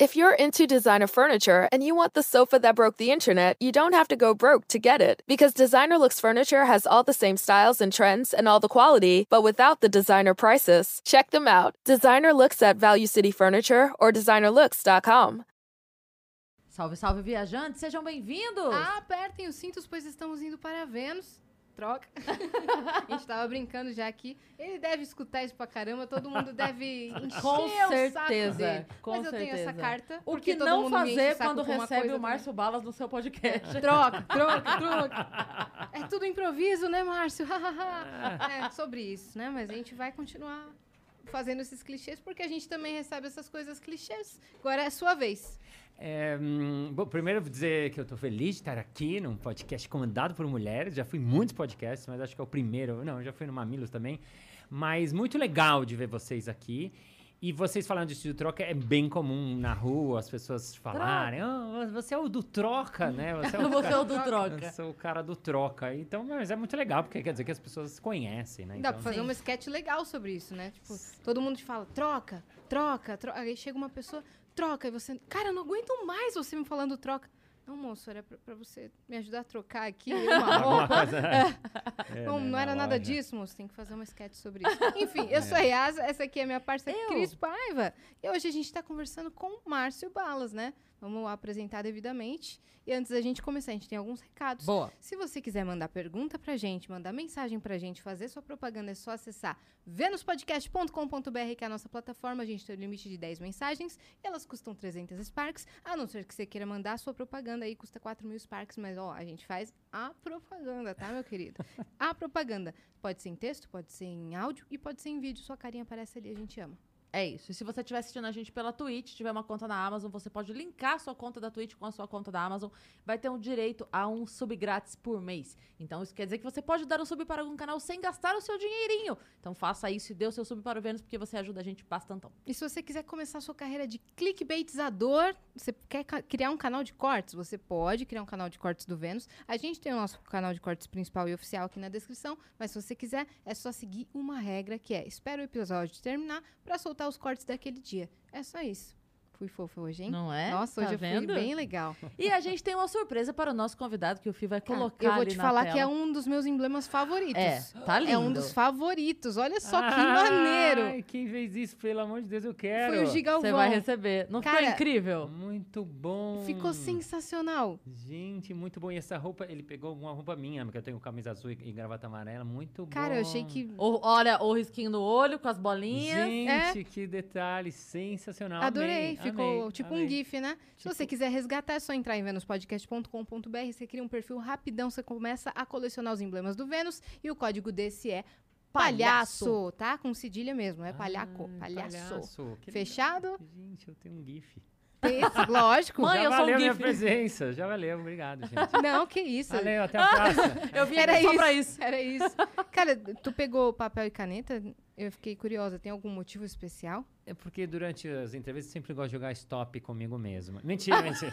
If you're into designer furniture and you want the sofa that broke the internet, you don't have to go broke to get it. Because Designer Looks Furniture has all the same styles and trends and all the quality, but without the designer prices. Check them out. Designer Looks at Value City Furniture or designerlooks.com. Salve, salve, viajantes, sejam bem-vindos! Apertem os cintos, pois estamos indo para Vênus. Troca. a gente tava brincando já aqui. Ele deve escutar isso pra caramba, todo mundo deve encher Com certeza, com Mas eu tenho essa carta. O que todo não fazer quando recebe o Márcio Balas no seu podcast. Troca, troca, troca. É tudo improviso, né, Márcio? é sobre isso, né? Mas a gente vai continuar fazendo esses clichês porque a gente também recebe essas coisas clichês. Agora é a sua vez. É, hum, bom, primeiro eu vou dizer que eu tô feliz de estar aqui num podcast comandado por mulheres. Já fui em muitos podcasts, mas acho que é o primeiro. Não, já fui no Mamilos também. Mas muito legal de ver vocês aqui. E vocês falando de estúdio troca é bem comum na rua, as pessoas falarem, "Ah, você é o do troca, né? Você é o, cara, é o do troca. Eu sou o cara do troca. Então, mas é muito legal, porque quer dizer que as pessoas se conhecem, né? Dá Então, pra fazer Sim. uma sketch legal sobre isso, né? Tipo, todo mundo te fala, troca, troca, troca. Aí chega uma pessoa, troca, e você. Cara, eu não aguento mais você me falando troca. Não, moço, era pra, pra você me ajudar a trocar aqui uma alguma roupa. coisa- É, não, né, não era na nada loja. disso, moço. Tem que fazer uma sketch sobre isso. Enfim, eu sou a Yasa, essa aqui é a minha parceira. Cris Paiva. E hoje a gente tá conversando com Márcio Balas, né? Vamos apresentar devidamente. E antes da gente começar, a gente tem alguns recados. Boa. Se você quiser mandar pergunta pra gente, mandar mensagem pra gente, fazer sua propaganda, é só acessar venuspodcast.com.br, que é a nossa plataforma. A gente tem o limite de 10 mensagens e elas custam 300 Sparks. A não ser que você queira mandar a sua propaganda aí, custa 4 mil Sparks. Mas, ó, a gente faz a propaganda, tá, meu querido? A propaganda. Pode ser em texto, pode ser em áudio e pode ser em vídeo. Sua carinha aparece ali, a gente ama. É isso. E se você estiver assistindo a gente pela Twitch, tiver uma conta na Amazon, você pode linkar a sua conta da Twitch com a sua conta da Amazon. Vai ter um direito a um sub grátis por mês. Então isso quer dizer que você pode dar um sub para algum canal sem gastar o seu dinheirinho. Então faça isso e dê o seu sub para o Vênus, porque você ajuda a gente bastantão. E se você quiser começar a sua carreira de clickbaitizador, você quer criar um canal de cortes, você pode criar um canal de cortes do Vênus. A gente tem o nosso canal de cortes principal e oficial aqui na descrição, mas se você quiser, é só seguir uma regra que é: espera o episódio terminar pra soltar os cortes daquele dia. É só isso. Fui fofa hoje, hein? Não é? Nossa, Tá hoje eu vendo? fui bem legal. E a gente tem uma surpresa para o nosso convidado que o Fih vai Cara, colocar eu vou ali te na falar tela. que é um dos meus emblemas favoritos. É, tá lindo. É um dos favoritos. Olha só que Ai, maneiro. quem fez isso? Pelo amor de Deus, eu quero. Foi o Gigalvão. Você vai receber. Não ficou Cara, incrível? Muito bom. Ficou sensacional. Gente, muito bom. E essa roupa, ele pegou uma roupa minha, porque eu tenho camisa azul e, e gravata amarela. Muito bom. Cara, eu achei que O- olha, o risquinho no olho com as bolinhas. Gente, que detalhe sensacional. Adorei, Amei, ficou amei, tipo amei. um GIF, né? Se Tipo- você quiser resgatar, é só entrar em venuspodcast.com.br, você cria um perfil rapidão, você começa a colecionar os emblemas do Vênus e o código desse é palhaço, Palhaço. tá? Com cedilha mesmo, é palhaco, Ai, palhaço. Que Fechado? Gente, eu tenho um GIF. Esse, lógico. Mãe, já eu sou um valeu minha GIF. presença, já valeu. Obrigado, gente. Não, que isso. Valeu, até a próxima. Eu vim Era aqui só isso. pra isso. Era isso. Cara, tu pegou papel e caneta? Eu fiquei curiosa. Tem algum motivo especial? É porque durante as entrevistas eu sempre gosto de jogar stop comigo mesmo. Mentira, mentira.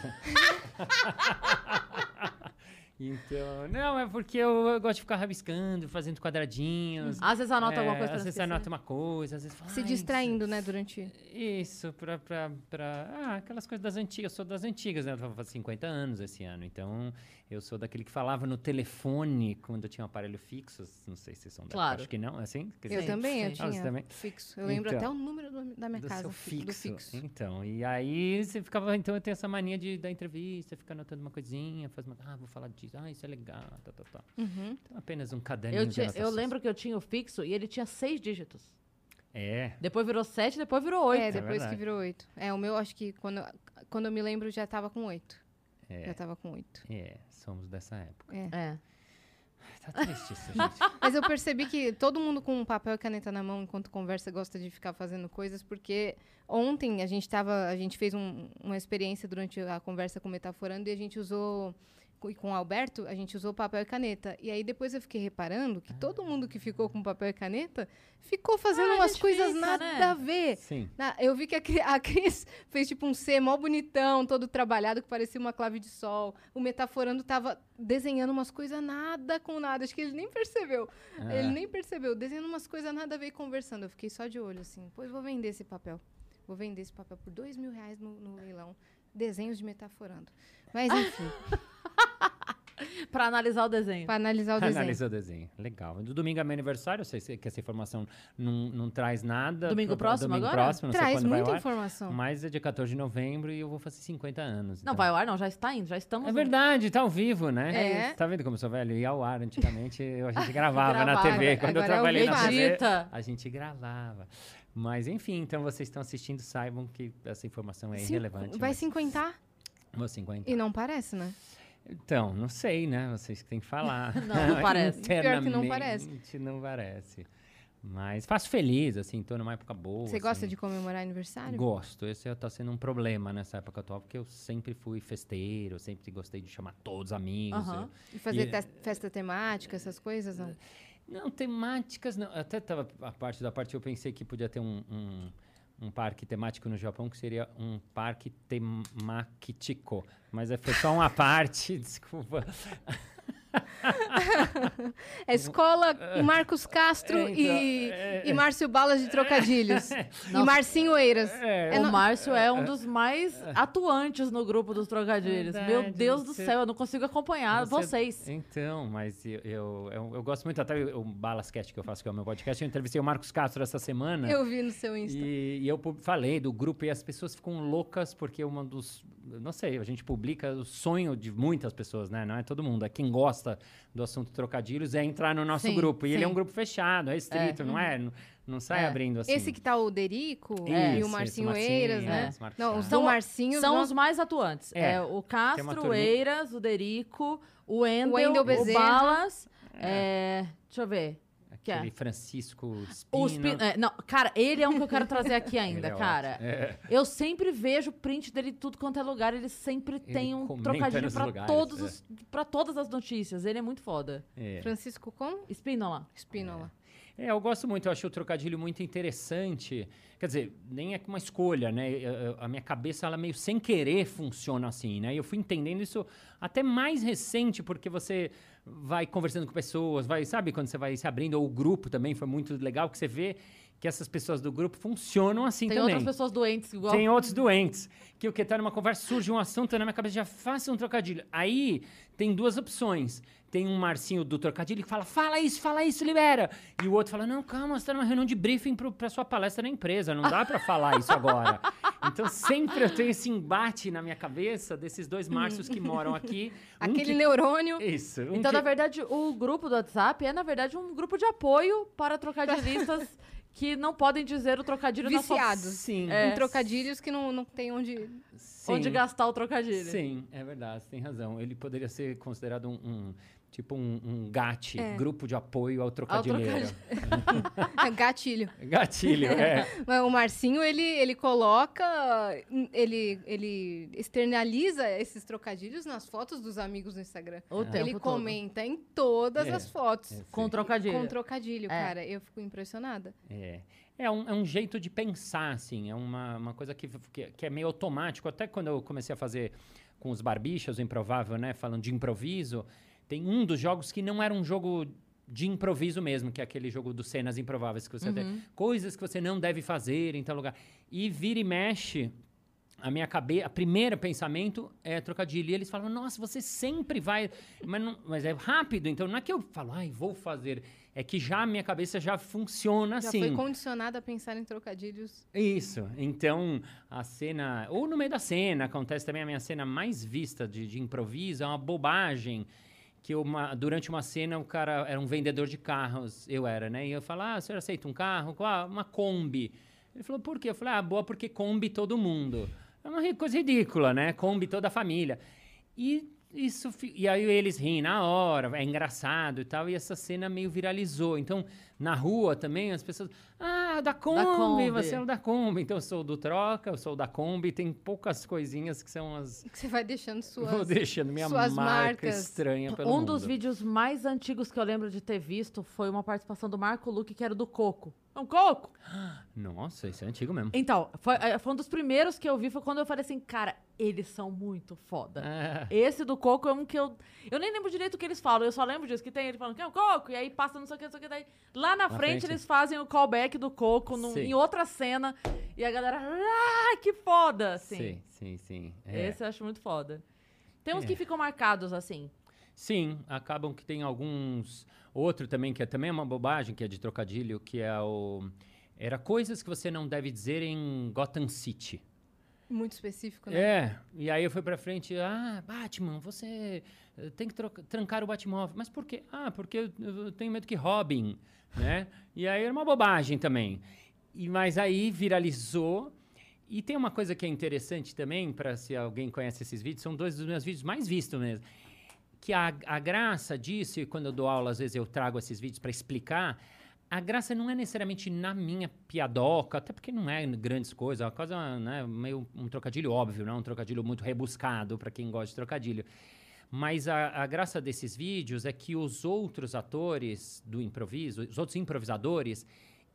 então, não, é porque eu, eu gosto de ficar rabiscando, fazendo quadradinhos. Às vezes anota É, alguma coisa Às vezes esquecer. anota uma coisa, às vezes fala, Se "Ai, distraindo, né, durante... Isso, pra, pra, pra. Ah, aquelas coisas das antigas. Eu sou das antigas, né? Eu fazer 50 anos esse ano. Então, eu sou daquele que falava no telefone quando eu tinha um aparelho fixo. Não sei se vocês são da Claro. Acho que não, assim? Quer Eu dizer, também, eu. Ah, tinha também? fixo. Eu lembro Então, até o número do- da minha do casa, seu fi- do fixo. fixo. Então, e aí você ficava. Então, eu tenho essa mania de da entrevista, ficar anotando uma coisinha, faz uma. Ah, vou falar disso. Ah, isso é legal. Tá, tá, tá. Uhum. Então, apenas um caderninho Eu, de tinha- eu anotações. lembro que eu tinha o fixo e ele tinha seis dígitos. É. Depois virou sete, depois virou oito. É, depois que verdade. virou oito. É, o meu, acho que quando, quando eu me lembro, já tava com oito. É. Já tava com oito. É, somos dessa época. É. É. Tá triste isso, gente. Mas eu percebi que todo mundo com papel e caneta na mão enquanto conversa gosta de ficar fazendo coisas, porque ontem a gente tava, a gente fez um- uma experiência durante a conversa com o Metaforando e a gente usou e com o Alberto, a gente usou papel e caneta. E aí depois eu fiquei reparando que todo mundo que ficou com papel e caneta ficou fazendo Ah, a umas coisas fica, nada né? a ver. Sim. Na- eu vi que a, a Cris fez tipo um C mó bonitão, todo trabalhado, que parecia uma clave de sol. O Metaforando tava desenhando umas coisas nada com nada. Acho que ele nem percebeu. Ah. Ele nem percebeu. Desenhando umas coisas nada a ver e conversando. Eu fiquei só de olho assim. Pois vou vender esse papel. Vou vender esse papel por dois mil reais no, no leilão. desenhos de metaforando. Mas enfim, Pra analisar o desenho. pra analisar o desenho. Analisou o desenho. Legal. No domingo é meu aniversário, eu sei se- que essa informação não, não traz nada. Domingo pro- próximo domingo agora? próximo, não sei Traz quando vai muita ar. informação. Mas é dia 14 de novembro e eu vou fazer 50 anos. Não, então. vai ao ar, não, já está indo, já estamos. É verdade, tá ao vivo, né? É. Tá vendo como eu sou velho? Ia ao ar antigamente, eu- a gente gravava na. TV. Quando eu Agora é ao trabalhei na vivo. TV, a gente gravava. Mas enfim, então vocês estão assistindo, saibam que essa informação é Cin- irrelevante. Vai mas- 50 Vou 50. e não parece, né? Então, não sei, né? Vocês que têm que falar. Não, não parece. Pior que não parece. Não parece. Mas faço feliz, assim, tô numa época boa. Você gosta assim. de comemorar aniversário? Gosto. Esse tá sendo um problema nessa época atual, porque eu sempre fui festeiro, sempre gostei de chamar todos os amigos. Aham. eu- E fazer E- tes- festa temática, essas coisas? Não. Não, temáticas não. Até tava a parte da parte eu pensei que podia ter um, um, um parque temático no Japão que seria um parque temático. Mas foi só uma parte, desculpa. É escola Marcos Castro É, então, e, é, e Márcio Balas de Trocadilhos. e Não. Marcinho Eiras. É, É o no- Márcio é um dos mais atuantes no grupo dos trocadilhos. Meu Verdade, Deus do você- céu, eu não consigo acompanhar Você- vocês. Então, mas eu, eu, eu, eu gosto muito, até o Balascast que eu faço, que é o meu podcast, eu entrevistei o Marcos Castro essa semana. Eu vi no seu Insta. E, e eu falei do grupo e as pessoas ficam loucas porque uma dos. Não sei, a gente publica o sonho de muitas pessoas, né? Não é todo mundo. É quem gosta do assunto trocadilhos é entrar no nosso Sim, grupo. E ele é sim. um grupo fechado, é restrito, não é? Não, não sai É. abrindo assim. Esse que tá o Derico É, e o Marcinho Marcinho, Eiras, é, né? Não, do São- Marcinho. São não- os mais atuantes. É, É, o Castro, o. Eiras, o Derico, o Wendel o Bezerra. Balas. é, deixa eu ver. Que é? Aquele Francisco Spino. O Spin- é, não, cara, ele é um que eu quero trazer aqui ainda, Ele é cara. É. Eu sempre vejo print dele tudo quanto é lugar. Ele sempre tem um trocadilho pra, lugares, todos é. os, pra todas as notícias. Ele é muito foda. É. Francisco como? Spínola. Spínola. É, eu gosto muito, eu acho o trocadilho muito interessante. Quer dizer, nem é uma escolha, né? Eu- A minha cabeça, ela meio sem querer funciona assim, né? E eu fui entendendo isso até mais recente, porque você vai conversando com pessoas, vai, sabe, quando você vai se abrindo, ou o grupo também foi muito legal, que você vê que essas pessoas do grupo funcionam assim Tem também. outras pessoas doentes igual. Tem outros doentes. Que o que tá numa conversa, surge um assunto na minha cabeça, já faça um trocadilho. Aí tem duas opções. Tem um Marcinho do trocadilho que fala, fala isso, fala isso, libera. E o outro fala, não, calma, você tá numa reunião de briefing pro, pra sua palestra na empresa, não dá pra falar isso agora. Então sempre eu tenho esse embate na minha cabeça desses dois Márcios que moram aqui. Um Aquele que- neurônio. Isso. um Então, que- na verdade, o grupo do WhatsApp é, na verdade, um grupo de apoio para trocadilhistas que não podem dizer o trocadilho na sua... Viciados. Sim. É. Em trocadilhos que não, não tem onde. sim. Onde gastar o trocadilho. Sim, é verdade, você tem razão. Ele poderia ser considerado um, um- tipo um, um GAT, É. grupo de apoio ao trocadilheiro. Gatilho. Gatilho, é. Mas o Marcinho, ele, ele coloca, ele, ele externaliza esses trocadilhos nas fotos dos amigos no Instagram. O tempo ele todo. comenta em todas É. as fotos. É, Com trocadilho. Com trocadilho, É. cara. Eu fico impressionada. É, é, um, é um jeito de pensar, assim, é uma, uma coisa que, que, que é meio automático. Até quando eu comecei a fazer com os barbichas, o improvável, né, falando de improviso, tem um dos jogos que não era um jogo de improviso mesmo, que é aquele jogo dos cenas improváveis que você Uhum. tem. Coisas que você não deve fazer em tal lugar. E vira e mexe, a minha cabeça, a primeiro pensamento é trocadilho. E eles falam, nossa, você sempre vai. Mas, não- mas é rápido, então não é que eu falo, ai, vou fazer. É que já a minha cabeça já funciona Já assim. foi condicionada a pensar em trocadilhos. Isso. Então, a cena. Ou no meio da cena, acontece também a minha cena mais vista de, de improviso, é uma bobagem. Que uma, durante uma cena o cara era um vendedor de carros, eu era, né? E eu falo, ah, o senhor aceita um carro? Qual? Uma Kombi. Ele falou, por quê? Eu falei, ah, boa, porque Kombi todo mundo. É uma coisa ridícula, né? Kombi toda a família. E isso e aí eles riem na hora, é engraçado e tal, e essa cena meio viralizou. Então, na rua também as pessoas, ah, da Kombi, Kombi. você é o da Kombi. Então eu sou do Troca, eu sou da Kombi, tem poucas coisinhas que são as Que você vai deixando suas. vou deixando minha suas marca marcas. estranha pelo Um mundo. dos vídeos mais antigos que eu lembro de ter visto foi uma participação do Marco Luque, que era do Coco. É um coco? Nossa, isso é antigo mesmo. Então, foi, é, foi um dos primeiros que eu vi, foi quando eu falei assim, cara, eles são muito foda. É. Esse do coco é um que eu. Eu nem lembro direito o que eles falam, eu só lembro disso, que tem ele falando que é um coco, e aí passa não sei o que, não sei o que. Daí, lá na, frente, frente. eles fazem o callback do coco num- em outra cena, e a galera. Ah, que foda! Assim. Sim, sim, sim. É. Esse eu acho muito foda. Tem uns É. que ficam marcados assim. Sim, acabam que tem alguns. Outro também, que é também uma bobagem, que é de trocadilho, que é o. Era coisas que você não deve dizer em Gotham City. Muito específico, né? É, e aí eu fui pra frente, ah, Batman, você eh, tem que trancar o Batmóvel. Mas por quê? Ah, porque eu tenho medo que Robin, né? E aí era uma bobagem também. E, mas aí viralizou. E tem uma coisa que é interessante também, para se alguém conhece esses vídeos, são dois dos meus vídeos mais vistos mesmo. Que a, a graça disso, e quando eu dou aula, às vezes eu trago esses vídeos para explicar, a graça não é necessariamente na minha piadoca, até porque não é grandes coisas, é uma coisa, né, meio um trocadilho óbvio, não um trocadilho muito rebuscado para quem gosta de trocadilho. Mas a, a graça desses vídeos é que os outros atores do improviso, os outros improvisadores,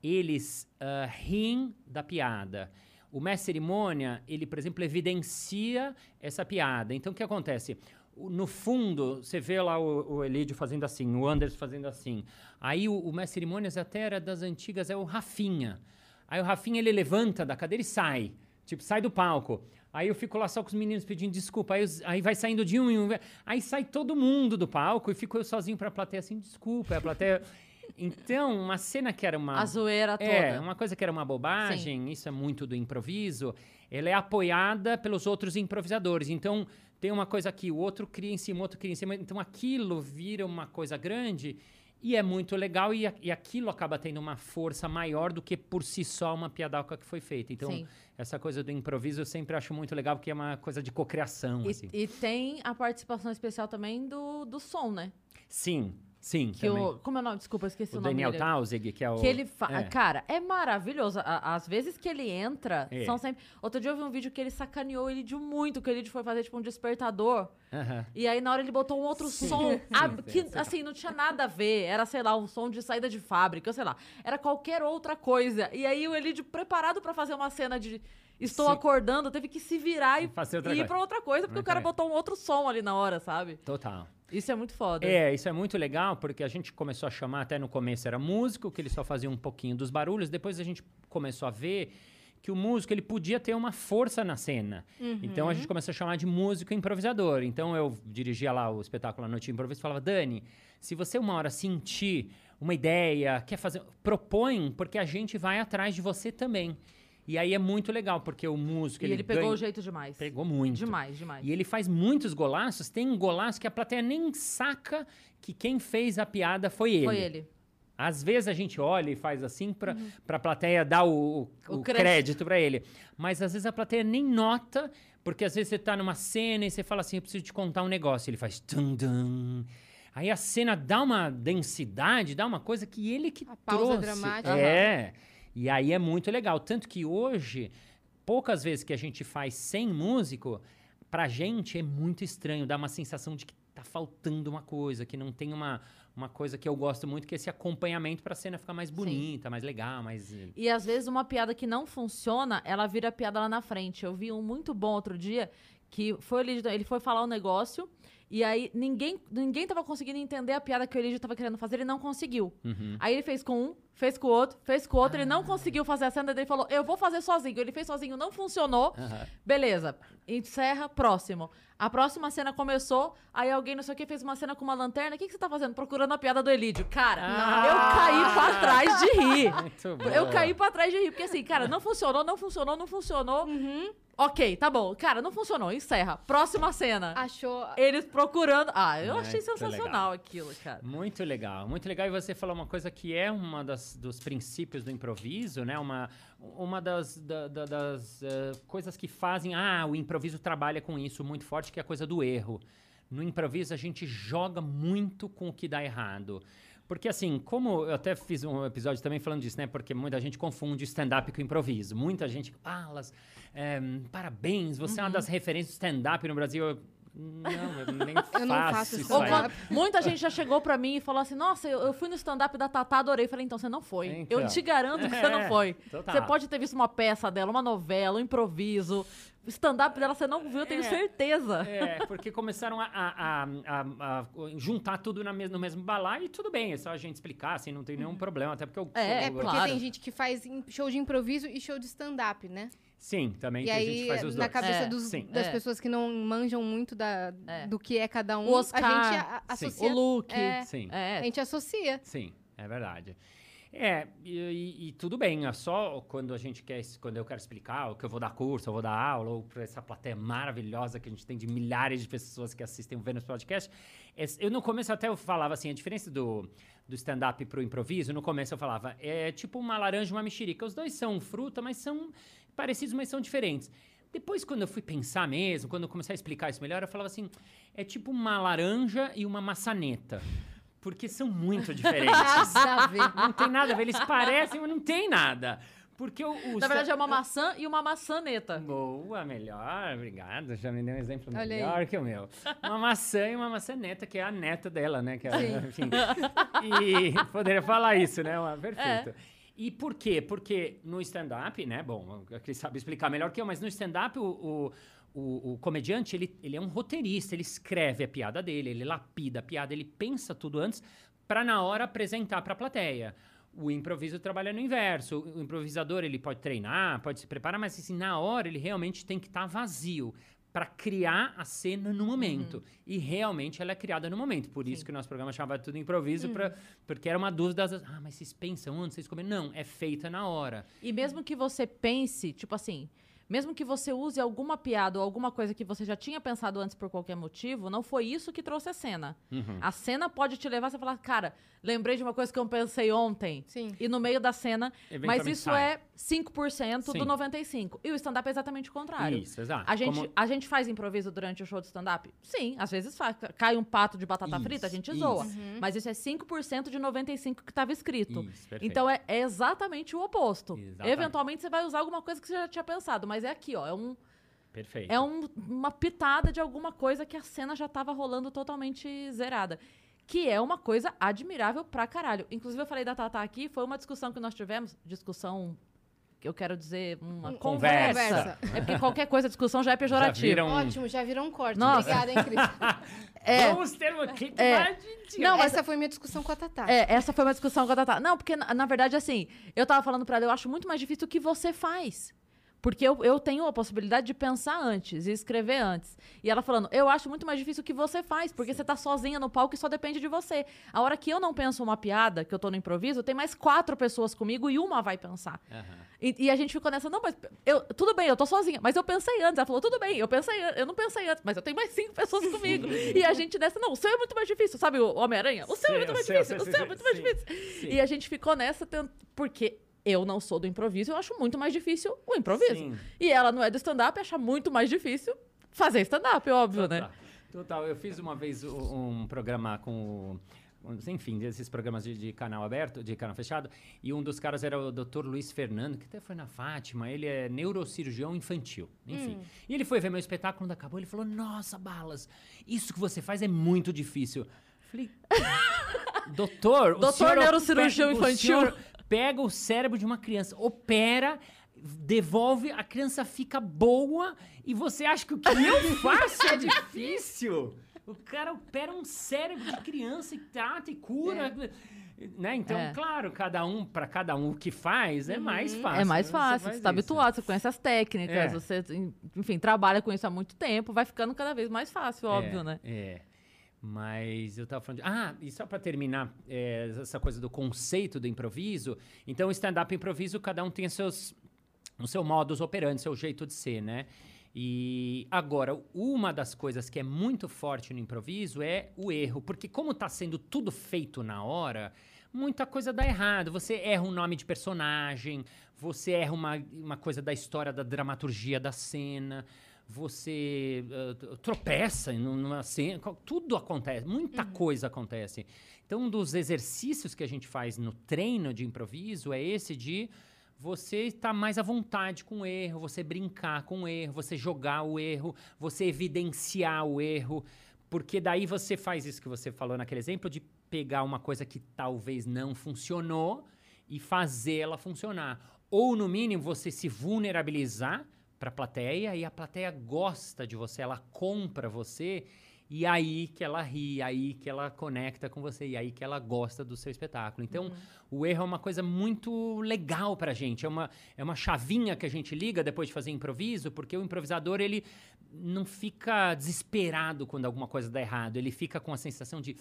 eles ah, riem da piada. O mestre cerimônia, ele, por exemplo, evidencia essa piada. Então, o que acontece? No fundo, você vê lá o, o Elídio fazendo assim, o Anderson fazendo assim. Aí o, o mestre cerimônias até era das antigas, é o Rafinha. Aí o Rafinha, ele levanta da cadeira e sai. Tipo, sai do palco. Aí eu fico lá só com os meninos pedindo desculpa. Aí, aí vai saindo de um em um. Aí sai todo mundo do palco e fico eu sozinho pra plateia assim, desculpa. Aí a plateia... Então, uma cena que era uma... A zoeira toda. É, uma coisa que era uma bobagem, isso é muito do improviso, ela é apoiada pelos outros improvisadores. Então, tem uma coisa aqui, o outro cria em cima, o outro cria em cima. Então, aquilo vira uma coisa grande e é muito legal e, e aquilo acaba tendo uma força maior do que por si só uma piadoca que foi feita. Então, Sim. essa coisa do improviso eu sempre acho muito legal, porque é uma coisa de cocriação, E, assim. e tem a participação especial também do, do som, né? Sim, sim, Que também. o, como é o nome? Desculpa, eu esqueci o, o nome Daniel dele. Tausig, que é o... Que ele fa... é. Cara, é maravilhoso. A- Às vezes que ele entra, É. são sempre. Outro dia eu vi um vídeo que ele sacaneou ele de muito, que ele foi fazer, tipo, um despertador. Aham. E aí, na hora, ele botou um outro Sim, som. sim, ab- sim, que, sim. assim, não tinha nada a ver. Era, sei lá, um som de saída de fábrica, sei lá. Era qualquer outra coisa. E aí, o Elidio, preparado pra fazer uma cena de. Estou Sim. acordando, teve que se virar e, e ir pra outra coisa, porque o cara botou um outro som ali na hora, sabe? Total. Isso é muito foda. É, isso é muito legal, porque a gente começou a chamar, até no começo era músico, que ele só fazia um pouquinho dos barulhos, depois a gente começou a ver que o músico ele podia ter uma força na cena. Então a gente começou a chamar de músico improvisador. Então eu dirigia lá o espetáculo à noite improviso e falava, Dani, se você uma hora sentir uma ideia, quer fazer, propõe, porque a gente vai atrás de você também. E aí é muito legal, porque o músico E ele, ele pegou ganha- o jeito demais. pegou muito. Demais, demais. E ele faz muitos golaços. Tem um golaço que a plateia nem saca que quem fez a piada foi ele. Foi ele. Às vezes a gente olha e faz assim pra, pra plateia dar o, o- Uhum. O crédito. crédito pra ele. Mas às vezes a plateia nem nota, porque às vezes você tá numa cena e você fala assim, eu preciso te contar um negócio. Ele faz tum dum. Aí a cena dá uma densidade, dá uma coisa que ele que A pausa trouxe. dramática. É. E aí é muito legal. Tanto que hoje, poucas vezes que a gente faz sem músico, pra gente é muito estranho, dá uma sensação de que tá faltando uma coisa, que não tem uma, uma coisa que eu gosto muito, que é esse acompanhamento pra cena ficar mais bonita, mais legal, mais. E às vezes uma piada que não funciona, ela vira piada lá na frente. Eu vi um muito bom outro dia que foi Elidio, ele foi falar um negócio e aí ninguém ninguém tava conseguindo entender a piada que o Elidio tava querendo fazer, ele não conseguiu. Uhum. Aí ele fez com um, fez com o outro, fez com o outro, ele não conseguiu fazer a cena, ele falou: "Eu vou fazer sozinho". Ele fez sozinho, não funcionou. Aham. Beleza. Encerra, próximo. A próxima cena começou, aí alguém não sei o que fez uma cena com uma lanterna. O que, que você tá fazendo? Procurando a piada do Elídio. Cara, Ah! eu caí pra trás de rir. Muito bom. Eu caí pra trás de rir, porque assim, cara, não funcionou, não funcionou, não funcionou. Uhum. Ok, tá bom. Cara, não funcionou, encerra. Próxima cena. Achou. Eles procurando. Ah, eu achei Muito sensacional legal. aquilo, cara. Muito legal, muito legal. E você falou uma coisa que é uma das, dos princípios do improviso, né? Uma, uma das, da- da- das eh, coisas que fazem. Ah, o improviso trabalha com isso muito forte, que é a coisa do erro. No improviso, a gente joga muito com o que dá errado. Porque, assim, como eu até fiz um episódio também falando disso, né? Porque muita gente confunde stand-up com improviso. Muita gente fala, eh, parabéns, você é uma das referências do stand-up no Brasil. Eu Não, eu nem Eu não faço faço isso aí. muita gente já chegou pra mim e falou assim: Nossa, eu, eu fui no stand-up da Tatá, adorei. Eu falei: Então você não foi. Então. Eu te garanto que você não É, foi. total. Você pode ter visto uma peça dela, uma novela, um improviso. O stand-up dela você não viu, eu tenho É. certeza. É, porque começaram a, a- a- a- a juntar tudo na mes- no mesmo balaio e tudo bem, é só a gente explicar, assim, não tem nenhum problema, até porque eu... É, É, eu- porque claro. tem gente que faz show de improviso e show de stand-up, né? Sim, também E tem gente aí, que faz os na dois. cabeça É, dos- das É. pessoas que não manjam muito da, É. do que é cada um, O Oscar, a gente a- a- sim. associa. O look. É. Sim. A É. gente associa. Sim, é verdade. É, e, e- tudo bem, é só quando a gente quer, quando eu quero explicar, ou que eu vou dar curso, eu vou dar aula, ou para essa plateia maravilhosa que a gente tem de milhares de pessoas que assistem o Vênus Podcast. eu no começo até eu falava assim, a diferença do, do stand-up pro improviso, no começo eu falava, é tipo uma laranja e uma mexerica. Os dois são fruta, mas são parecidos, mas são diferentes. Depois, quando eu fui pensar mesmo, quando eu comecei a explicar isso melhor, eu falava assim, é tipo uma laranja e uma maçaneta. Porque são muito diferentes. Nada a ver. Não tem nada a ver. Eles parecem, mas não tem nada. Porque o. o Na verdade, é uma maçã e uma maçaneta. Boa, melhor, obrigado. Já me deu um exemplo Olha aí. melhor que o meu. Uma maçã e uma maçaneta, que é a neta dela, né? Que é, Sim. enfim. E poderia falar isso, né? Uma- É. Perfeito. E por quê? Porque no stand-up, né? Bom, a Cris sabe explicar melhor que eu, mas no stand-up o, o, o- o comediante, ele, ele é um roteirista, ele escreve a piada dele, ele lapida a piada, ele pensa tudo antes para na hora apresentar para a plateia. O improviso trabalha no inverso. O improvisador, ele pode treinar, pode se preparar, mas assim, na hora ele realmente tem que estar vazio para criar a cena no momento. E realmente ela é criada no momento. Por isso que o nosso programa chamava tudo improviso, pra, porque era uma dúvida. das- Ah, mas vocês pensam antes, vocês comem? Não, é feita na hora. E mesmo que você pense, tipo assim, mesmo que você use alguma piada ou alguma coisa que você já tinha pensado antes por qualquer motivo, não foi isso que trouxe a cena. Uhum. A cena pode te levar a você falar, cara, lembrei de uma coisa que eu pensei ontem. Sim. E no meio da cena, mas isso sai. é 5% Sim. do 95%. E o stand-up é exatamente o contrário. Isso, exato. A gente, Como- a gente faz improviso durante o show de stand-up? Sim, às vezes faz. Cai um pato de batata Isso, frita, a gente isso. zoa. Mas isso é 5% de 95% que estava escrito. Isso. Então é, é exatamente o oposto. Exatamente. Eventualmente você vai usar alguma coisa que você já tinha pensado, mas é aqui, ó. É, um, Perfeito. é um- uma pitada de alguma coisa que a cena já tava rolando totalmente zerada. Que é uma coisa admirável pra caralho. Inclusive, eu falei da Tata aqui, foi uma discussão que nós tivemos. Discussão, que eu quero dizer, uma Conversa. conversa. É porque qualquer coisa, discussão já é Já pejorativa. viram- Ótimo, já virou um corte. Nossa. Obrigada, hein, Cris? É. Vamos ter uma aqui que É. de- Não, mas Essa foi minha discussão com a Tatá. É, essa foi uma discussão com a Tatá. Não, porque, na, na verdade, assim, eu tava falando pra ela, eu acho muito mais difícil o que você faz. Porque eu, eu tenho a possibilidade de pensar antes e escrever antes. E ela falando, eu acho muito mais difícil o que você faz, porque você tá sozinha no palco e só depende de você. A hora que eu não penso uma piada, que eu tô no improviso, tem mais quatro pessoas comigo e uma vai pensar. Aham. E, e a gente ficou nessa, não, mas eu, tudo bem, eu tô sozinha, mas eu pensei antes. Ela falou, tudo bem, eu pensei, eu não pensei antes, mas eu tenho mais cinco pessoas comigo. e a gente nessa, não, o seu é muito mais difícil, sabe o Homem-Aranha? O seu é Sim, muito mais difícil, sim, o seu é sim, muito mais sim, difícil. sim. E a gente ficou nessa, porque eu não sou do improviso, eu acho muito mais difícil o improviso. Sim. E ela não é do stand-up, acha muito mais difícil fazer stand-up, óbvio, né? Total. Total. Eu fiz uma vez um programa com o. Enfim, desses programas de, de canal aberto, de canal fechado, e um dos caras era o Dr. Luiz Fernando, que até foi na Fátima, ele é neurocirurgião infantil, enfim. E ele foi ver meu espetáculo, quando acabou, ele falou, nossa, Balas, isso que você faz é muito difícil. Falei, doutor, o Doutor senhor neurocirurgião opera- o infantil. senhor pega o cérebro de uma criança, opera, devolve, a criança fica boa e você acha que o que eu faço é difícil? O cara opera um cérebro de criança e trata e cura. Né? Então, É. claro, cada um, para cada um o que faz, é mais fácil. É mais Você fácil, você tá isso. habituado, você conhece as técnicas, É. você, enfim, trabalha com isso há muito tempo, vai ficando cada vez mais fácil, óbvio, é, né? É. Mas eu tava falando. De... Ah, e só pra terminar é, essa coisa do conceito do improviso. Então, stand-up improviso, cada um tem seus, o seu modus operandi, seu jeito de ser, né? E agora, uma das coisas que é muito forte no improviso é o erro, porque como tá sendo tudo feito na hora, muita coisa dá errado. Você erra um nome de personagem, você erra uma, uma coisa da história, da dramaturgia da cena, você t- tropeça em numa cena, tudo acontece, muita coisa acontece. Então, um dos exercícios que a gente faz no treino de improviso é esse de você está mais à vontade com o erro, você brincar com o erro, você jogar o erro, você evidenciar o erro, porque daí você faz isso que você falou naquele exemplo de pegar uma coisa que talvez não funcionou e fazer ela funcionar. Ou, no mínimo, você se vulnerabilizar para a plateia e a plateia gosta de você, ela compra você e aí que ela ri, aí que ela conecta com você, e aí que ela gosta do seu espetáculo. Então, o erro é uma coisa muito legal pra gente. É uma, é uma chavinha que a gente liga depois de fazer improviso, porque o improvisador, ele não fica desesperado quando alguma coisa dá errado. Ele fica com a sensação de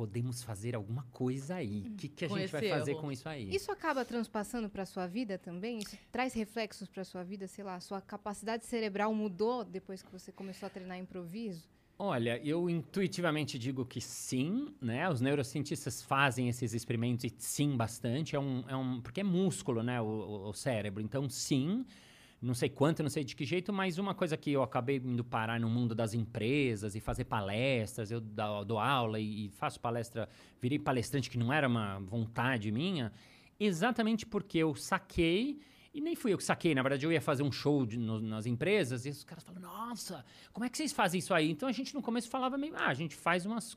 podemos fazer alguma coisa aí. O que, que a Com gente vai fazer erro. com isso aí? Isso acaba transpassando para sua vida também? Isso traz reflexos para sua vida? Sei lá, sua capacidade cerebral mudou depois que você começou a treinar improviso? Olha, eu intuitivamente digo que sim, né? Os neurocientistas fazem esses experimentos e sim, bastante. É um, é um, porque é músculo, né? O- o cérebro. Então, sim. Não sei quanto, não sei de que jeito, mas uma coisa que eu acabei indo parar no mundo das empresas e fazer palestras, eu dou, aula e, faço palestra, virei palestrante que não era uma vontade minha, exatamente porque eu saquei e nem fui eu que saquei, na verdade eu ia fazer um show de- no- nas empresas e os caras falam, nossa, como é que vocês fazem isso aí? Então a gente no começo falava meio, ah, a gente faz umas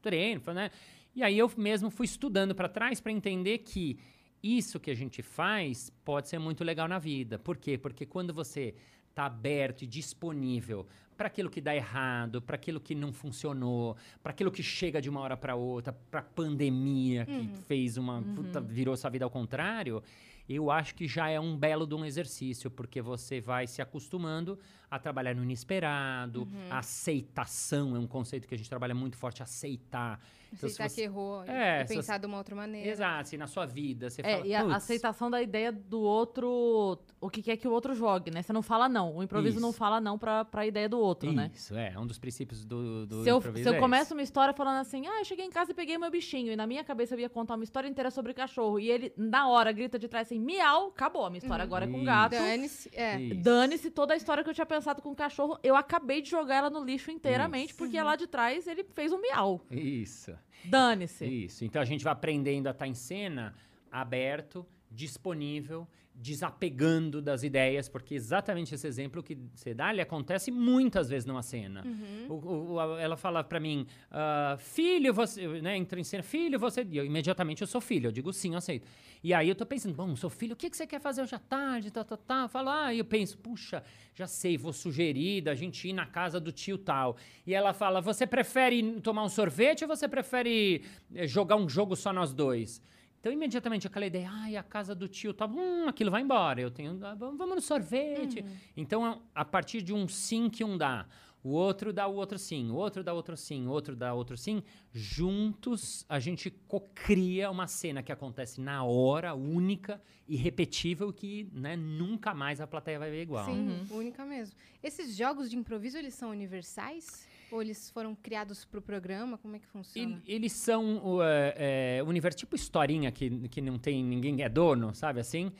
treino, né? E aí eu mesmo fui estudando para trás para entender que isso que a gente faz pode ser muito legal na vida. Por quê? Porque quando você está aberto e disponível para aquilo que dá errado, para aquilo que não funcionou, para aquilo que chega de uma hora para outra, para pandemia que fez uma puta, virou sua vida ao contrário, eu acho que já é um belo de um exercício, porque você vai se acostumando a trabalhar no inesperado, a aceitação é um conceito que a gente trabalha muito forte, aceitar. Então, se Aceitar você- que errou É, e pensar de uma outra maneira. Exato, se na sua vida você É, fala. e a "Putz, aceitação da ideia do outro, o que quer que o outro jogue, né? Você não fala não. O improviso não Isso. fala não pra, pra ideia do outro, né? Isso, é, um dos princípios do, do Se eu, improviso se eu é começo uma história falando assim, ah, eu cheguei em casa e peguei meu bichinho, e na minha cabeça eu ia contar uma história inteira sobre cachorro, e ele, na hora, grita de trás assim, miau, acabou, a minha história agora é com gato. Dane-se. É. Isso. Dane-se toda a história que eu tinha pensado com o cachorro, eu acabei de jogar ela no lixo inteiramente, Isso. porque lá de trás ele fez um miau. Isso, Dane-se. isso. Então a gente vai aprendendo a estar em cena aberto, disponível, desapegando das ideias, porque exatamente esse exemplo que você dá, ele acontece muitas vezes numa cena. Uhum. O- o- a- ela fala pra mim, ah, filho, você, né, entra em cena, filho, você, eu, imediatamente eu sou filho, eu digo sim, eu aceito. E aí eu tô pensando, bom, sou filho, o que, que você quer fazer hoje à tarde, tá, tá, tá, falo, ah, e eu penso, puxa, já sei, vou sugerir da gente ir na casa do tio tal. E ela fala, você prefere tomar um sorvete ou você prefere eh, jogar um jogo só nós dois? Então, imediatamente, aquela ideia, ai, a casa do tio tal, hum, aquilo vai embora, eu tenho, ah, vamos no sorvete. Então, a- partir de um sim que um dá, o outro dá o outro sim, o outro dá outro sim, o outro dá outro sim, juntos a gente cocria uma cena que acontece na hora, única, irrepetível, que né, nunca mais a plateia vai ver igual. Sim, única mesmo. Esses jogos de improviso, eles são universais? Ou eles foram criados pro programa? Como é que funciona? Ele- eles são o é, é, universo, tipo historinha que, que não tem ninguém é dono, sabe assim?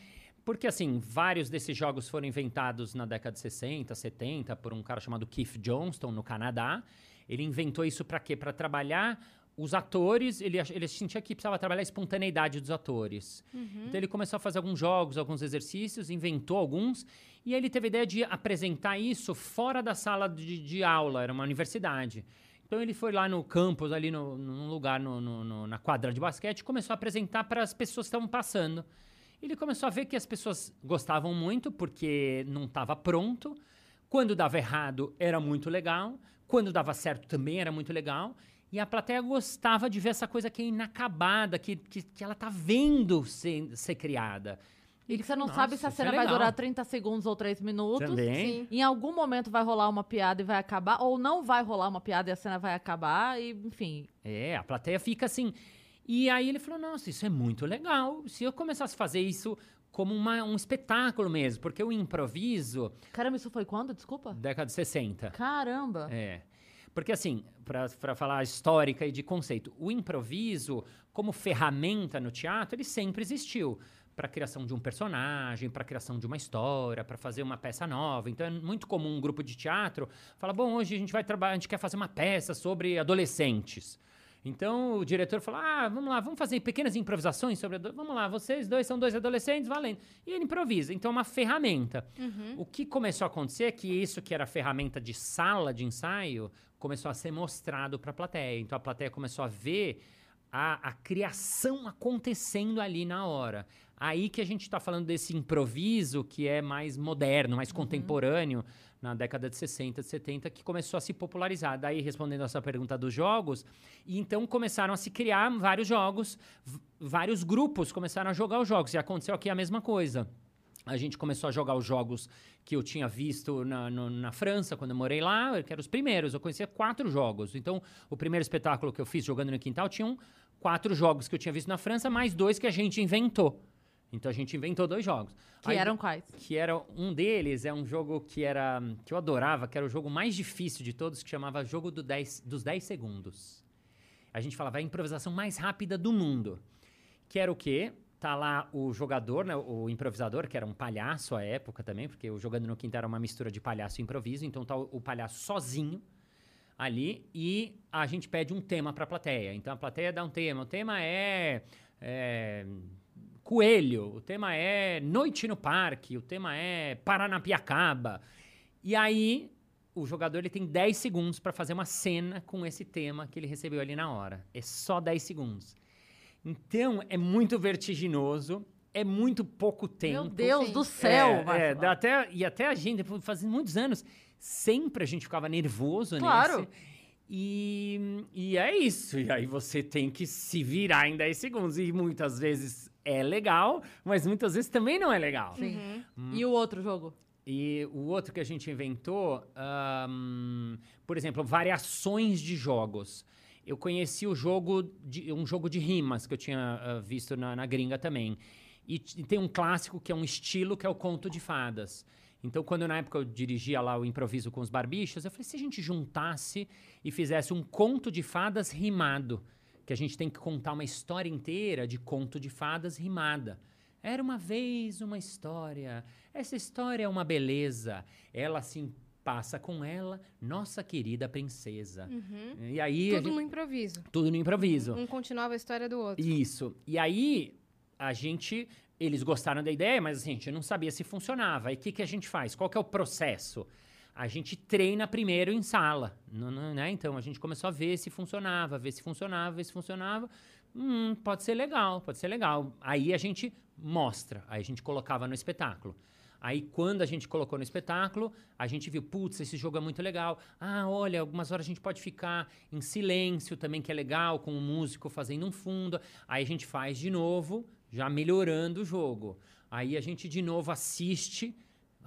Porque, assim, vários desses jogos foram inventados na década de 60, 70, por um cara chamado Keith Johnston, no Canadá. Ele inventou isso para quê? Para trabalhar os atores, ele, ele sentia que precisava trabalhar a espontaneidade dos atores. Então ele começou a fazer alguns jogos, alguns exercícios, inventou alguns, e ele teve a ideia de apresentar isso fora da sala de, de aula, era uma universidade. Então ele foi lá no campus, ali no, num lugar, no- no- no- na quadra de basquete, e começou a apresentar para as pessoas que estavam passando. Ele começou a ver que as pessoas gostavam muito, porque não estava pronto. Quando dava errado, era muito legal. Quando dava certo, também era muito legal. E a plateia gostava de ver essa coisa que é inacabada, que, que, que ela tá vendo ser, ser criada. E que você não falou, sabe se a "Nossa, isso é cena vai legal." durar 30 segundos ou 3 minutos. Também. Sim. Em algum momento vai rolar uma piada e vai acabar, ou não vai rolar uma piada e a cena vai acabar, e enfim. É, a plateia fica assim. E aí ele falou: nossa, isso é muito legal. Se eu começasse a fazer isso como uma- um espetáculo mesmo, porque o improviso, Caramba, isso foi quando? Desculpa? década de 60. Caramba. É. Porque, assim, para falar histórica e de conceito, o improviso, como ferramenta no teatro, ele sempre existiu. Para a criação de um personagem, para a criação de uma história, para fazer uma peça nova. Então é muito comum um grupo de teatro falar: bom, hoje a gente vai trabalhar, a gente quer fazer uma peça sobre adolescentes. Então o diretor falou: ah, vamos lá, vamos fazer pequenas improvisações sobre. Vamos lá, vocês dois são dois adolescentes, valendo. E ele improvisa. Então é uma ferramenta. O que começou a acontecer é que isso que era ferramenta de sala de ensaio começou a ser mostrado para a plateia. Então a plateia começou a ver a, a criação acontecendo ali na hora. Aí que a gente está falando desse improviso que é mais moderno, mais contemporâneo, na década de 60, de 70, que começou a se popularizar. Daí, respondendo essa pergunta dos jogos, e então começaram a se criar vários jogos, vários grupos começaram a jogar os jogos. E aconteceu aqui a mesma coisa. A gente começou a jogar os jogos que eu tinha visto na, no- na França, quando eu morei lá, que eram os primeiros. Eu conhecia quatro jogos. Então, o primeiro espetáculo que eu fiz jogando no quintal tinham quatro jogos que eu tinha visto na França, mais dois que a gente inventou. Então, a gente inventou dois jogos. Que Aí- eram quais? que era um deles é um jogo que era que eu adorava, que era o jogo mais difícil de todos, que chamava Jogo do 10 dos 10 segundos. A gente falava "É a improvisação mais rápida do mundo. Que era o quê? Tá lá o jogador, né, o improvisador, que era um palhaço à época também, porque o Jogando no Quintal era uma mistura de palhaço e improviso, então tá o, o palhaço sozinho ali e a gente pede um tema para a plateia. Então a plateia dá um tema. O tema é, é, coelho, o tema é noite no parque, o tema é Paranapiacaba. E aí o jogador ele tem 10 segundos para fazer uma cena com esse tema que ele recebeu ali na hora. É só 10 segundos. Então é muito vertiginoso, é muito pouco tempo. Meu Deus sim. do céu, É, é, até, e até a gente, fazendo muitos anos, sempre a gente ficava nervoso Claro. nesse. E, e é isso. E aí você tem que se virar em 10 segundos. E muitas vezes é legal, mas muitas vezes também não é legal. Sim. Hum. E o outro jogo? E o outro que a gente inventou, ahn, por exemplo, variações de jogos. Eu conheci o jogo, de, um jogo de rimas que eu tinha ah, visto na, na gringa também. E, e tem um clássico que é um estilo que é o conto de fadas. Então, quando na época eu dirigia lá o improviso com os barbichos, eu falei, se a gente juntasse e fizesse um conto de fadas rimado, que a gente tem que contar uma história inteira de conto de fadas rimada. Era uma vez uma história. Essa história é uma beleza. Ela assim passa com ela, nossa querida princesa. E aí Tudo gente- no improviso. tudo no improviso. Um continuava a história do outro. Isso. E aí, a gente. Eles gostaram da ideia, mas assim, a gente não sabia se funcionava. Aí o que, que a gente faz? Qual que é o processo? A gente treina primeiro em sala. né? Então a gente começou a ver se funcionava, ver se funcionava, ver se funcionava. Hum, pode ser legal, pode ser legal. Aí a gente mostra, aí a gente colocava no espetáculo. Aí, quando a gente colocou no espetáculo, a gente viu, putz, esse jogo é muito legal. Ah, olha, algumas horas a gente pode ficar em silêncio também, que é legal, com o músico fazendo um fundo. Aí a gente faz de novo, já melhorando o jogo. Aí a gente de novo assiste.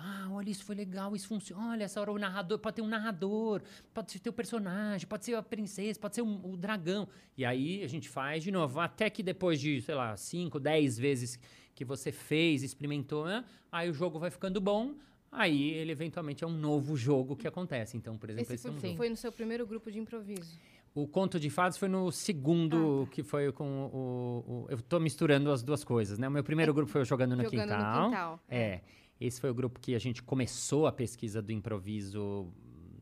Ah, olha, isso foi legal, isso funciona. Olha, essa hora o narrador pode ter um narrador, pode ter o personagem, pode ser a princesa, pode ser o, o dragão. E aí a gente faz de novo, até que depois de, sei lá, 5, 10 vezes que você fez, experimentou, né? aí o jogo vai ficando bom. Aí ele eventualmente é um novo jogo que acontece. Então, por exemplo, Esse esse, é um foi, foi no seu primeiro grupo de improviso. O Conto de Fadas foi no segundo, que foi com o, o- Eu tô misturando as duas coisas, né? O meu primeiro grupo foi Jogando no Jogando Quintal. no quintal. É. Esse foi o grupo que a gente começou a pesquisa do improviso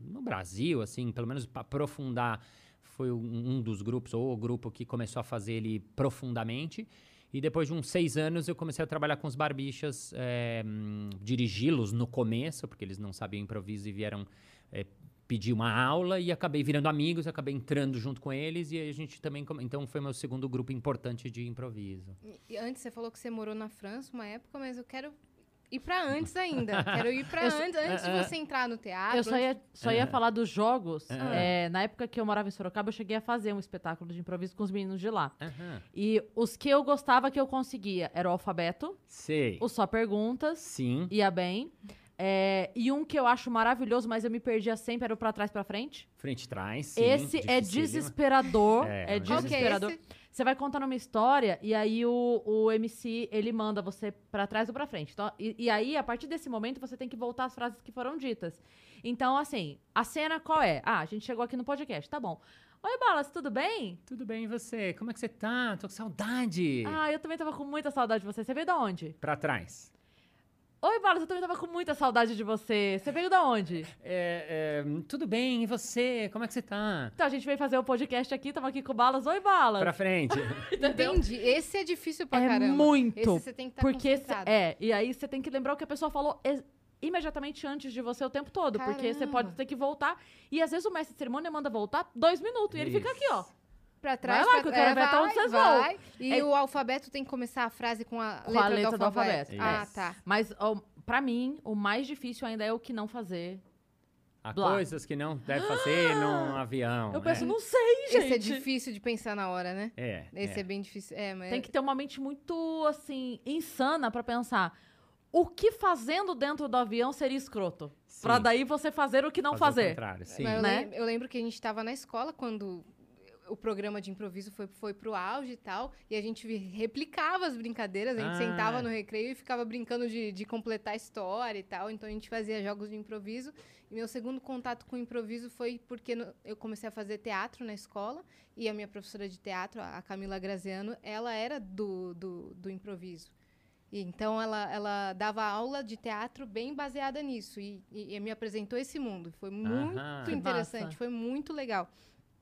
no Brasil, assim, pelo menos para aprofundar. Foi um, dos grupos, ou o grupo que começou a fazer ele profundamente. E depois de uns seis anos eu comecei a trabalhar com os barbichas, é, dirigi-los no começo, porque eles não sabiam improviso e vieram é, pedir uma aula e acabei virando amigos, acabei entrando junto com eles e a gente também. Então foi meu segundo grupo importante de improviso. E antes você falou que você morou na França uma época, mas eu quero ir pra antes ainda. quero ir pra Eu só- antes, antes de você entrar no teatro. eu só ia, só ia falar dos jogos. É, na época que eu morava em Sorocaba, eu cheguei a fazer um espetáculo de improviso com os meninos de lá. Aham. E os que eu gostava que eu conseguia era o alfabeto, Sei. o só perguntas, Sim. ia bem. É, e um que eu acho maravilhoso, mas eu me perdia sempre, era o pra trás pra frente. Frente trás. Sim, esse é desesperador. É, É, é desesperador. esse? Você vai contando uma história e aí o, o MC, ele manda você pra trás ou pra frente. Então, e, e aí, a partir desse momento, você tem que voltar às frases que foram ditas. Então, assim, a cena qual é? Ah, a gente chegou aqui no podcast, tá bom. Oi, Balas, tudo bem? Tudo bem, e você? Como é que você tá? Tô com saudade. Ah, eu também tava com muita saudade de você. Você veio da onde? Pra trás. Oi, Balas, eu também tava com muita saudade de você. Você veio da onde? É, é, tudo bem, e você? Como é que você tá? Então, a gente veio fazer o podcast aqui, tava aqui com o Balas. Oi, Balas. Pra frente. Entendi. Esse é difícil pra É caramba. muito, Esse você tem que estar Porque, cê- concentrado. é, e aí você tem que lembrar o que a pessoa falou imediatamente antes de você o tempo todo. Porque você Caramba. pode ter que voltar. E às vezes o mestre de cerimônia manda voltar dois minutos. E ele fica aqui, ó. Pra trás, Vai lá, pra que eu quero ver até onde vocês vai. E É- o alfabeto tem que começar a frase com a Com letra, a letra do do alfabeto. alfabeto. Ah, tá. Mas, ó, pra mim, o mais difícil ainda é o que não fazer. Há Blá. coisas que não deve fazer num avião. eu penso, né? não sei, gente. Esse é difícil de pensar na hora, né? É. Esse é, é. bem difícil. É, mas Tem que ter uma mente muito, assim, insana pra pensar. O que fazendo dentro do avião seria escroto? Sim. Pra daí você fazer o que não o fazer. contrário, sim. Mas eu, né? lem- eu lembro que a gente estava na escola quando o programa de improviso foi, foi pro auge e tal, e a gente replicava as brincadeiras, a gente Ah. sentava no recreio e ficava brincando de, de completar a história e tal, então a gente fazia jogos de improviso. E meu segundo contato com o improviso foi porque no- eu comecei a fazer teatro na escola, e a minha professora de teatro, a Camila Graziano, ela era do, do, do improviso. E então ela, ela dava aula de teatro bem baseada nisso, e, e- e me apresentou esse mundo. Foi muito interessante, foi muito legal.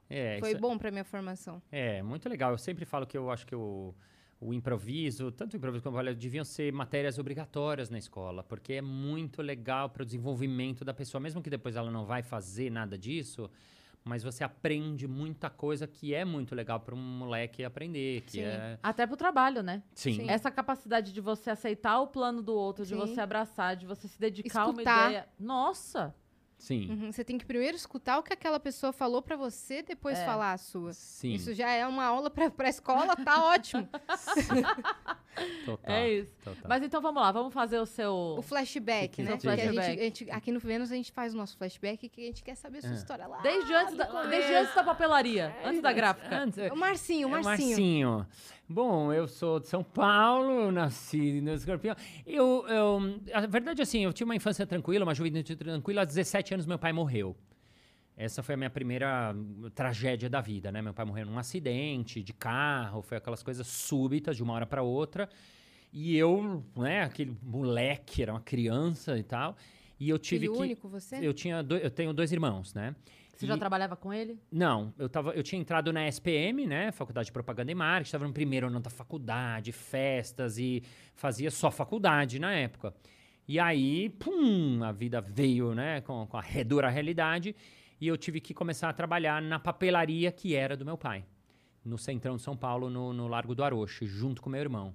É, Foi isso- bom pra minha formação. É, muito legal. Eu sempre falo que eu acho que o, o improviso, tanto o improviso como o balé, deviam ser matérias obrigatórias na escola, porque é muito legal para o desenvolvimento da pessoa, mesmo que depois ela não vai fazer nada disso, mas você aprende muita coisa que é muito legal para um moleque aprender, que Sim. é Até pro trabalho, né? sim, Sim. Essa capacidade de você aceitar o plano do outro, de Sim. você abraçar, de você se dedicar a uma Escutar. ideia. Nossa! Sim, Uhum, Você tem que primeiro escutar o que aquela pessoa falou pra você, depois É. falar a sua. sim, Isso já é uma aula pra, pra escola, tá ótimo. total, É isso. total. Mas então vamos lá, vamos fazer o seu. O flashback, né? é Porque a gente- flashback? a gente- aqui no Vênus a gente faz o nosso flashback que a gente quer saber a sua É. história lá. Desde antes, da, desde antes da papelaria, antes da gráfica. Antes, O Marcinho, o É, Marcinho. Marcinho. Bom, eu sou de São Paulo, nasci no Escorpião. Eu, eu, a verdade, assim, eu tive uma infância tranquila, uma juventude tranquila. Aos 17 anos, meu pai morreu. Essa foi a minha primeira hum, tragédia da vida, né? Meu pai morreu num acidente de carro, foi aquelas coisas súbitas de uma hora para outra. E eu, né, aquele moleque, era uma criança e tal. E eu tive Filho que. único, você? Eu, tinha do- eu tenho dois irmãos, né? Você já E- trabalhava com ele? não, eu, tava, eu tinha entrado na SPM, né? Faculdade de Propaganda e Marketing, estava no primeiro ano da faculdade, festas e fazia só faculdade na época. E aí, pum, a vida veio, né? Com, com a re- dura realidade e eu tive que começar a trabalhar na papelaria que era do meu pai, no centrão de São Paulo, no, no Largo do Aroche, junto com meu irmão.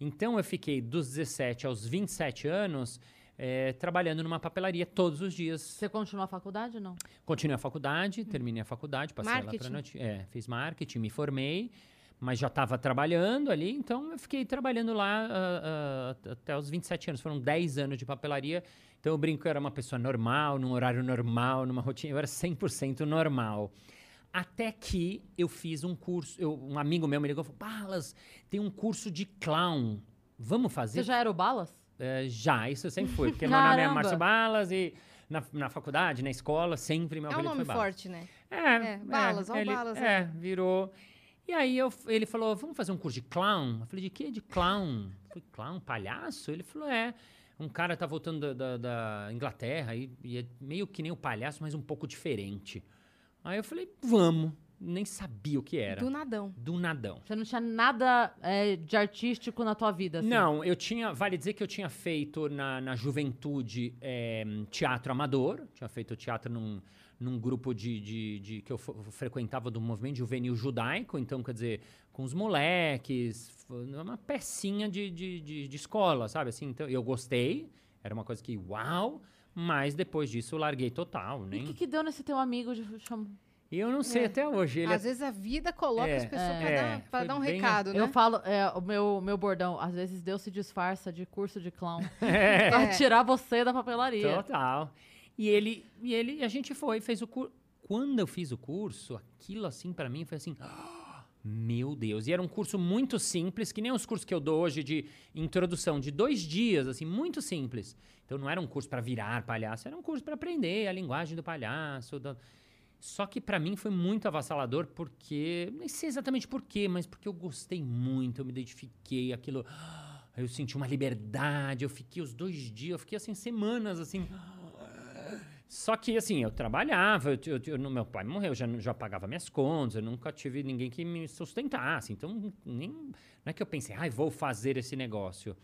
Então eu fiquei dos 17 aos 27 anos eh, trabalhando numa papelaria todos os dias. Você continuou a faculdade ou não? Continuei a faculdade, terminei a faculdade, passei lá Marketing. para noti- é, fiz marketing, me formei, mas já estava trabalhando ali, então eu fiquei trabalhando lá ah, ah, até os 27 anos. Foram 10 anos de papelaria. Então eu brinco que eu era uma pessoa normal, num horário normal, numa rotina, eu era 100% normal. Até que eu fiz um curso, eu- um amigo meu me ligou e falou: Balas, tem um curso de clown. Vamos fazer? Você já era o Balas? É, já, isso eu sempre fui. Porque meu nome é! Márcio Balas e na, na faculdade, na escola, sempre meu É um nome foi Balas. forte, né? É, É, Balas, ó o ele, Balas, É, é. virou. E aí eu, ele falou, vamos fazer um curso de clown? Eu falei, de quê? De clown? Eu falei, clown? Palhaço? Ele falou, é. Um cara tá voltando da, da- da Inglaterra e, e é meio que nem o palhaço, mas um pouco diferente. Aí eu falei, vamos. Nem sabia o que era. Do nadão. Do nadão. Você não tinha nada é, de artístico na tua vida, assim? Não, eu tinha. Vale dizer que eu tinha feito na, na juventude eh, teatro amador. Tinha feito teatro num, num grupo de, de, de- que eu frequentava do movimento juvenil judaico. Então, quer dizer, com os moleques, uma pecinha de, de, de, de escola, sabe? Assim, então, eu gostei. Era uma coisa que, uau! Mas depois disso eu larguei total. E o Nem... que, que deu nesse teu amigo de. E eu não sei É. até hoje. Ele Às vezes a vida coloca É, as pessoas pra, é, dar, pra dar um bem- recado, né? Eu falo, é, o meu, meu bordão, às vezes Deus se disfarça de curso de clown É. pra É. tirar você da papelaria. Total. E ele, e ele, a gente foi, fez o curso. Quando eu fiz o curso, aquilo assim pra mim foi assim, "Ah, meu Deus. E era um curso muito simples, que nem os cursos que eu dou hoje de introdução, de dois dias, assim, muito simples. Então não era um curso pra virar palhaço, era um curso pra aprender a linguagem do palhaço. da- Só que pra mim foi muito avassalador porque, nem sei exatamente por quê, mas porque eu gostei muito, eu me identifiquei, aquilo eu senti uma liberdade, eu fiquei os dois dias, eu fiquei assim, semanas, assim. Só que, assim, eu trabalhava, eu, eu, eu- meu pai morreu, já, já pagava minhas contas, eu nunca tive ninguém que me sustentasse. Então, nem, não é que eu pensei, ai, vou fazer esse negócio.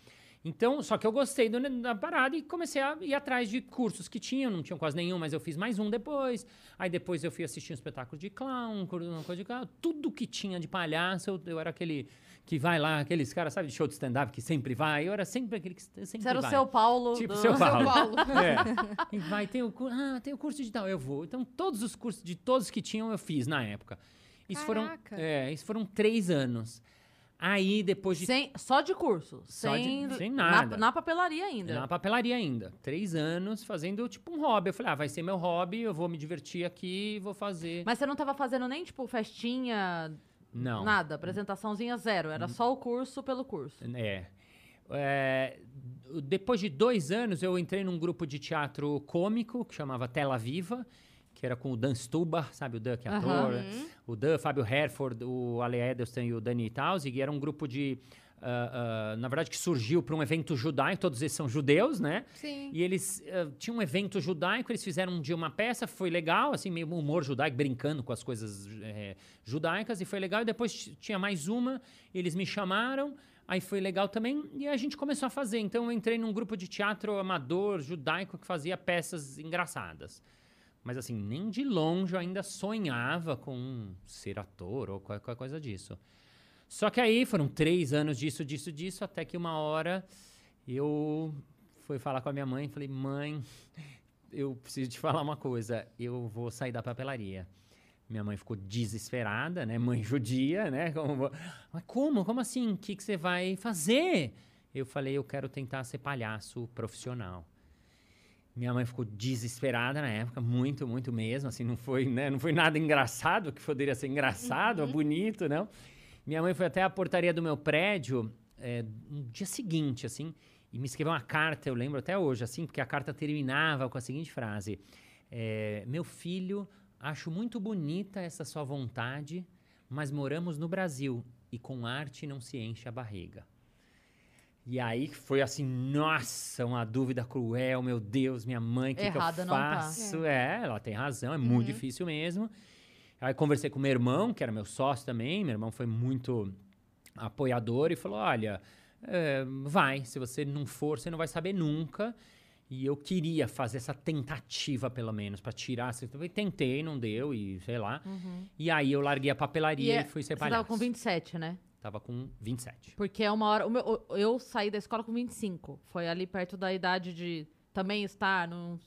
Então, só que eu gostei do- da parada e comecei a ir atrás de cursos que tinham, não tinham quase nenhum, mas eu fiz mais um depois. Aí depois eu fui assistir um espetáculo de clown, uma coisa de clown, tudo que tinha de palhaço, eu, eu era aquele que vai lá, aqueles caras, sabe, de show de stand-up que sempre vai, eu era sempre aquele que sempre Você era o seu Paulo. Tipo, do- seu São Paulo. Paulo. É. E vai, tem o, ah, tem o curso de tal, eu vou. Então, todos os cursos de todos que tinham, eu fiz na época. Isso foram, Caraca. é, isso foram três anos. Aí, depois de Sem, só de curso. Só de- sem, sem na- nada. Na, papelaria ainda. na papelaria ainda, três anos fazendo tipo um hobby. Eu falei, ah, vai ser meu hobby, eu vou me divertir aqui, vou fazer. Mas você não tava fazendo nem, tipo, festinha, Não. nada, apresentaçãozinha zero. Era só o curso pelo curso. É. É, depois de dois anos, eu entrei num grupo de teatro cômico que chamava Tela Viva, que era com o Dan Stubar, sabe o Dan, que é ator? Uhum. O Dan, Fábio Herford, o Ale Edelstein e o Dani Tausig. E era um grupo de... ah, na verdade, que surgiu para um evento judaico, todos eles são judeus, né? Sim. E eles ah, tinham um evento judaico, eles fizeram um dia uma peça, foi legal, assim, meio humor judaico, brincando com as coisas eh, judaicas, e foi legal. E depois tinha mais uma, eles me chamaram, aí foi legal também, e a gente começou a fazer. Então eu entrei num grupo de teatro amador judaico que fazia peças engraçadas. Mas assim, nem de longe eu ainda sonhava com ser ator ou qualquer coisa disso. Só que aí foram três anos disso, disso, disso, até que uma hora eu fui falar com a minha mãe e falei, mãe, eu preciso te falar uma coisa, eu vou sair da papelaria. Minha mãe ficou desesperada, né? Mãe judia, né? Como, mas como? Como assim? O que, que você vai fazer? Eu falei, eu quero tentar ser palhaço profissional. Minha mãe ficou desesperada na época, muito, muito mesmo. Assim, não foi, né? Não foi nada engraçado, que poderia ser engraçado, bonito, não. Minha mãe foi até a portaria do meu prédio é, no dia seguinte, assim, e me escreveu uma carta, eu lembro até hoje, assim, porque a carta terminava com a seguinte frase: é, Meu filho, acho muito bonita essa sua vontade, mas moramos no Brasil e com arte não se enche a barriga. E aí foi assim, nossa, uma dúvida cruel, meu Deus, minha mãe, o que, que eu Errada não tá. faço? É, ela tem razão, é muito difícil mesmo. Aí conversei com meu irmão, que era meu sócio também, meu irmão foi muito apoiador e falou, olha, é, vai, se você não for, você não vai saber nunca. E eu queria fazer essa tentativa, pelo menos, pra tirar. assim, Eu tentei, não deu, e sei lá. E aí eu larguei a papelaria e, é- fui ser Você palhaço. tava com 27, né? Tava com 27. Porque é uma hora. meu- eu saí da escola com 25. Foi ali perto da idade de também estar no,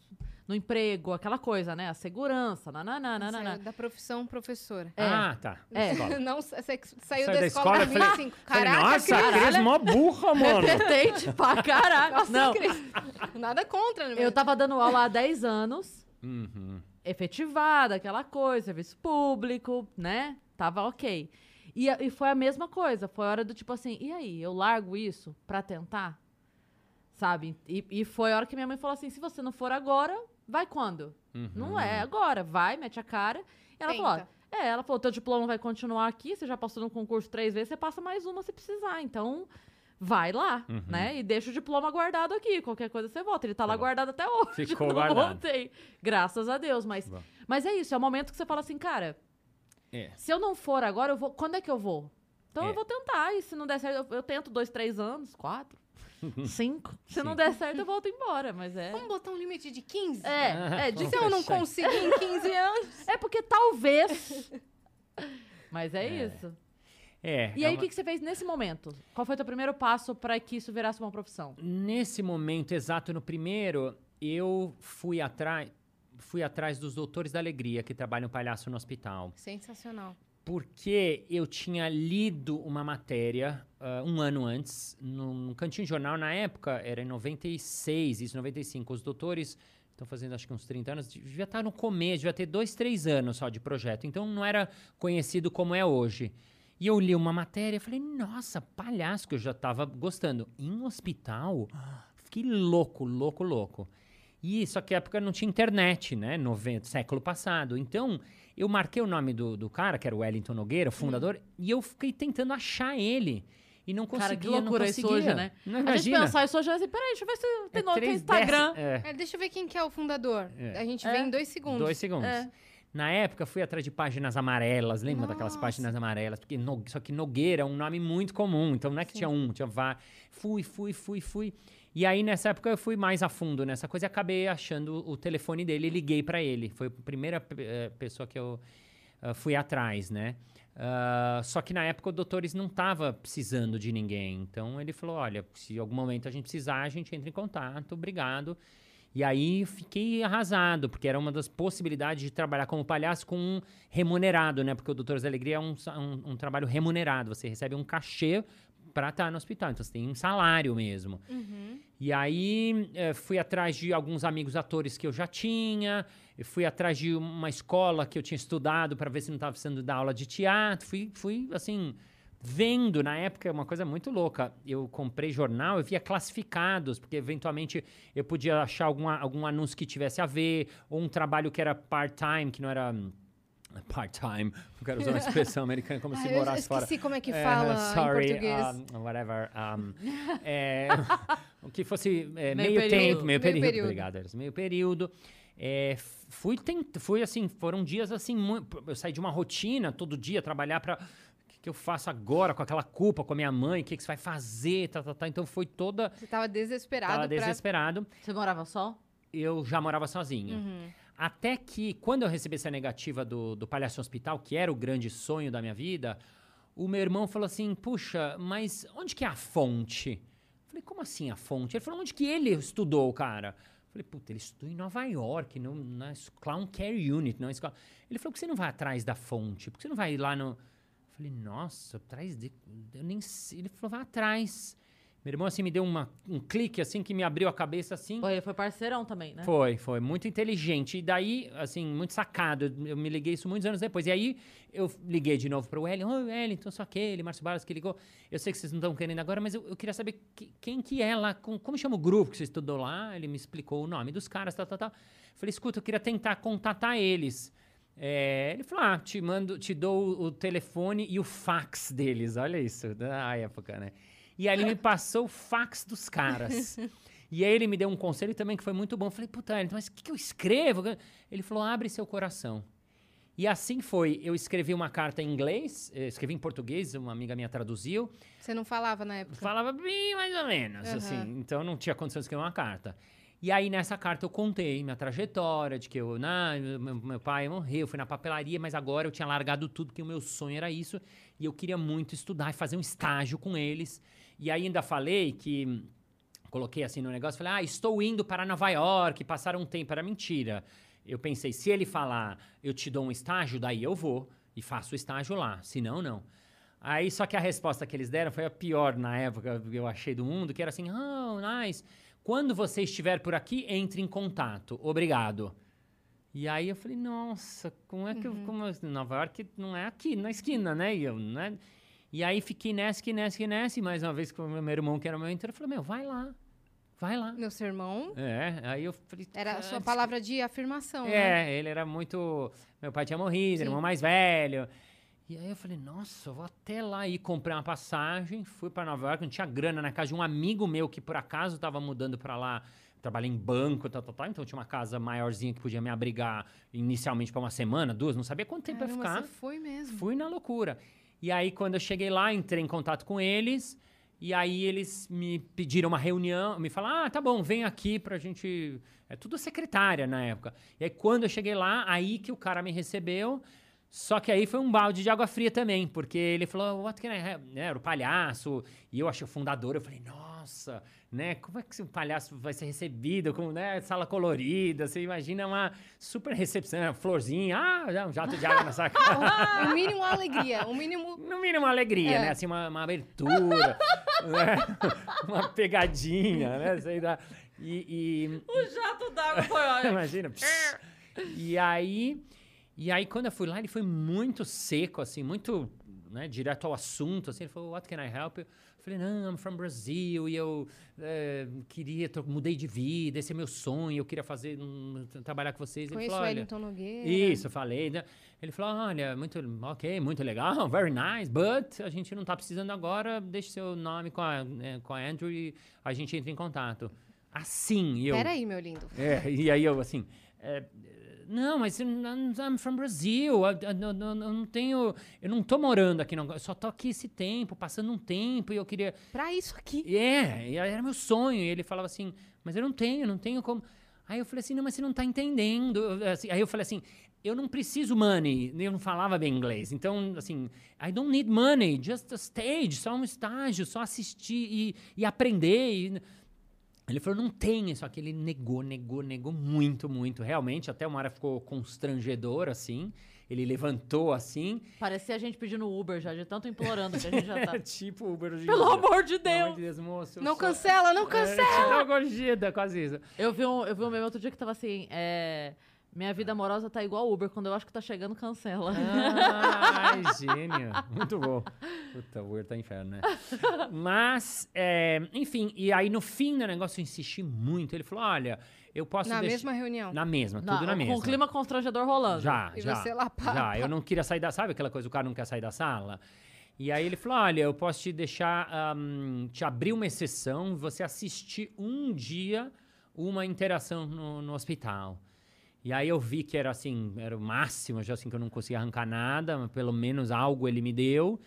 no emprego, aquela coisa, né? A segurança, nananã. Saiu da profissão professora. É. Ah, tá. É. Escola. Não, você saiu, Saiu da, da escola, escola, falei- 25. Falei, Caraca, nossa, a Cris mó burra, mano. Repetente pra caralho. Nossa, Não, Cris. Nada contra, né? eu tava dando aula há 10 anos, Uhum. efetivada, aquela coisa, serviço público, né? Tava ok. E, e foi a mesma coisa. Foi a hora do tipo assim, e aí, eu largo isso pra tentar? Sabe? E, e foi a hora que minha mãe falou assim: se você não for agora, vai quando? Não é agora, vai, mete a cara. E ela Tenta. falou: ó, é, ela falou: teu diploma vai continuar aqui, você já passou no concurso três vezes, você passa mais uma se precisar. Então, vai lá, Uhum. né? E deixa o diploma guardado aqui. Qualquer coisa você volta. Ele tá lá Tá bom. guardado até hoje. Ficou não guardado. voltei. Graças a Deus. Mas, Bom. mas é isso, é o momento que você fala assim, cara, É. se eu não for agora, eu vou. Quando é que eu vou? Então É. eu vou tentar. E se não der certo, eu, eu tento dois, três anos, quatro, cinco. Se não der certo, eu volto embora. Mas é. Vamos botar um limite de 15? É, é, de Se eu não conseguir em 15 anos. É porque talvez. Mas é, É. isso. É. E é aí, o uma- que, que você fez nesse momento? Qual foi o teu primeiro passo para que isso virasse uma profissão? Nesse momento exato, no primeiro, eu fui atrás, fui atrás dos doutores da alegria que trabalham palhaço no hospital. Sensacional. Porque eu tinha lido uma matéria ah, um ano antes, num, cantinho de jornal, na época, era em 96, isso, 95. Os doutores estão fazendo acho que uns 30 anos, devia estar no começo, devia ter dois, três anos só de projeto. Então não era conhecido como é hoje. E eu li uma matéria e falei, nossa, palhaço, que eu já estava gostando. Em hospital, fiquei louco, louco, louco. E só que época não tinha internet, né? 90, século passado. Então, eu marquei o nome do, do cara, que era o Wellington Nogueira, o fundador, e eu fiquei tentando achar ele. e não Cara, que conseguia, loucura não isso conseguia. hoje, né? Não A gente imagina. pensar isso hoje, assim, peraí, deixa eu ver se tem, É no, tem Instagram. é. É, deixa eu ver quem que é o fundador. É. A gente É. vê em dois segundos. Dois segundos. É. Na época, fui atrás de páginas amarelas. Lembra daquelas Nossa. páginas amarelas? Porque No- só que Nogueira é um nome muito comum. Então, não é que Sim. tinha um, tinha vários. Fui, fui, fui, fui. E aí, nessa época, eu fui mais a fundo nessa coisa e acabei achando o telefone dele e liguei pra ele. Foi a primeira eh, pessoa que eu ah, fui atrás, né? Ah, só que na época o Doutores não estava precisando de ninguém. Então ele falou: olha, se em algum momento a gente precisar, a gente entra em contato, obrigado. E aí fiquei arrasado, porque era uma das possibilidades de trabalhar como palhaço com um remunerado, né? Porque o Doutores da Alegria é um, um- um trabalho remunerado. Você recebe um cachê para estar no hospital. Então você tem um salário mesmo. Uhum. E aí eh, fui atrás de alguns amigos atores que eu já tinha, eu fui atrás de uma escola que eu tinha estudado para ver se não estava precisando dar aula de teatro. Fui, fui assim, vendo. Na época, é uma coisa muito louca. Eu comprei jornal, eu via classificados, porque eventualmente eu podia achar algum, a- algum anúncio que tivesse a ver, ou um trabalho que era part-time, que não era. Part-time, não quero usar uma expressão americana como Ah, se eu morasse fora. esqueci como é que É, fala sorry, em português. um, whatever. um, é, o que fosse é, Meio meio, tempo, meio, Meio período. período. Obrigado, Eros, meio período. É, fui, tent, fui assim, foram dias assim, eu saí de uma rotina todo dia, trabalhar para o que, que eu faço agora com aquela culpa com a minha mãe, o que, que você vai fazer, tá, tá, tá. Então foi toda, Você tava desesperado tava pra... desesperado. Você morava só? Eu já morava sozinho. Uhum. Até que, quando eu recebi essa negativa do, do Palhaço Hospital, que era o grande sonho da minha vida, o meu irmão falou assim: Puxa, mas onde que é a fonte? Eu falei: Como assim a fonte? Ele falou: Onde que ele estudou, cara? Eu falei: Puta, ele estudou em Nova York, no, na Clown Care Unit, não escola. Ele falou: Por que você não vai atrás da fonte? Por que você não vai lá no. Eu falei: Nossa, atrás de. Eu nem sei. Ele falou: Vai atrás. Meu irmão, assim, me deu uma, um clique, assim, que me abriu a cabeça, assim. Ele foi parceirão também, né? Foi, foi. Muito inteligente. E daí, assim, muito sacado. Eu, me liguei isso muitos anos depois. E aí, eu liguei de novo pro Ellen. Oi, Ellen, então sou aquele, Márcio Barros que ligou. Eu sei que vocês não estão querendo agora, mas eu, eu queria saber que- quem que é lá, com- como chama o grupo que você estudou lá. Ele me explicou o nome dos caras, tal, tal, tal. Falei, escuta, eu queria tentar contatar eles. É, ele falou, ah, te mando, te dou o telefone e o fax deles. Olha isso, da época, né? E aí ele me passou o fax dos caras. E aí ele me deu um conselho também que foi muito bom. Eu falei, puta, Wellington, mas o que, que eu escrevo? Ele falou, abre seu coração. E assim foi. Eu escrevi uma carta em inglês, eh, escrevi em português, uma amiga minha traduziu. Você não falava na época? Falava bem mais ou menos, Aham. assim. Então não tinha condição de escrever uma carta. E aí nessa carta eu contei minha trajetória, de que eu, na, meu, meu pai morreu, fui na papelaria, mas agora eu tinha largado tudo, porque o meu sonho era isso. E eu queria muito estudar e fazer um estágio com eles. E ainda falei que coloquei assim no negócio, falei, ah, estou indo para Nova York, passaram um tempo, era mentira. Eu pensei, se ele falar, eu te dou um estágio, daí eu vou e faço o estágio lá, se não, não. Aí, só que a resposta que eles deram foi a pior na época que eu achei do mundo, que era assim, oh, nice, quando você estiver por aqui, entre em contato, obrigado. E aí eu falei, nossa, como é que eu, como Nova York não é aqui, na esquina, né? E eu, né? E aí fiquei nessa, que nessa, que nessa, e mais uma vez com o meu irmão, que era meu mentor, eu falei, meu, vai lá, vai lá. Meu sermão É, aí eu falei... era a "Ah, sua palavra de afirmação, né? É, ele era muito... Meu pai tinha morrido, irmão mais velho. E aí eu falei, nossa, eu vou até lá e comprei uma passagem, fui pra Nova York, não tinha grana na casa de um amigo meu que por acaso tava mudando pra lá. Trabalhei em banco, tal, tal, tal. Então tinha uma casa maiorzinha que podia me abrigar inicialmente pra uma semana, duas, não sabia quanto tempo ia Caramba, ficar. você foi mesmo. Fui na loucura. E aí, quando eu cheguei lá, entrei em contato com eles. E aí, eles me pediram uma reunião. Me falaram, ah, tá bom, vem aqui pra gente... É tudo secretária na época. E aí, quando eu cheguei lá, aí que o cara me recebeu. Só que aí foi um balde de água fria também. Porque ele falou, what can I have? Né, Era o palhaço. E eu achei o fundador. Eu falei, nossa, né? Como é que esse palhaço vai ser recebido? Com né, sala colorida. Você imagina uma super recepção, florzinha. Ah, um jato de água na sua cara. O mínimo uma alegria, o mínimo... No mínimo uma alegria, É. né? Assim, uma, uma abertura, né? uma pegadinha, né? Sei lá. E, O jato d'água foi e ótimo. imagina. pss. e aí, e aí quando eu fui lá, ele foi muito seco, assim, muito né, direto ao assunto, assim, ele falou, what can I help you? Eu falei, não, I'm from Brazil, e eu é, queria, mudei de vida, esse é meu sonho, eu queria fazer, um, trabalhar com vocês. Ele Conheço o falou, Wellington Nogueira. isso, eu falei. né? Ele falou: olha, muito, ok, muito legal, very nice, but a gente não tá precisando agora, deixe seu nome com a, eh, com a Andrew e a gente entra em contato. Assim, e eu. Peraí, meu lindo. É, e aí eu assim. é, não, mas eu I'm from Brazil. I- não- não- Eu não tenho. Eu não tô morando aqui, não. Eu só tô aqui esse tempo, passando um tempo, e eu queria. Pra isso aqui. É, era meu sonho. E ele falava assim, mas eu não tenho, não tenho como. Aí eu falei assim, não, mas você não tá entendendo. Eu, assim, Aí eu falei assim, eu não preciso money. Eu não falava bem inglês. Então, assim, I don't need money, just a stage, só um estágio, só assistir e, e aprender. E... Ele falou, não tem. Só que ele negou, negou, negou muito, muito. Realmente, até uma hora ficou constrangedor, assim. Ele levantou assim. Parecia a gente pedindo Uber já, de tanto implorando que a gente já tá. tipo Uber hoje Pelo dia. amor de Pelo amor Deus! de Deus, moço. Não só- cancela, não É, cancela! te dá uma gorjeta, quase isso. Eu vi um, eu vi um meme outro dia que tava assim, é... Minha vida amorosa tá igual Uber, quando eu acho que tá chegando, cancela. Ai, gênio. Muito bom. Puta, o Uber tá inferno, né? Mas, é, enfim, e aí no fim do negócio eu insisti muito. Ele falou: olha, eu posso Na deixar- mesma reunião. Na mesma, Na- tudo na mesma. Com o clima constrangedor rolando. Já, E já. você lá, pá, já, eu não queria sair da... Sabe aquela coisa, o cara não quer sair da sala? E aí ele falou, olha, eu posso te deixar, ahm, te abrir uma exceção, você assistir um dia uma interação no, no hospital. E aí eu vi que era assim, era o máximo, já assim que eu não conseguia arrancar nada, mas pelo menos algo ele me deu.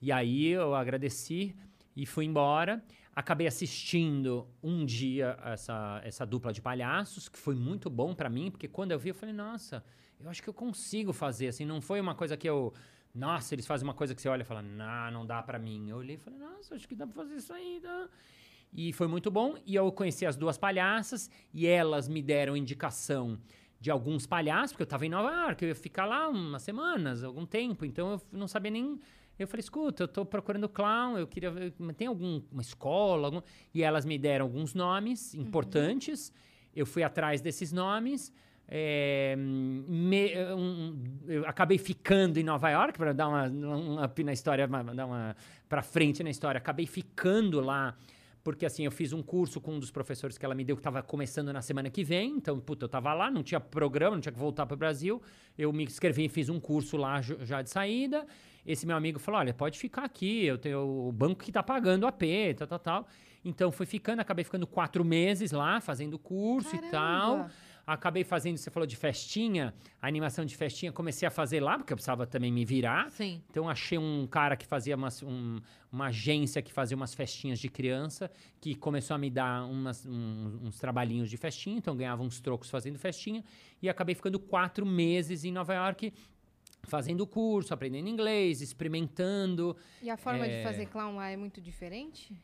E aí eu agradeci e fui embora. Acabei assistindo um dia essa, essa dupla de palhaços, que foi muito bom pra mim, porque quando eu vi, eu falei, nossa, eu acho que eu consigo fazer, assim, não foi uma coisa que eu... Nossa, eles fazem uma coisa que você olha e fala, não, não dá pra mim. Eu olhei e falei, nossa, acho que dá pra fazer isso dá. E foi muito bom. E eu conheci as duas palhaças e elas me deram indicação de alguns palhaços, porque eu tava em Nova York, eu ia ficar lá umas semanas, algum tempo, então eu não sabia nem. Eu falei, escuta, eu tô procurando clown, eu queria ver, tem alguma escola? Algum... E elas me deram alguns nomes importantes, eu fui atrás desses nomes. é, me- um- eu acabei ficando em Nova York para dar uma, um up na história, uma- dar uma para frente na história. Acabei ficando lá porque assim, eu fiz um curso com um dos professores que ela me deu que estava começando na semana que vem. Então, puta, eu tava lá, não tinha programa, não tinha que voltar para o Brasil. Eu me inscrevi e fiz um curso lá já de saída. Esse meu amigo falou: olha, pode ficar aqui, eu tenho o banco que tá pagando o AP, tal, tal, tal. Então fui ficando, acabei ficando quatro meses lá, fazendo curso e tal. Acabei fazendo, você falou de festinha, a animação de festinha, comecei a fazer lá, porque eu precisava também me virar. Sim. Então achei um cara que fazia umas, um- uma agência que fazia umas festinhas de criança, que começou a me dar umas- um- uns trabalhinhos de festinha, então ganhava uns trocos fazendo festinha, e acabei ficando quatro meses em Nova York fazendo curso, aprendendo inglês, experimentando. E a forma de É. fazer clown lá é muito diferente?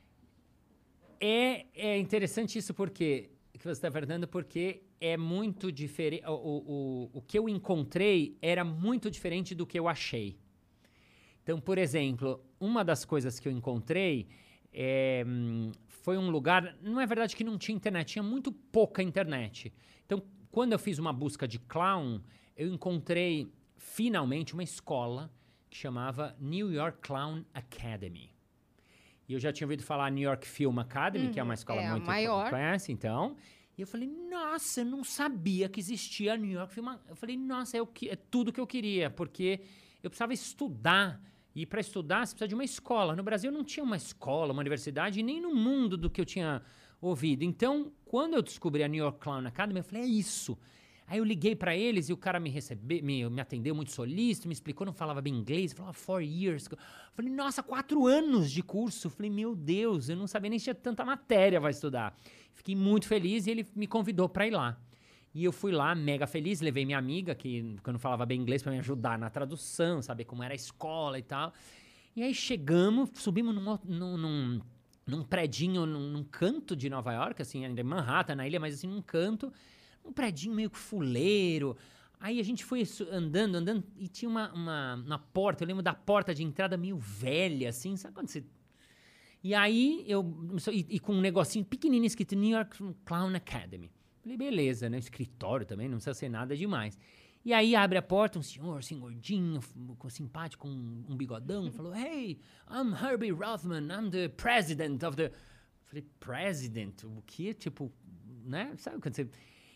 É, é interessante isso porque que você está perguntando porque é muito diferente. O, o, o, que eu encontrei era muito diferente do que eu achei. Então, por exemplo, uma das coisas que eu encontrei é, foi um lugar. Não é verdade que não tinha internet, tinha muito pouca internet. Então, quando eu fiz uma busca de clown, eu encontrei finalmente uma escola que chamava New York Clown Academy. E eu já tinha ouvido falar New York Film Academy, que é uma escola é muito maior. conhece, então. E eu falei, nossa, eu não sabia que existia New York Film Academy. Eu falei, nossa, é, o que, é tudo que eu queria, porque eu precisava estudar. E para estudar, você precisa de uma escola. No Brasil não tinha uma escola, uma universidade, nem no mundo do que eu tinha ouvido. Então, quando eu descobri a New York Clown Academy, eu falei, é isso. Aí eu liguei para eles e o cara me recebeu, me, me atendeu muito solícito, me explicou, não falava bem inglês, falou, ah, four years. Eu falei, nossa, quatro anos de curso. Eu falei, meu Deus, eu não sabia nem se tinha tanta matéria para estudar. Fiquei muito feliz e ele me convidou para ir lá. E eu fui lá, mega feliz, levei minha amiga, que, que eu não falava bem inglês, para me ajudar na tradução, saber como era a escola e tal. E aí chegamos, subimos num, num, num, num predinho, num, num canto de Nova York, assim, ainda em Manhattan, na ilha, mas assim, num canto, um predinho meio que fuleiro. Aí a gente foi andando, andando, e tinha uma, uma, uma porta, eu lembro da porta de entrada meio velha, assim, sabe quando você e aí eu. E, e com um negocinho pequenininho escrito New York Clown Academy. Falei, beleza, né? Escritório também, não precisa ser nada demais. E aí abre a porta, um senhor, assim, gordinho, simpático, com um, um bigodão, falou: Hey, I'm Herbie Rothman, I'm the president of the. Falei, president? O quê? Tipo, né? Sabe quando você.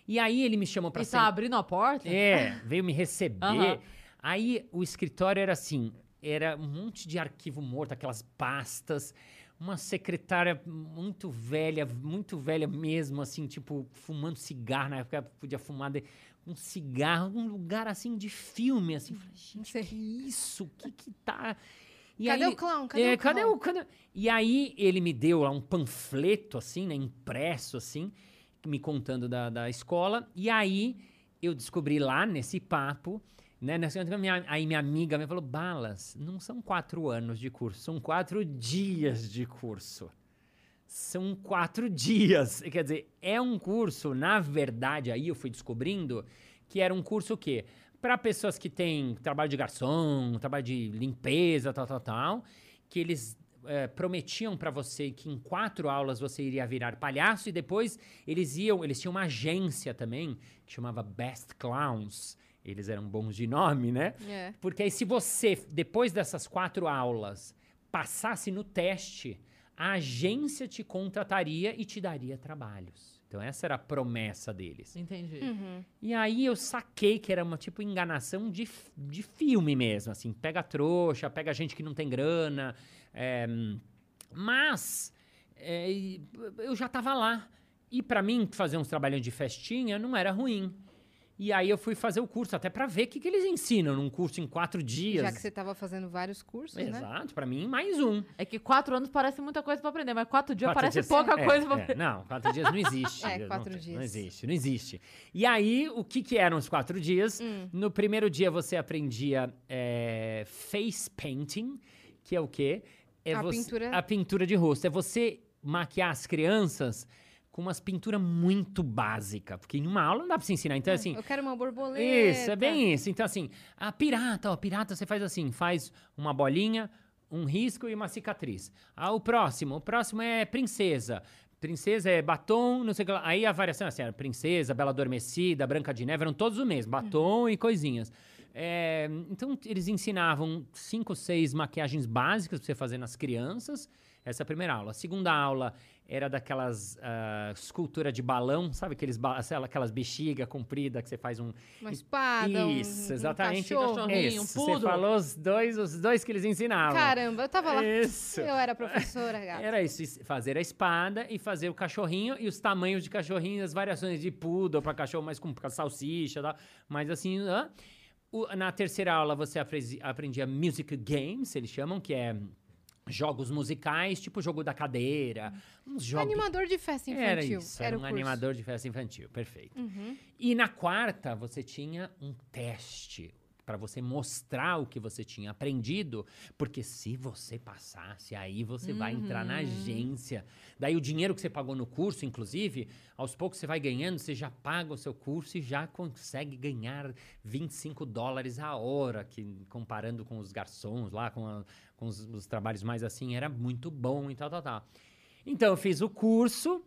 E aí ele me chamou pra E ser tá abrindo a porta? é, veio me receber. Aham. Aí o escritório era assim, era um monte de arquivo morto, aquelas pastas, uma secretária muito velha, muito velha mesmo, assim, tipo, fumando cigarro, na época podia fumar de- um cigarro, um lugar assim de filme, assim. Falei, gente, que isso? Que que tá... E Cadê aí- o clown? Cadê é, o cadê clown? o cadê... E aí ele me deu lá um panfleto, assim, né, impresso, assim, me contando da, da escola. E aí eu descobri lá nesse papo, né, minha, aí minha amiga me falou, Balas, não são quatro anos de curso, são quatro dias de curso. São quatro dias. Quer dizer, é um curso, na verdade, aí eu fui descobrindo que era um curso o quê? Para pessoas que têm trabalho de garçom, trabalho de limpeza, tal, tal, tal, que eles eh, prometiam para você que em quatro aulas você iria virar palhaço e depois eles iam, eles tinham uma agência também que chamava Best Clowns. Eles eram bons de nome, né? É. Porque aí, se você, depois dessas quatro aulas, passasse no teste, a agência te contrataria e te daria trabalhos. Então, essa era a promessa deles. Entendi. Uhum. E aí eu saquei que era uma tipo enganação de, de filme mesmo, assim, pega trouxa, pega gente que não tem grana, é, mas é, eu já tava lá. E pra mim, fazer uns trabalhinhos de festinha não era ruim. E aí eu fui fazer o curso, até pra ver o que, que eles ensinam num curso em quatro dias. Já que você tava fazendo vários cursos, né? Exato, pra mim, mais um. É que quatro anos parece muita coisa pra aprender, mas quatro dias Quatro parece dias- pouca é, coisa pra é, aprender. Não, quatro dias não existe. É, Não quatro tem- dias. Não existe, não existe. E aí, o que que eram os quatro dias? Hum. No primeiro dia você aprendia é, face painting, que é o quê? É A você- pintura- A pintura de rosto. É você maquiar as crianças com umas pinturas muito básicas. Porque em uma aula não dá pra se ensinar. Então, assim, Eu quero uma borboleta. isso, é bem isso. Então, assim, a pirata, ó, pirata você faz assim, faz uma bolinha, um risco e uma cicatriz. Ah, o próximo, o próximo é princesa. Princesa é batom, não sei o que lá. Aí a variação é assim, era princesa, bela adormecida, branca de neve, eram todos o mesmo, batom e coisinhas. É, então, eles ensinavam cinco, seis maquiagens básicas pra você fazer nas crianças. Essa é a primeira aula. A segunda aula era daquelas ah, escultura de balão, sabe? Aqueles, ba- aquelas bexiga comprida que você faz um, Uma espada, um- isso, um exatamente. cachorro. Cachorrinho, um Isso, você poodle. falou os dois, os dois que eles ensinavam. Caramba, eu tava lá. Isso. Eu era professora, gata. Era isso, is- fazer a espada e fazer o cachorrinho e os tamanhos de cachorrinho, as variações de poodle para cachorro mais com, salsicha, tá? mas assim, hã? Na terceira aula você aprendia music games, eles chamam, que é jogos musicais, tipo jogo da cadeira, uns jogos Animador de festa infantil. era isso, era, o um curso. animador de festa infantil, perfeito. Uhum. E na quarta, você tinha um teste para você mostrar o que você tinha aprendido, porque se você passasse, aí você vai entrar na agência. Daí o dinheiro que você pagou no curso, inclusive, aos poucos você vai ganhando, você já paga o seu curso e já consegue ganhar 25 dólares a hora, que comparando com os garçons lá, com, a- com os, os trabalhos mais assim, era muito bom e tal, tal, tal. Então eu fiz o curso,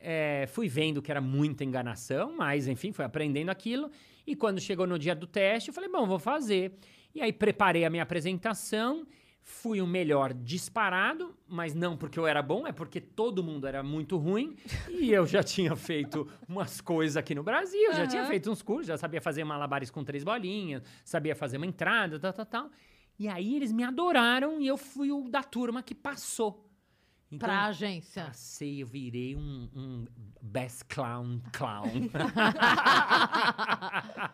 é, fui vendo que era muita enganação, mas enfim, fui aprendendo aquilo. E quando chegou no dia do teste, eu falei, bom, vou fazer. E aí preparei a minha apresentação, fui o melhor disparado, mas não porque eu era bom, é porque todo mundo era muito ruim. E eu já tinha feito umas coisas aqui no Brasil, já tinha feito uns cursos, já sabia fazer malabares com três bolinhas, sabia fazer uma entrada, tal, tal, tal. E aí eles me adoraram e eu fui o da turma que passou. Então, Pra agência. Passei, eu virei um, um best clown clown.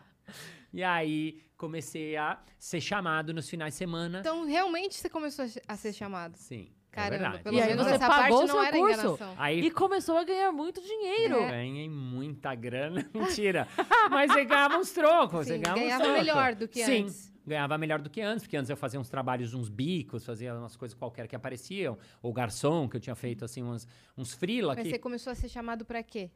e aí comecei a ser chamado nos finais de semana. Então, realmente você começou a se- a ser chamado. Sim, é Caramba, verdade. pelo E menos você essa pagou parte o não seu era curso. enganação. Aí E começou a ganhar muito dinheiro. É. ganhei muita grana. Mentira. Mas você ganhava uns trocos. você Sim, ganhava, uns ganhava trocos. melhor do que Sim, antes. Ganhava melhor do que antes, porque antes eu fazia uns trabalhos, uns bicos, fazia umas coisas qualquer que apareciam. Ou garçom, que eu tinha feito assim, uns, uns freela Mas que você começou a ser chamado pra quê?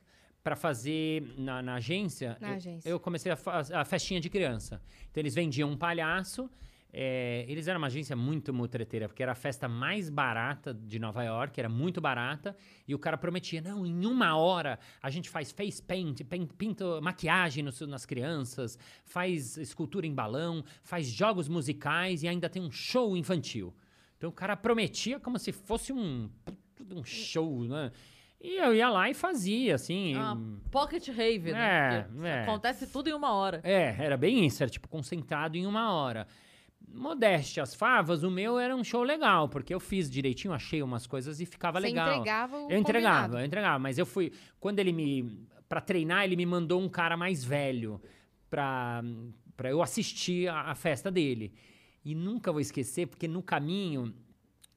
para fazer na, na agência, Na eu, agência. eu comecei a, a festinha de criança. Então eles vendiam um palhaço, É, eles eram uma agência muito mutreteira, porque era a festa mais barata de Nova York, era muito barata, e o cara prometia, não, em uma hora a gente faz face paint, pinta maquiagem nos- nas crianças, faz escultura em balão, faz jogos musicais e ainda tem um show infantil. Então o cara prometia como se fosse um, um show, né? E eu ia lá e fazia, assim. Ah, pocket rave, É, né? Porque é. Acontece tudo em uma hora. É, era bem isso, era tipo concentrado em uma hora. Modéstia as favas, o meu era um show legal, porque eu fiz direitinho, achei umas coisas e ficava Você legal. entregava o Eu entregava, combinado. eu entregava, mas eu fui. Quando ele me. Pra treinar, ele me mandou um cara mais velho pra, pra eu assistir a, a festa dele. E nunca vou esquecer, porque no caminho,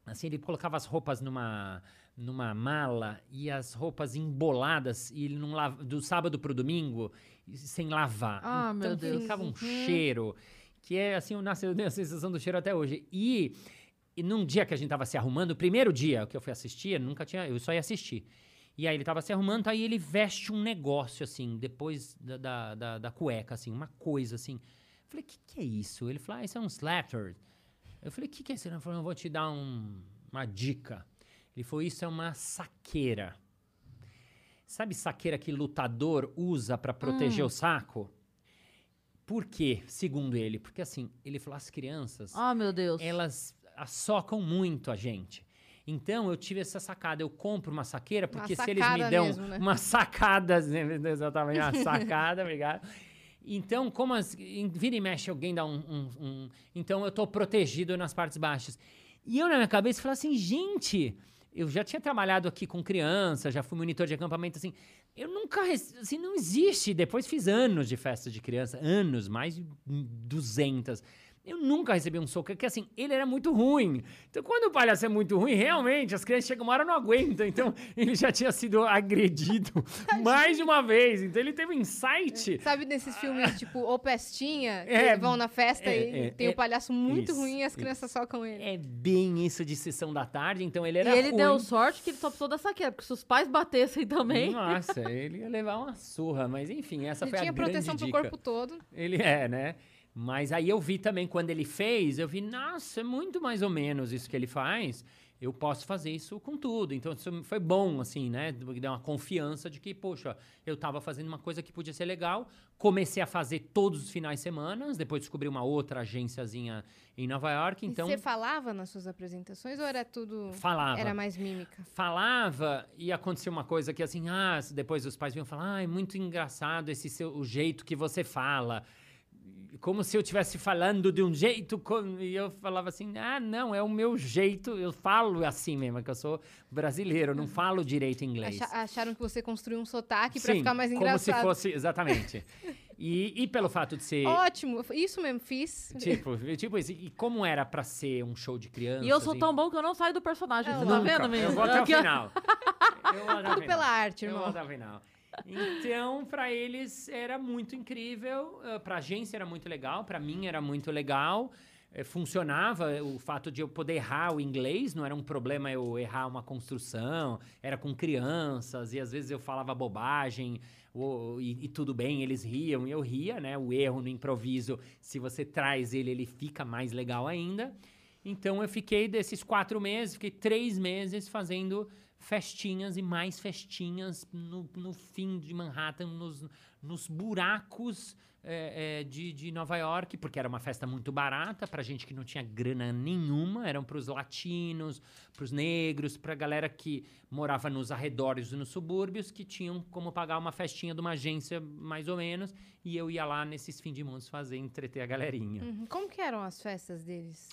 assim, ele colocava as roupas numa, numa mala e as roupas emboladas, e ele não lava, do sábado pro domingo, sem lavar. Ah, então meu Deus. ficava um cheiro, que é assim, eu nasci eu tenho a sensação do cheiro até hoje. E, e num dia que a gente tava se arrumando, o primeiro dia que eu fui assistir, eu nunca tinha, eu só ia assistir. E aí ele tava se arrumando, aí ele veste um negócio, assim, depois da, da, da, da cueca, assim, uma coisa, assim. Eu falei, o que, que é isso? Ele falou, ah, isso é um slatter. Eu falei, o que, que é isso? Ele falou, eu vou te dar um- uma dica. Ele falou, isso é uma saqueira. Sabe saqueira que lutador usa pra proteger o saco? Por quê? Segundo ele. Porque assim, ele falou, as crianças Ah, meu Deus. elas assocam muito a gente. Então eu tive essa sacada, eu compro uma saqueira, porque se eles me sacada dão mesmo, né? uma sacada, exatamente, uma sacada, obrigado. Então, como as, em, vira e mexe alguém dá um, um- um- Então eu tô protegido nas partes baixas. E eu na minha cabeça falei assim, gente, eu já tinha trabalhado aqui com criança, já fui monitor de acampamento, assim, eu nunca, assim, não existe. Depois fiz anos de festa de criança, anos, mais de 200. Eu nunca recebi um soco, porque assim, ele era muito ruim. Então, quando o palhaço é muito ruim, realmente, as crianças chegam uma hora e não aguentam. Então, ele já tinha sido agredido mais de uma vez. Então, ele teve um insight. Sabe desses filmes, tipo, O Pestinha, que É, vão na festa é, e é, tem é, o palhaço muito isso, ruim e as isso. crianças socam ele. É bem isso de sessão da tarde. Então, ele E era ele ruim. deu sorte que ele só precisou da saqueira, porque se os pais batessem também. Nossa, ele ia levar uma surra. Mas, enfim, essa Ele foi a tinha grande proteção pro dica. corpo todo. Ele é, né? Mas aí eu vi também quando ele fez, eu vi, nossa, é muito mais ou menos isso que ele faz. Eu posso fazer isso com tudo. Então isso foi bom, assim, né? Deu uma confiança de que, poxa, eu tava fazendo uma coisa que podia ser legal. Comecei a fazer todos os finais de semana. Depois descobri uma outra agênciazinha em Nova York. Então, E você falava nas suas apresentações ou era tudo... falava. Era mais mímica? falava e acontecia uma coisa que assim, ah, depois os pais vinham falar, ah, é muito engraçado esse seu, o jeito que você fala. Como se eu estivesse falando de um jeito com- e eu falava assim, ah, não, é o meu jeito, eu falo assim mesmo, que eu sou brasileiro, eu não falo direito inglês. Acha- acharam que você construiu um sotaque pra Sim, ficar mais como engraçado. se fosse, exatamente. E, e pelo fato de ser, Ótimo, isso mesmo, fiz. tipo, tipo isso, e como era pra ser um show de criança. E eu sou tão bom que eu não saio do personagem. Você tá vendo, menino? Eu vou até o final. Eu vou até Tudo final. pela arte, Eu irmão. vou até o final. Então, pra eles era muito incrível, eh, pra agência era muito legal, pra mim era muito legal. eh, Funcionava o fato de eu poder errar o inglês, não era um problema eu errar uma construção, era com crianças, e às vezes eu falava bobagem, ou- e, e tudo bem, eles riam, e eu ria, né? O erro no improviso, se você traz ele, ele fica mais legal ainda. Então eu fiquei desses quatro meses, fiquei três meses fazendo festinhas e mais festinhas no, no fim de Manhattan, nos, nos buracos é, é, de, de Nova York, porque era uma festa muito barata pra gente que não tinha grana nenhuma, eram pros latinos, pros negros, pra galera que morava nos arredores e nos subúrbios, que tinham como pagar uma festinha de uma agência mais ou menos, e eu ia lá nesses fim de mundos fazer, entreter a galerinha. Uhum. Como que eram as festas deles?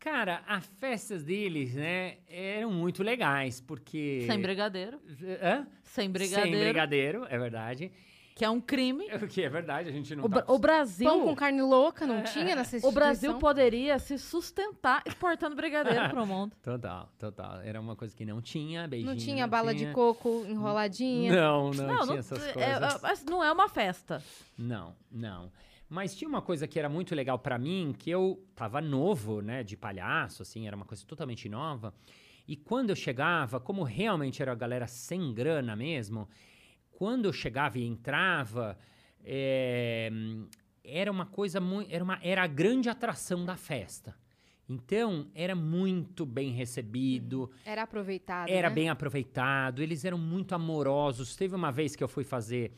Cara, as festas deles, né, eram muito legais, porque... Sem brigadeiro. Hã? Sem brigadeiro. Sem brigadeiro, é verdade. Que é um crime. O que é verdade, a gente não O, tá... O Brasil. Pão com carne louca É, não tinha nessa O Brasil poderia se sustentar exportando brigadeiro pro mundo. Total, total. Era uma coisa que não tinha, beijinho. Não tinha bala tinha. de coco enroladinha? Não, não, Não, tinha não, essas é- coisas. é- mas não é uma festa. Não, não. Mas tinha uma coisa que era muito legal pra mim, que eu tava novo, né, de palhaço, assim, era uma coisa totalmente nova. E quando eu chegava, como realmente era a galera sem grana mesmo, quando eu chegava e entrava, é, era uma coisa muito. Era, uma, era a grande atração da festa. Então, era muito bem recebido, Era aproveitado. era né? bem aproveitado, eles eram muito amorosos. Teve uma vez que eu fui fazer.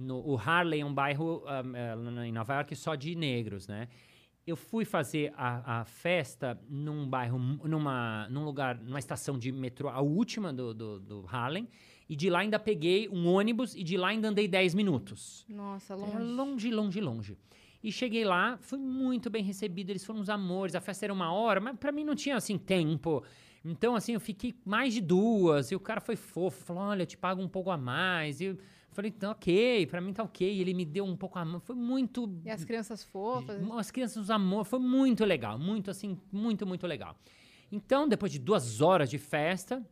No, o Harlem é um bairro um, eh, em Nova York só de negros, né? Eu fui fazer a, a festa num bairro, numa, num lugar, numa estação de metrô, a última do, do, do Harlem, e de lá ainda peguei um ônibus e de lá ainda andei 10 minutos. Nossa, Era longe. longe, longe, longe. E cheguei lá, fui muito bem recebido, eles foram uns amores, a festa era uma hora, mas pra mim não tinha, assim, tempo. Então, assim, eu fiquei mais de duas, e o cara foi fofo, falou, olha, eu te pago um pouco a mais. E eu falei, tá ok, pra mim tá ok. Ele me deu um pouco a mão, foi muito... E as crianças fofas. As crianças, os amor, foi muito legal, muito, assim, muito, muito legal. Então, depois de duas horas de festa,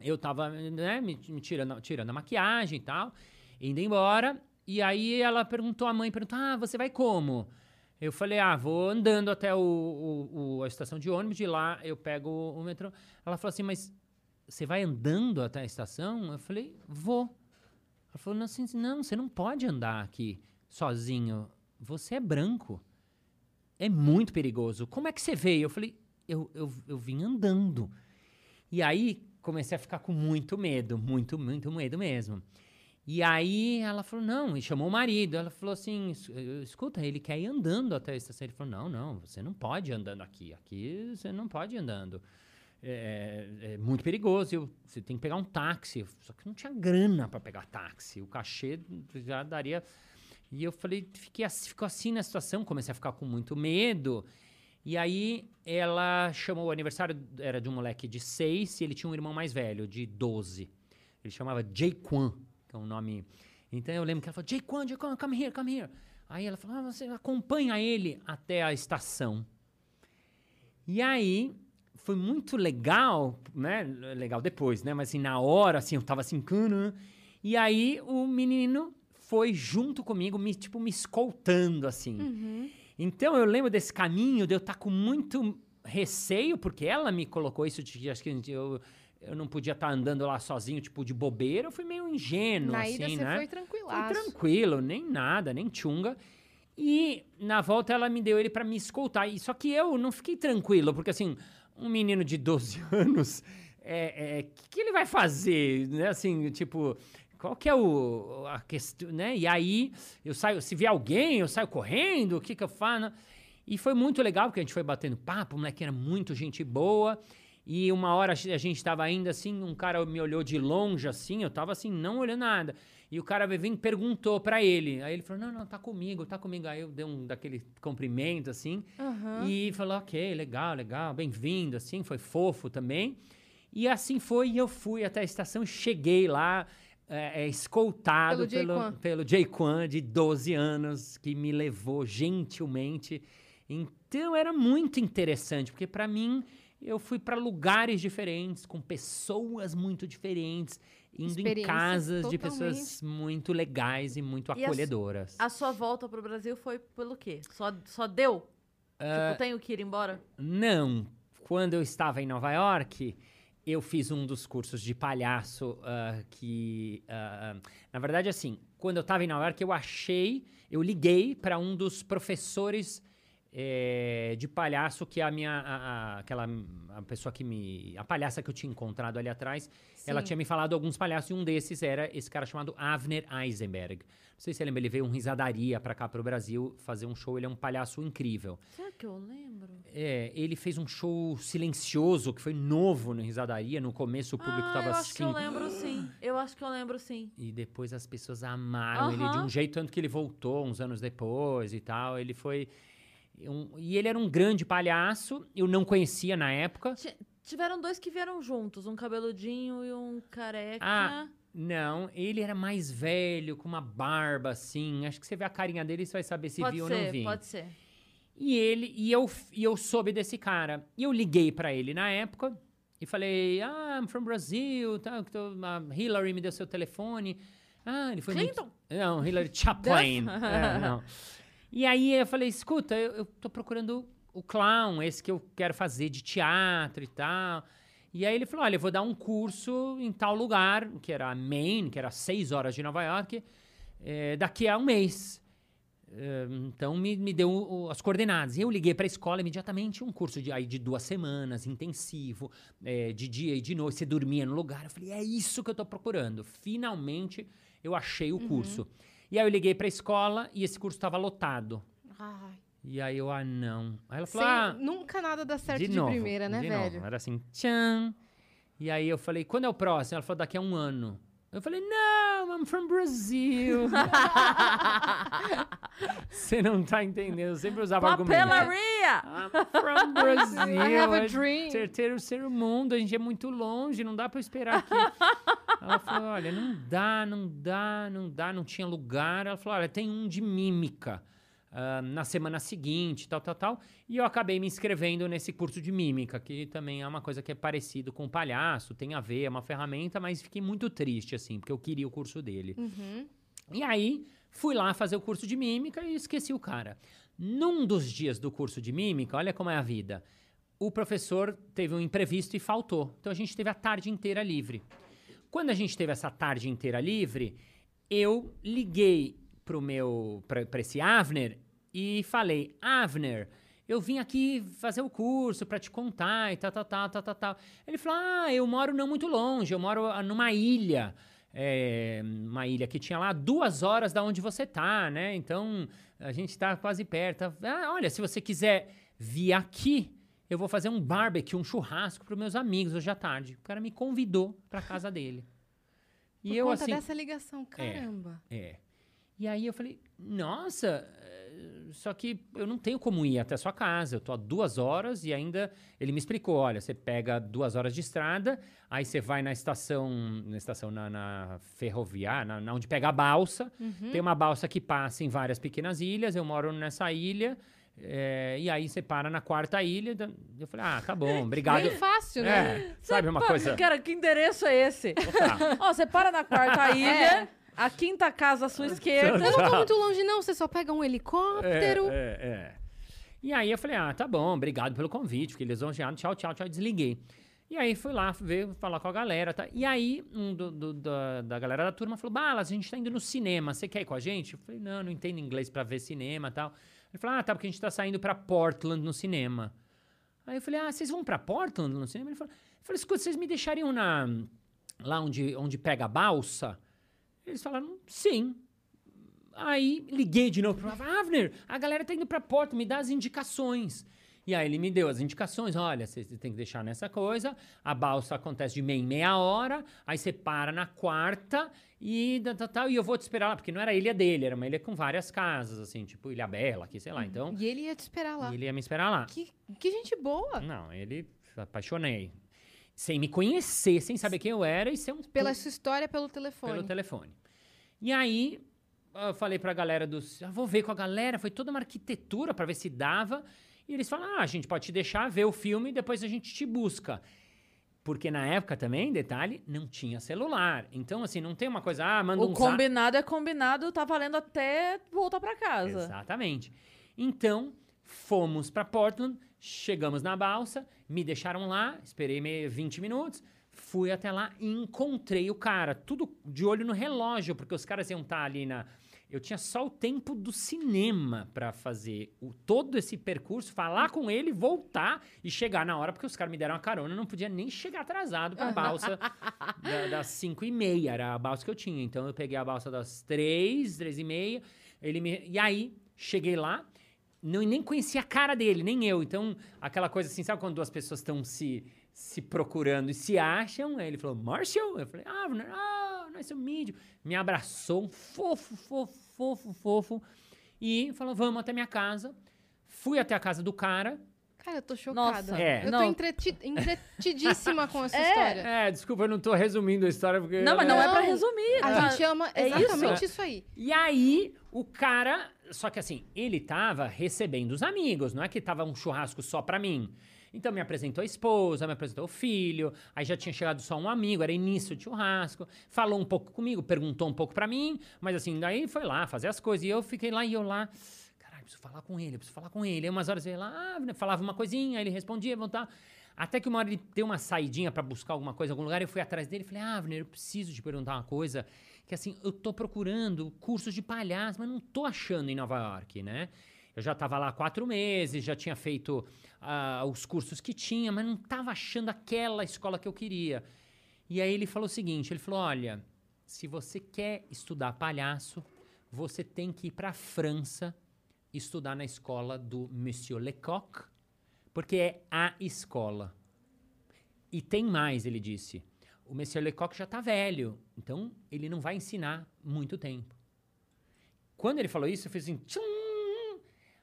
eu tava, né, me, me tirando, tirando a maquiagem e tal, indo embora. E aí ela perguntou, a mãe perguntou, ah, você vai como? Eu falei, ah, vou andando até o, o- o- a estação de ônibus, de lá eu pego o metrô. Ela falou assim, mas você vai andando até a estação? Eu falei, vou. Ela falou, não, assim, não, você não pode andar aqui sozinho. Você é branco. É muito perigoso. Como é que você veio? Eu falei, eu, eu, eu vim andando. E aí comecei a ficar com muito medo, muito, muito medo mesmo. E aí ela falou, não, e chamou o marido. Ela falou assim, "Es- escuta, ele quer ir andando até a estação. Ele falou, não, não, você não pode ir andando aqui. Aqui você não pode ir andando. É, é muito perigoso. Eu- você tem que pegar um táxi. Só que não tinha grana para pegar táxi. O cachê já daria. E eu falei, fiquei assim, ficou assim na situação, comecei a ficar com muito medo. E aí ela chamou o aniversário, era de um moleque de seis e ele tinha um irmão mais velho, de 12. Ele chamava Jaquan, que é um nome. Então eu lembro que ela falou: Jaquan, Jaquan, come here, come here. Aí ela falou: ah, você acompanha ele até a estação. E aí foi muito legal, né? Legal depois, né? Mas assim, na hora, assim, eu tava assim, cana. E aí o menino foi junto comigo, me, tipo, me escoltando, assim. Uhum. Então eu lembro desse caminho de eu estar com muito receio, porque ela me colocou isso de que acho que eu, eu não podia estar andando lá sozinho, tipo, de bobeira. Eu fui meio ingênuo, Na assim, ida né? foi Foi tranquilaço. tranquilo, nem nada, nem tchunga. E na volta ela me deu ele pra me escoltar. E, só que eu não fiquei tranquilo, porque assim, um menino de 12 anos, é, é, que, que ele vai fazer? Né? Assim, tipo, qual que é o, a questão, né? E aí, eu saio, se vier alguém, eu saio correndo, o que que eu faço? E foi muito legal, porque a gente foi batendo papo, o moleque era muito gente boa. E uma hora a gente tava ainda assim, um cara me olhou de longe assim, eu tava assim, não olhando nada. E o cara veio e perguntou pra ele. Aí ele falou: Não, não, tá comigo, tá comigo. Aí eu dei um daquele cumprimento assim. Aham. E falou: Ok, legal, legal, bem-vindo, assim, foi fofo também. E assim foi, e eu fui até a estação, cheguei lá, é, é, escoltado Pelo pelo, pelo Jaquan, de 12 anos, que me levou gentilmente. Então era muito interessante, porque pra mim eu fui pra lugares diferentes, com pessoas muito diferentes, indo em casas de totalmente- pessoas muito legais e muito E a acolhedoras. A sua volta pro Brasil foi pelo quê? Só, só deu? Ah, Tipo, tenho que ir embora? Não. Quando eu estava em Nova York, eu fiz um dos cursos de palhaço ah, que. ah, na verdade, assim, quando eu estava em Nova York, eu achei, eu liguei para um dos professores eh, de palhaço que a minha. a- a- aquela a pessoa que me. A palhaça que eu tinha encontrado ali atrás, ela Sim. tinha me falado alguns palhaços e um desses era esse cara chamado Avner Eisenberg. Não sei se você lembra, ele veio um risadaria pra cá pro Brasil fazer um show, ele é um palhaço incrível. Será que eu lembro? É, ele fez um show silencioso, que foi novo no Risadaria. No começo o público ah, tava eu acho assim. que eu lembro sim. Eu acho que eu lembro sim. E depois as pessoas amaram ele de um jeito, tanto que ele voltou uns anos depois e tal. Ele foi. Um- e ele era um grande palhaço, eu não conhecia na época. Ti- Tiveram dois que vieram juntos, um cabeludinho e um careca. Ah, Não, ele era mais velho, com uma barba assim. Acho que você vê a carinha dele e você vai saber se pode viu ou ser, não viu. pode ser. E ele e eu e eu soube desse cara. E eu liguei pra ele na época e falei: "Ah, I'm from Brazil, tá, tô- a Hillary me deu seu telefone". Ah, ele foi Clinton? muito Não, Hillary Chaplin. É, não. E aí eu falei: "Escuta, eu, eu tô procurando o clown, esse que eu quero fazer de teatro e tal". E aí ele falou: "Olha, eu vou dar um curso em tal lugar, que era Maine, que era seis horas de Nova York, eh, daqui a um mês". eh, então me, me deu o- as coordenadas. E eu liguei para a escola imediatamente, um curso de, aí de duas semanas, intensivo, eh, de dia e de noite, você dormia no lugar. Eu falei, é isso que eu tô procurando. Finalmente eu achei o curso. E aí eu liguei para a escola e esse curso estava lotado. Ai, E aí eu, ah, não. Aí ela sem- falou, ah, nunca nada dá certo de, novo, primeira, né, de velho? Novo. Era assim, tchan. E aí eu falei, quando é o próximo? Ela falou, daqui a um ano. Eu falei, não, I'm from Brazil. Você não tá entendendo, eu sempre usava argumento. Papelaria! I'm from Brazil. I have a é dream. Terceiro, terceiro mundo, a gente é muito longe, não dá pra eu esperar aqui. Ela falou, olha, não dá, não dá, não dá, não tinha lugar. Ela falou, olha, tem um de mímica ah, na semana seguinte, tal, tal, tal. E eu acabei me inscrevendo nesse curso de mímica, que também é uma coisa que é parecido com palhaço, tem a ver, é uma ferramenta, mas fiquei muito triste, assim, porque eu queria o curso dele. Uhum. E aí, fui lá fazer o curso de mímica e esqueci o cara. Num dos dias do curso de mímica, olha como é a vida. O professor teve um imprevisto e faltou. Então a gente teve a tarde inteira livre. Quando a gente teve essa tarde inteira livre, eu liguei pro meu para esse Avner e falei: "Avner, eu vim aqui fazer o curso para te contar e tal, tal, tal, tal, tal, tal". Ele falou: "Ah, eu moro não muito longe, eu moro ah, numa ilha" é, uma ilha que tinha lá duas horas da onde você tá, né? Então a gente tá quase perto. Ah, olha, se você quiser vir aqui, eu vou fazer um barbecue, um churrasco para meus amigos hoje à tarde. O cara me convidou para casa dele. E Por eu conta assim, dessa ligação, caramba. é. E aí eu falei, nossa, eh, só que eu não tenho como ir até a sua casa. Eu tô a duas horas e ainda ele me explicou: olha, você pega duas horas de estrada, aí você vai na estação, na estação na, na ferroviária, na, na onde pega a balsa. Uhum. Tem uma balsa que passa em várias pequenas ilhas. Eu moro nessa ilha. Eh, e aí você para na quarta ilha. Eu falei, ah, tá bom, obrigado. Bem fácil, né? É, sabe uma coisa. Cara, que endereço é esse? Ó, você para na quarta ilha, a quinta casa à sua esquerda. Eu não tô muito longe, não. Você só pega um helicóptero. É, é, é. E aí eu falei, ah, tá bom, obrigado pelo convite, fiquei lisonjeado, tchau, tchau, tchau, desliguei. E aí fui lá ver, falar com a galera, tá? E aí um do, do- da, da galera da turma falou, Balas, a gente tá indo no cinema, você quer ir com a gente? Eu falei, não, não entendo inglês pra ver cinema e tal. Ele falou, ah, tá, porque a gente tá saindo pra Portland no cinema. Aí eu falei, ah, vocês vão pra Portland no cinema? Ele falou, eu falei, escuta, vocês me deixariam na, lá onde, onde pega a balsa? Eles falaram, sim. Aí liguei de novo para Avner, a galera tá indo pra porta, me dá as indicações. E aí ele me deu as indicações, olha, você tem que deixar nessa coisa, a balsa acontece de meia em meia hora, aí você para na quarta e tal, e eu vou te esperar lá, porque não era a ilha dele, era uma ilha com várias casas, assim, tipo Ilha Bela, aqui, sei lá, então, E ele ia te esperar lá. e ele ia me esperar lá. Que, que gente boa. Não, ele, apaixonei. Sem me conhecer, sem saber quem eu era e ser um Pela sua história, pelo telefone. pelo telefone. E aí, eu falei pra galera dos. Eu vou ver com a galera, foi toda uma arquitetura pra ver se dava. E eles falaram: ah, a gente pode te deixar ver o filme e depois a gente te busca. Porque na época também, detalhe, não tinha celular. Então, assim, não tem uma coisa, ah, manda O um zap. combinado é combinado, tá valendo até voltar pra casa. Exatamente. Então, fomos pra Portland, chegamos na balsa, me deixaram lá, esperei meio 20 minutos, fui até lá e encontrei o cara, tudo de olho no relógio, porque os caras iam estar ali na. Eu tinha só o tempo do cinema pra fazer o, todo esse percurso, falar com ele, voltar e chegar na hora, porque os caras me deram uma carona, eu não podia nem chegar atrasado pra balsa da- das 5 e meia, era a balsa que eu tinha. Então eu peguei a balsa das 3, 3 e meia, ele me... e aí cheguei lá, não, nem conhecia a cara dele, nem eu. Então, aquela coisa assim, sabe quando duas pessoas estão se, se procurando e se acham? Aí ele falou, Marshall? Eu falei, ah, ah, nice to meet you. Me abraçou, um fofo, fofo, fofo, fofo. E falou, vamos até minha casa. Fui até a casa do cara. Cara, eu tô chocada. Nossa, É. Eu não. tô entreti- entretidíssima com essa É. história. É, desculpa, eu não tô resumindo a história porque... Não, mas não é pra Não. resumir. A tá? gente ama é exatamente isso aí. E aí, o cara. Só que assim, ele tava recebendo os amigos, não é que tava um churrasco só pra mim. Então me apresentou a esposa, me apresentou o filho, aí já tinha chegado só um amigo, era início de churrasco, falou um pouco comigo, perguntou um pouco pra mim, mas assim, daí foi lá fazer as coisas, e eu fiquei lá e eu lá, caralho, preciso falar com ele, preciso falar com ele. Aí umas horas ia lá, ah, falava uma coisinha, aí ele respondia, voltava. Até que uma hora ele deu uma saidinha pra buscar alguma coisa em algum lugar, eu fui atrás dele e falei, ah, Avner, eu preciso te perguntar uma coisa, que assim, eu tô procurando cursos de palhaço, mas não tô achando em Nova York, né? Eu já tava lá há quatro meses, já tinha feito ah, os cursos que tinha, mas não tava achando aquela escola que eu queria. E aí ele falou o seguinte, ele falou, olha, se você quer estudar palhaço, você tem que ir pra França estudar na escola do Monsieur Lecoq, porque é a escola. E tem mais, ele disse. O Monsieur Lecoq já está velho, então ele não vai ensinar muito tempo. Quando ele falou isso, eu fiz assim. Tchum!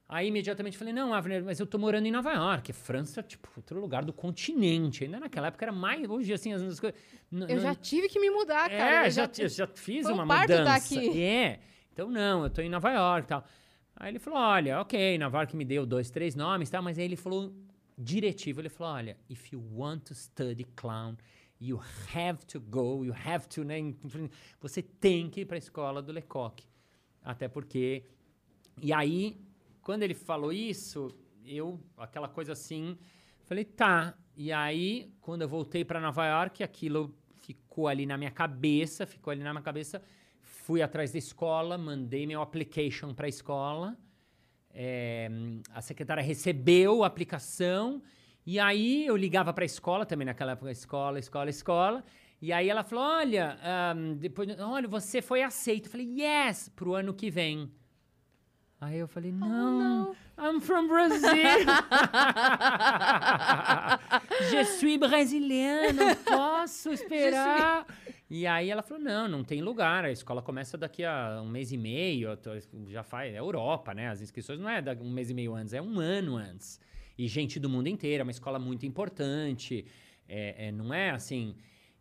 Aí imediatamente falei: Não, Avner, mas eu tô morando em Nova York. França, tipo, outro lugar do continente. Ainda naquela época era mais. Hoje, assim, as, as coisas. Eu já tive que me mudar, cara. é, eu já, eu já fiz um uma mudança. aqui. É. Então, não, eu tô em Nova York e tal. Aí ele falou: olha, ok, Nova York me deu dois, três nomes e tal, mas aí ele falou diretivo: ele falou, olha, if you want to study clown, you have to go, you have to, né? Você tem que ir pra escola do Lecoq. Até porque. E aí, quando ele falou isso, eu, aquela coisa assim, falei, tá. E aí, quando eu voltei para Nova York, aquilo ficou ali na minha cabeça, ficou ali na minha cabeça. Fui atrás da escola, mandei meu application para a escola. É, a secretária recebeu a aplicação. E aí eu ligava para a escola, também naquela época, escola, escola, escola. E aí ela falou: olha, ahm, depois, olha, você foi aceito. Eu falei, yes, pro ano que vem. Aí eu falei, não, I'm from Brazil. Je suis brasileiro, não posso esperar. E aí ela falou, não, não tem lugar, a escola começa daqui a um mês e meio, já faz, é Europa, né? As inscrições não é da- um mês e meio antes, é um ano antes. E gente do mundo inteiro, é uma escola muito importante, é, é, não é assim...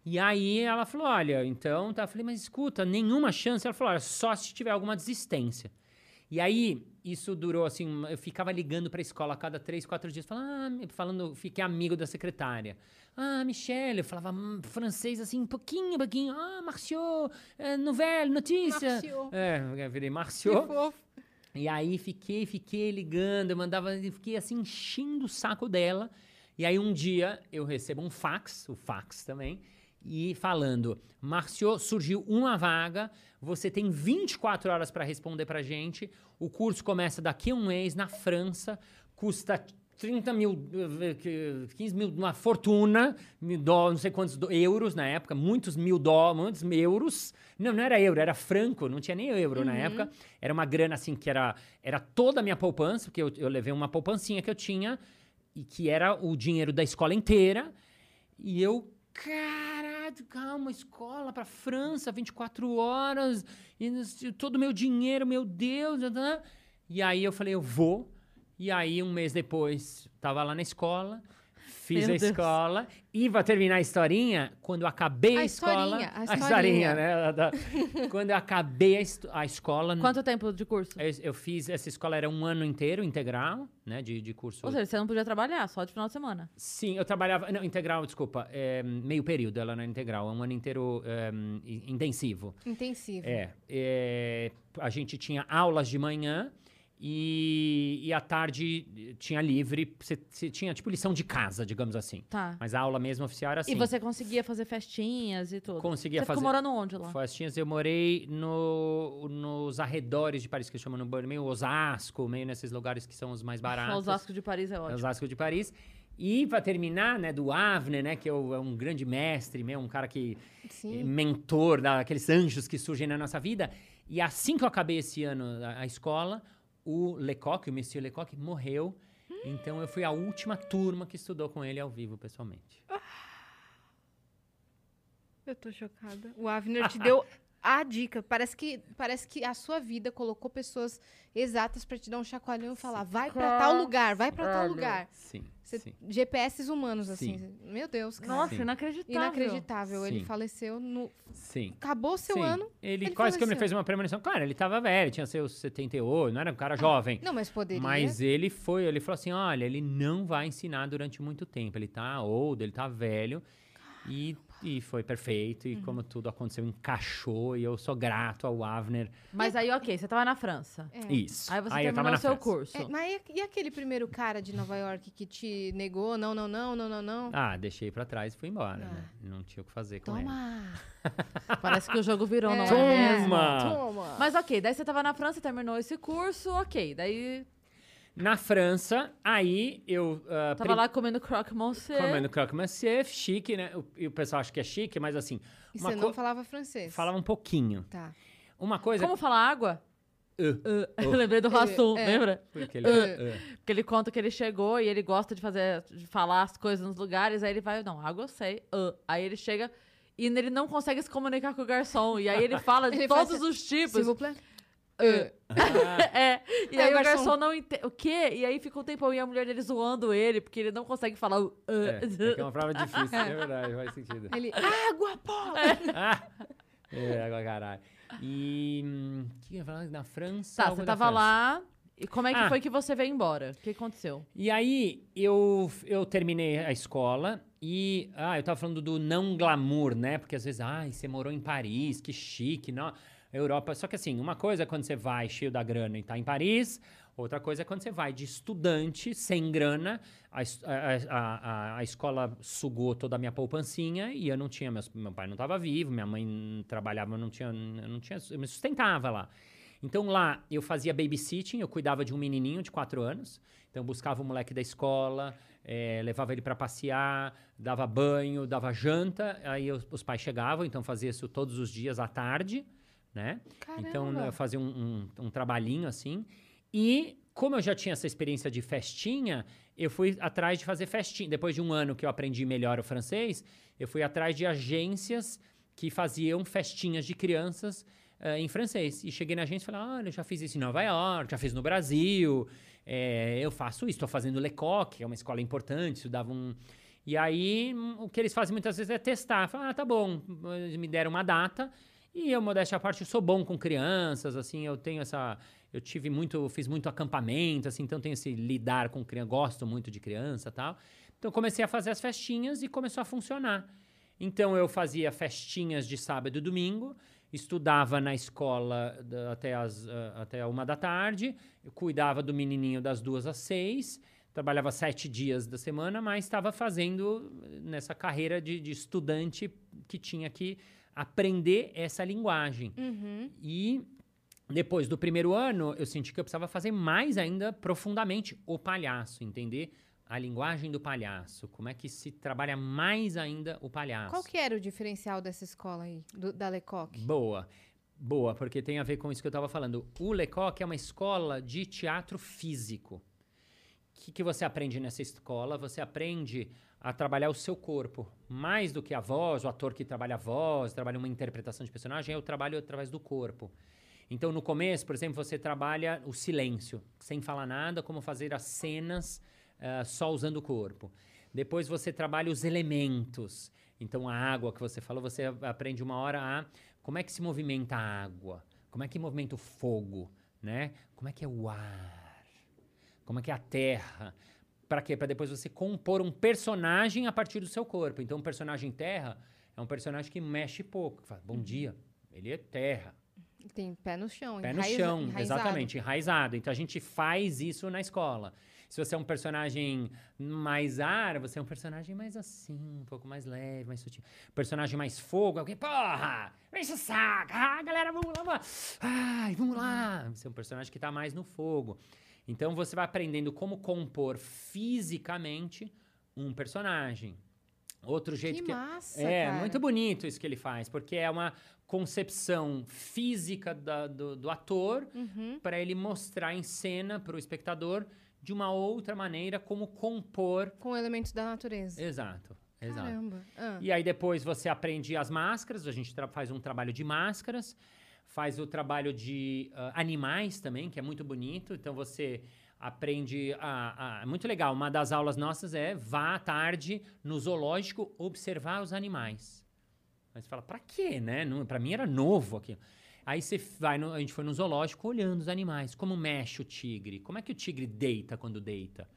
E aí ela falou, olha, então, tá, eu falei, mas escuta, nenhuma chance. Ela falou, olha, só se tiver alguma desistência. E aí, isso durou assim, eu ficava ligando pra escola a cada três, quatro dias, falando, ah, falando, fiquei amigo da secretária. Ah, Michelle, eu falava hum, francês assim, um pouquinho, pouquinho. Ah, Marcio, é, nouvelle, notícia. Marcio. É, eu virei Que Marcio. fofo. E aí fiquei, fiquei ligando, eu mandava, fiquei assim enchendo o saco dela. E aí um dia eu recebo um fax, o fax também, e falando: Marcio, surgiu uma vaga, você tem 24 horas para responder pra gente. O curso começa daqui a um mês na França, custa 30 mil, eh, que- 15 mil, uma fortuna, mil dó, não sei quantos do- euros na época, muitos mil dólares, muitos euros. Não, não era euro, era franco, não tinha nem euro na época. Era uma grana assim que era, era toda a minha poupança, porque eu, eu levei uma poupancinha que eu tinha e que era o dinheiro da escola inteira. E eu, caralho, calma, escola pra França, 24 horas, e todo o meu dinheiro, meu Deus. tá, tá. E aí eu falei, eu vou. E aí, um mês depois, tava lá na escola, fiz Meu a Deus. escola. E pra terminar a historinha, quando eu acabei a, A escola. historinha, a historinha, né? da- quando eu acabei a, a escola. Quanto tempo de curso? Eu, eu fiz, essa escola era um ano inteiro, integral, né? De, de curso. Ou seja, você não podia trabalhar, só de final de semana. Sim, eu trabalhava. Não, integral, desculpa. é, meio período, ela não é integral, é um ano inteiro é, in- intensivo. Intensivo. É, é, a gente tinha aulas de manhã e, e à tarde tinha livre. Você, você tinha tipo lição de casa, digamos assim. Tá. Mas a aula mesmo oficial era assim. E você conseguia fazer festinhas e tudo? conseguia você fazer. ficou morando onde lá? Festinhas, eu morei no, nos arredores de Paris, que chamam no meio Osasco, meio nesses lugares que são os mais baratos. Osasco de Paris é ótimo. Osasco de Paris. E para terminar, né, do Avner, né, que é, é um grande mestre, meu, um cara que é Sim. mentor daqueles anjos que surgem na nossa vida. E assim que eu acabei esse ano a, a escola, o Lecoq, o Monsieur Lecoq, morreu. Então eu fui a última turma que estudou com ele ao vivo, pessoalmente. Eu tô chocada. O Avner te deu a dica. Parece que, parece que a sua vida colocou pessoas exatas pra te dar um chacoalhão e falar: vai pra tal lugar, vai pra tal lugar. Sim, sim. GPS humanos, assim. Meu Deus, cara. Nossa, Sim. inacreditável. Inacreditável. Ele Sim. faleceu no. Sim. Acabou o seu Sim. ano. Ele, ele quase que me faleceu. fez uma premonição. Claro, ele tava velho, tinha seus 78, não era um cara jovem. Não, mas poderia. Mas ele foi, ele falou assim: olha, ele não vai ensinar durante muito tempo. Ele tá old, ele tá velho. E, e foi perfeito. Uhum. E como tudo aconteceu, encaixou. E eu sou grato ao Avner. Mas aí, ok, você tava na França. É. Isso. Aí você eu tava terminou na o seu França. curso. É, mas e, e aquele primeiro cara de Nova York que te negou? Não, não, não, não, não, não. Ah, deixei pra trás e fui embora, Ah. né? Não tinha o que fazer com ele. Toma! Parece que o jogo virou, não É. é mesmo? Toma! Toma! Mas ok, daí você tava na França, terminou esse curso, ok. Daí Na França, aí eu... ah, tava pri- lá comendo croque monsieur. Comendo croque monsieur, chique, né? O, e o pessoal acha que é chique, mas assim... E uma você co- não falava francês? Falava um pouquinho. Tá. Uma coisa... Como falar água? Uh, Uh, Eu lembrei do Rassum, é. lembra? porque ele- Uh. uh. Porque ele conta que ele chegou e ele gosta de fazer, de falar as coisas nos lugares, aí ele vai, não, água eu sei. uh. Aí ele chega e ele não consegue se comunicar com o garçom. E aí ele fala de Ele todos faz- os S'il tipos. vous plaît? Uh. Ah, É, e Aí aí o garçom- garçom não entende. O quê? E aí fica um tempão e a mulher dele zoando ele, porque ele não consegue falar o. uh. é, é que é uma prova difícil, é verdade, faz sentido. Ele, água, pobre! Ah! É, agora caralho. E. hum, O que eu ia falar? Na França? Tá, você tava França. lá. E como é que Ah. foi que você veio embora? O que aconteceu? E aí, eu, eu terminei a escola e. Ah, eu tava falando do não glamour, né? Porque às vezes, ai, você morou em Paris, que chique, não. Europa. Só que assim, uma coisa é quando você vai cheio da grana e tá em Paris, outra coisa é quando você vai de estudante, sem grana. A, a, a, a, escola sugou toda a minha poupancinha e eu não tinha. Meus, meu pai não estava vivo, minha mãe trabalhava, eu não tinha, eu não tinha. Eu me sustentava lá. Então lá eu fazia babysitting, eu cuidava de um menininho de quatro anos. Então eu buscava o moleque da escola, eh, levava ele para passear, dava banho, dava janta. Aí os pais chegavam, então fazia isso todos os dias à tarde, né? Então Caramba. eu fazia um, um, um trabalhinho assim. E como eu já tinha essa experiência de festinha, eu fui atrás de fazer festinha. Depois de um ano que eu aprendi melhor o francês, eu fui atrás de agências que faziam festinhas de crianças eh, em francês. E cheguei na agência e falei: olha, eu já fiz isso em Nova York, já fiz no Brasil, eh, eu faço isso, estou fazendo Lecoq, que é uma escola importante, estudava um. E aí, hum, o que eles fazem muitas vezes é testar. Falar, ah, tá bom, eles me deram uma data. E eu, modéstia à parte, eu sou bom com crianças, assim, eu tenho essa... Eu tive muito, fiz muito acampamento, assim, então tenho esse lidar com criança, gosto muito de criança tal. Então comecei a fazer as festinhas e começou a funcionar. Então eu fazia festinhas de sábado e domingo, estudava na escola até, as, ah, até uma da tarde, cuidava do menininho das duas às seis, trabalhava sete dias da semana, mas estava fazendo nessa carreira de, de estudante que tinha que aprender essa linguagem. Uhum. E depois do primeiro ano, eu senti que eu precisava fazer mais ainda profundamente o palhaço, entender a linguagem do palhaço, como é que se trabalha mais ainda o palhaço. Qual que era o diferencial dessa escola aí, do- da Lecoq? Boa. Boa, porque tem a ver com isso que eu estava falando. O Lecoq é uma escola de teatro físico. O que, que você aprende nessa escola? Você aprende a trabalhar o seu corpo. Mais do que a voz, o ator que trabalha a voz, trabalha uma interpretação de personagem, eu trabalho através do corpo. Então, no começo, por exemplo, você trabalha o silêncio, sem falar nada, como fazer as cenas ah, só usando o corpo. Depois você trabalha os elementos. Então, a água que você falou, você aprende uma hora a como é que se movimenta a água, como é que movimenta o fogo, né? Como é que é o ar, como é que é a terra. Para quê? Para depois você compor um personagem a partir do seu corpo. Então, um personagem terra é um personagem que mexe pouco. que Fala, Bom dia, ele é terra. Tem pé no chão. Pé no enraiza- chão, enraizado. exatamente, enraizado. Então a gente faz isso na escola. Se você é um personagem mais ar, você é um personagem mais assim, um pouco mais leve, mais sutil. Personagem mais fogo, alguém, porra, enche o saco, ah, galera, vamos lá, vamos. ai, vamos lá. Você é um personagem que tá mais no fogo. Então você vai aprendendo como compor fisicamente um personagem. Outro jeito Que que massa, é cara. muito bonito isso que ele faz, porque é uma concepção física da- do, do ator Uhum. para ele mostrar em cena para o espectador de uma outra maneira como compor. Com elementos da natureza. Exato, exato. Caramba. Ah. E aí depois você aprende as máscaras, a gente faz um trabalho de máscaras, faz o trabalho de ah, animais também, que é muito bonito. Então você aprende a, a- muito legal. Uma das aulas nossas é vá à tarde no zoológico observar os animais. Aí você fala, pra quê, né? Pra mim era novo aquilo. Aí você vai, no- a gente foi no zoológico olhando os animais, como mexe o tigre, como é que o tigre deita quando deita.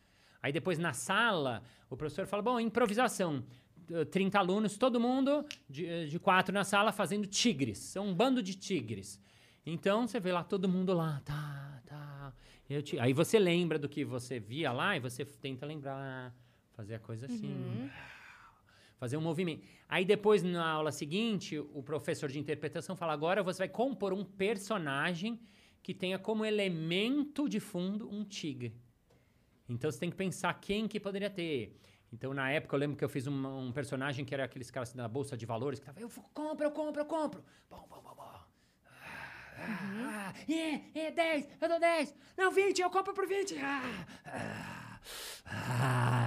Aí depois na sala, o professor fala, bom, improvisação. Eh, 30 alunos, todo mundo de, eh, de quatro na sala fazendo tigres. São um bando de tigres. Então você vê lá todo mundo lá, tá, tá. Te- Aí você lembra do que você via lá e você tenta lembrar, fazer a coisa assim. Fazer um movimento. Aí depois, na aula seguinte, o professor de interpretação fala: agora você vai compor um personagem que tenha como elemento de fundo um tigre. Então você tem que pensar quem que poderia ter. Então, na época, eu lembro que eu fiz um, um personagem que era aqueles caras da Bolsa de Valores, que tava, eu compro, eu compro, eu compro. Bom, bom, bom, bom. Ah, é, é 10, eu dou 10. Não, 20, eu compro por 20. Ah, ah,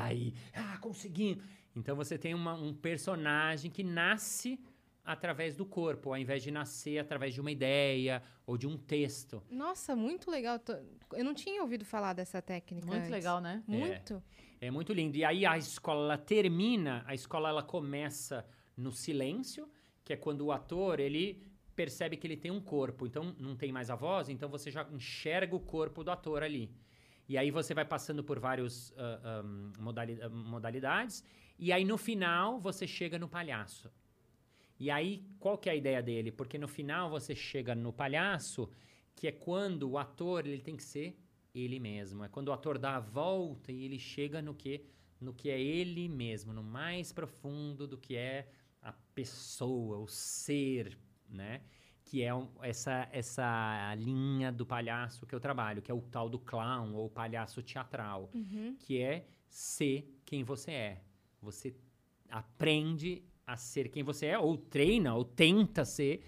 ai, ah, conseguimos. Então você tem uma- um personagem que nasce através do corpo, ao invés de nascer através de uma ideia ou de um texto. Nossa, muito legal. Eu não tinha ouvido falar dessa técnica. Muito antes. legal, né? Muito. É muito lindo. E aí a escola termina, a escola ela começa no silêncio, que é quando o ator ele percebe que ele tem um corpo, então não tem mais a voz, então você já enxerga o corpo do ator ali. E aí você vai passando por várias modalidades, e aí no final você chega no palhaço. E aí, qual que é a ideia dele? Porque no final você chega no palhaço, que é quando o ator ele tem que ser ele mesmo. É quando o ator dá a volta e ele chega no que no que é ele mesmo, no mais profundo do que é a pessoa, o ser, né? Que é um- essa essa linha do palhaço que eu trabalho, que é o tal do clown ou palhaço teatral, Uhum. que é ser quem você é. Você aprende a ser quem você é, ou treina, ou tenta ser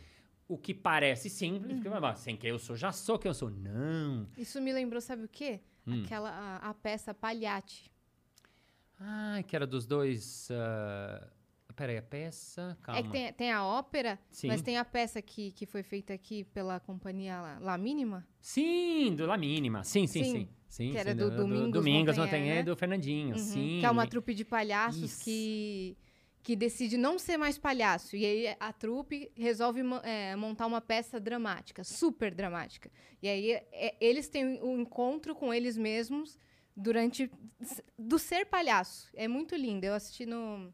o que parece simples, porque "Ah, sem quem eu sou, já sou quem eu sou. Não. Isso me lembrou, sabe o quê? Hum. Aquela, a, a peça Palhate. Ah, que era dos dois. ah, Peraí, a peça. Calma. É que tem, tem a ópera, Sim. mas tem a peça que, que foi feita aqui pela companhia La, La Mínima. Sim, do La Mínima. Sim, sim, Sim, sim. sim que era sim, do Domingos Domingos Montanher né? do Fernandinho. Uhum, Sim. Que é uma trupe de palhaços Isso. que, que decide não ser mais palhaço. E aí a trupe resolve é, montar uma peça dramática, super dramática. E aí é, eles têm um encontro com eles mesmos durante. do ser palhaço. É muito lindo. Eu assisti no.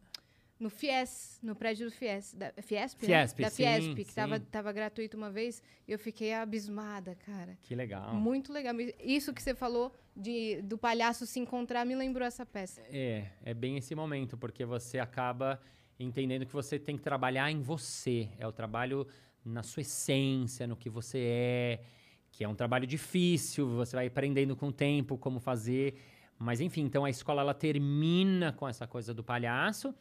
No Fies, no prédio do Fies, da Fiesp, né? Fiesp, da sim, Fiesp, que tava, sim. tava gratuito uma vez, e eu fiquei abismada, cara. Que legal. Muito legal. Isso que você falou de, do palhaço se encontrar me lembrou essa peça. É, é bem esse momento, porque você acaba entendendo que você tem que trabalhar em você. É o trabalho na sua essência, no que você é, que é um trabalho difícil, você vai aprendendo com o tempo como fazer. Mas enfim, então a escola ela termina com essa coisa do palhaço.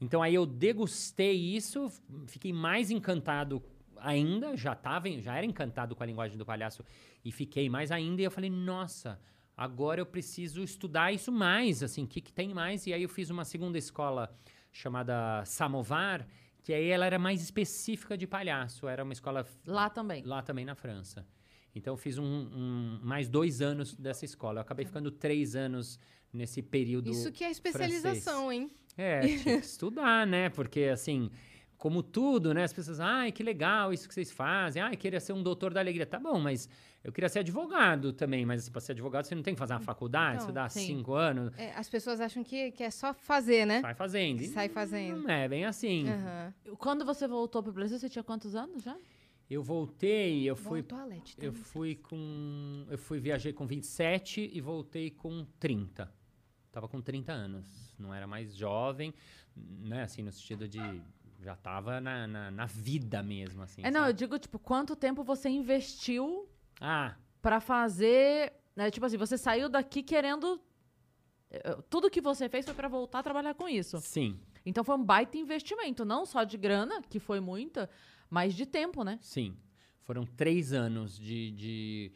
Então aí eu degustei isso, fiquei mais encantado ainda, já tava, já era encantado com a linguagem do palhaço e fiquei mais ainda e eu falei, nossa, agora eu preciso estudar isso mais, assim, o que, que tem mais? E aí eu fiz uma segunda escola chamada Samovar, que aí ela era mais específica de palhaço, era uma escola Lá também. lá também na França. Então eu fiz um, um- mais dois anos dessa escola. Eu acabei ficando três anos nesse período. Isso que é especialização, hein? É, tinha que estudar, né? Porque assim, como tudo, né? As pessoas, ai, que legal isso que vocês fazem. Ai, queria ser um doutor da alegria. Tá bom, mas eu queria ser advogado também. Mas assim, para ser advogado, você não tem que fazer uma faculdade, Então, estudar sim. cinco anos. É, as pessoas acham que, que é só fazer, né? Sai fazendo. E Sai fazendo. Não é bem assim. Aham. Quando você voltou pro Brasil, você tinha quantos anos já? Eu voltei, eu fui toalete? Eu fui com. Eu fui viajei com 27 e voltei com 30. Tava com 30 anos. Não era mais jovem, né? Assim, no sentido de. Já tava na, na, na vida mesmo, assim. é, não, eu sabe? digo, tipo, quanto tempo você investiu Ah, pra fazer. Né, tipo assim, você saiu daqui querendo. eh, Tudo que você fez foi pra voltar a trabalhar com isso. sim, Então foi um baita investimento, não só de grana, que foi muita, mas de tempo, né? sim. Foram três anos de, de,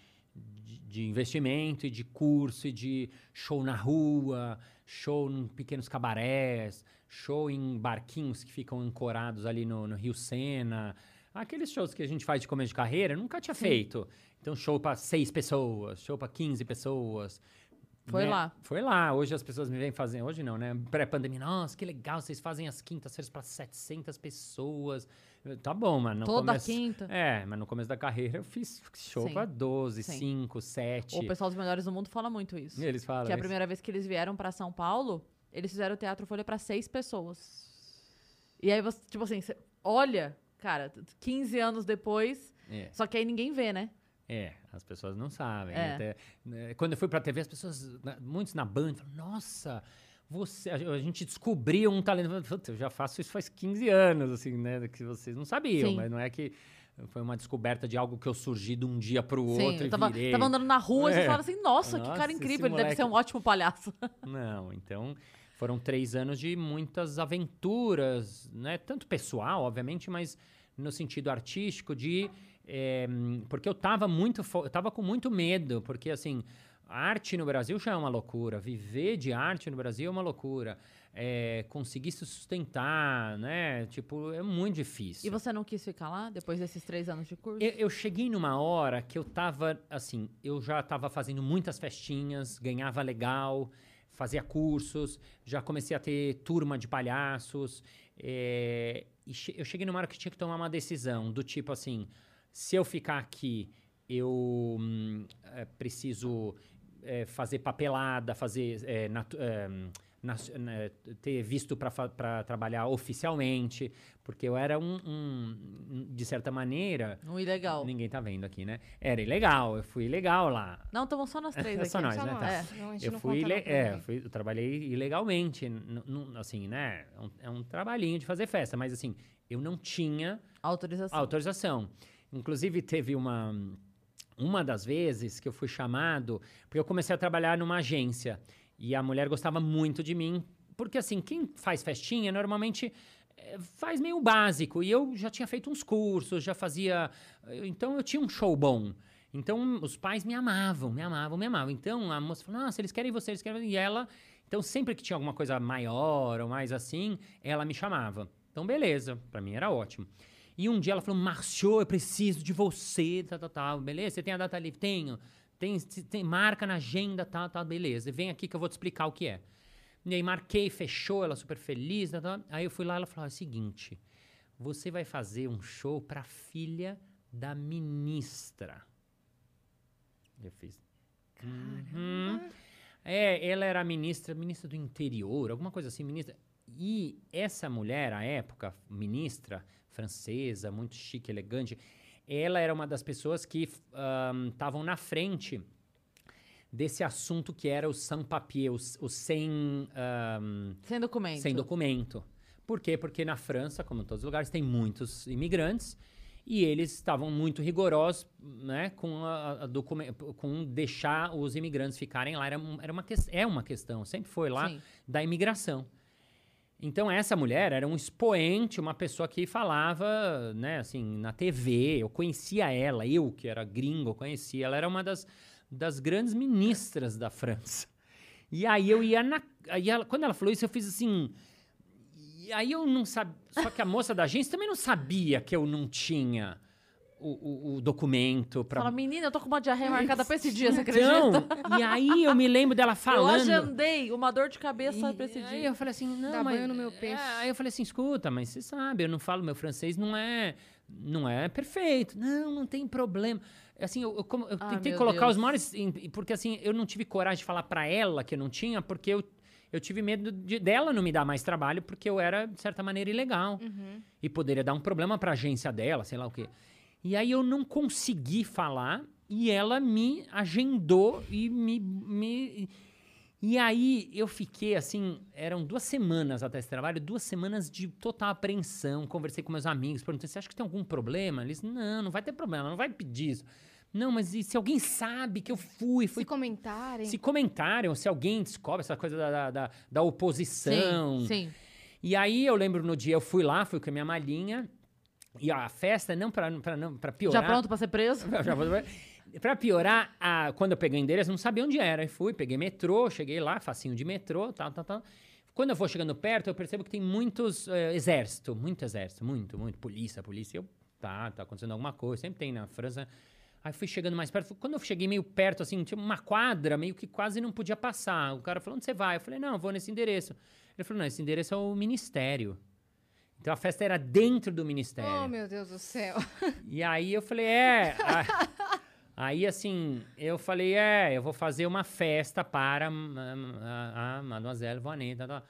de, de investimento e de curso e de show na rua, show em pequenos cabarés, show em barquinhos que ficam ancorados ali no, no Rio Sena. Aqueles shows que a gente faz de começo de carreira, nunca tinha feito. Então, show para seis pessoas, show para 15 pessoas. Foi né? lá. Foi lá. Hoje as pessoas me vêm fazendo. Hoje não, né? Pré-pandemia. Nossa, que legal, vocês fazem as quintas-feiras para 700 pessoas. Eu, Tá bom, mano. no Toda começo- quinta. É, mas no começo da carreira eu fiz show Sim. para 12, Sim. 5, 7. O pessoal dos melhores do mundo fala muito isso. E eles falam. Que a isso. primeira vez que eles vieram pra São Paulo, eles fizeram o Teatro Folha pra seis pessoas. E aí você, tipo assim, você olha, cara, 15 anos depois, É. só que aí ninguém vê, né? É, as pessoas não sabem. É. Até, né, quando eu fui pra TV, as pessoas, muitos na banda, falaram, nossa, você, a, gente descobriu um talento. Eu falei, "Puta, Eu já faço isso faz 15 anos, assim, né? Que vocês não sabiam, Sim. mas não é que foi uma descoberta de algo que eu surgi de um dia pro Sim, outro eu e tava, virei. tava andando na rua e você É. falava assim, nossa, que Nossa, cara esse incrível, ele deve ser um moleque- ótimo palhaço. Não, então foram três anos de muitas aventuras, né? Tanto pessoal, obviamente, mas no sentido artístico de eh, porque eu tava muito eu tava com muito medo, porque assim arte no Brasil já é uma loucura, viver de arte no Brasil é uma loucura, eh, conseguir se sustentar, né? Tipo é muito difícil. E você não quis ficar lá depois desses três anos de curso? Eu, eu cheguei numa hora que eu tava, assim, eu já tava fazendo muitas festinhas, ganhava legal, fazia cursos, já comecei a ter turma de palhaços. eh, e che- eu cheguei numa hora que tinha que tomar uma decisão, do tipo assim, se eu ficar aqui, eu hum, eh, preciso eh, fazer papelada, fazer natu- eh, nas- né, ter visto para trabalhar oficialmente, porque eu era um, um- de certa maneira, Um ilegal. ninguém tá vendo aqui, né? Era ilegal, eu fui ilegal lá. Não, estamos só nós três É aqui. só nós, Só né? nós. Tá. Não, a gente Eu não fui, ile- não é, fui- eu trabalhei ilegalmente, n- n- assim, né? É um, é um trabalhinho de fazer festa, mas assim, eu não tinha Autorização. autorização. Inclusive, teve uma, uma das vezes que eu fui chamado, porque eu comecei a trabalhar numa agência e a mulher gostava muito de mim, porque assim, quem faz festinha normalmente eh, faz meio básico e eu já tinha feito uns cursos, já fazia. eu- Então eu tinha um show bom. Então os pais me amavam, me amavam, me amavam. Então a moça falou: Nossa, eles querem você, eles querem. E ela. Então sempre que tinha alguma coisa maior ou mais assim, ela me chamava. Então beleza, pra mim era ótimo. E um dia ela falou: Márcio, eu preciso de você, tal, tal, tal. Beleza? Você tem a data livre? Tenho. Tem, tem, marca na agenda, tal, tal, beleza. Vem aqui que eu vou te explicar o que é. E aí marquei, fechou, ela super feliz. Tal, tal. Aí eu fui lá ela falou: é o seguinte, você vai fazer um show pra filha da ministra. Eu fiz. Uhum. É, ela era ministra, ministra do interior, alguma coisa assim, ministra. E essa mulher, à época, ministra francesa, muito chique, elegante, ela era uma das pessoas que estavam na frente desse assunto que era o sans-papier, o, o sem, ahm, Sem documento. sem documento. Por quê? Porque na França, como em todos os lugares, tem muitos imigrantes e eles estavam muito rigorosos né, com, a, a com deixar os imigrantes ficarem lá. Era, um- era uma, é uma questão, sempre foi lá, Sim. da imigração. Então, essa mulher era um expoente, uma pessoa que falava, né, assim, na TV. Eu conhecia ela, eu que era gringo, conhecia. Ela era uma das, das grandes ministras da França. E aí eu ia na. Aí ela- quando ela falou isso, eu fiz assim. E aí eu não sabia. Só que a moça da agência também não sabia que eu não tinha o, o- o documento para. Fala, menina, eu tô com uma diarreia marcada pra esse dia, você acredita? Então, e aí eu me lembro dela eu falando. agendei uma dor de cabeça pra esse E aí dia. eu falei assim, não, Dá mas... banho no meu peixe. É, aí eu falei assim, escuta, mas você sabe, eu não falo, meu francês não é, não é perfeito. Não, não tem problema. Assim, eu, eu, como- eu Ah, tentei colocar Deus. os maiores... Porque assim, eu não tive coragem de falar pra ela que eu não tinha, porque eu, eu tive medo de, dela não me dar mais trabalho, porque eu era, de certa maneira, ilegal. Uhum. E poderia dar um problema pra agência dela, sei lá o quê. E aí eu não consegui falar e ela me agendou e me. me e aí eu fiquei assim, eram duas semanas até esse trabalho, duas semanas de total apreensão. Conversei com meus amigos, perguntei: você acha que tem algum problema? Eles, não, não vai ter problema, não vai pedir isso. Não, mas e se alguém sabe que eu fui, fui Se comentarem. se comentário, se alguém descobre essa coisa da, da, da, da oposição. Sim, sim. E aí eu lembro no dia eu fui lá, fui com a minha malinha. E a festa, não pra, pra, não, pra piorar. Já pronto pra ser preso? Já vou- pra piorar, a, quando eu peguei o endereço, não sabia onde era. Aí fui, peguei metrô, cheguei lá, facinho de metrô, tal, tal, tal. Quando eu vou chegando perto, eu percebo que tem muitos eh, exército, muito exército, muito, muito. Polícia, polícia. Eu, tá, tá acontecendo alguma coisa. Sempre tem na França. Aí fui chegando mais perto. Quando eu cheguei meio perto, assim, tinha uma quadra, meio que quase não podia passar. O cara falou, onde você vai? Eu falei, não, eu vou nesse endereço. Ele falou, não, esse endereço é o ministério. Então a festa era dentro do ministério. Oh, meu Deus do céu. E aí eu falei, é. a- Aí, assim, eu falei, é, eu vou fazer uma festa para hum, a, a Mademoiselle Vanessa. tal, tal.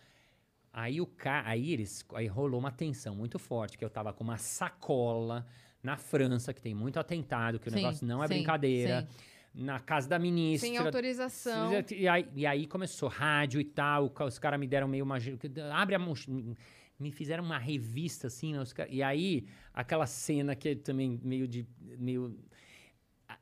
Aí o ca... aí eles aí rolou uma tensão muito forte, que eu tava com uma sacola na França, que tem muito atentado, que o Sim, negócio não é sim, brincadeira. sim. Na casa da ministra. Sem autorização. E aí, e aí começou rádio e tal, os caras me deram meio uma... Abre a mochila... Me fizeram uma revista, assim, né, os ca- e aí aquela cena que é também meio de... Meio,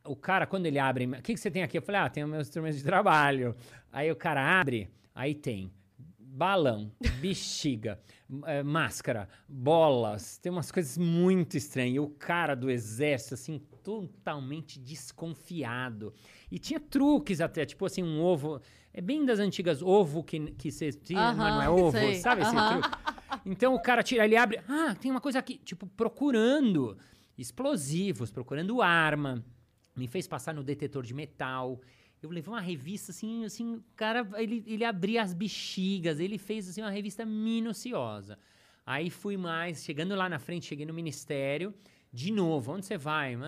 o cara, quando ele abre... O que, que você tem aqui? Eu falei, ah, tem meus instrumentos de trabalho. Aí o cara abre, aí tem balão, bexiga, eh, máscara, bolas, tem umas coisas muito estranhas. E o cara do exército, assim, totalmente desconfiado. E tinha truques até, tipo assim, um ovo. É bem das antigas ovo que, que você tira, mas não é ovo, sei. sabe esse Aham. truque? Então o cara tira, ele abre. Ah, tem uma coisa aqui, tipo, procurando explosivos, procurando arma. Me fez passar no detetor de metal. Eu levei uma revista assim, assim, o cara, ele, ele abria as bexigas, ele fez assim uma revista minuciosa. Aí fui mais, chegando lá na frente, cheguei no ministério, de novo, onde você vai?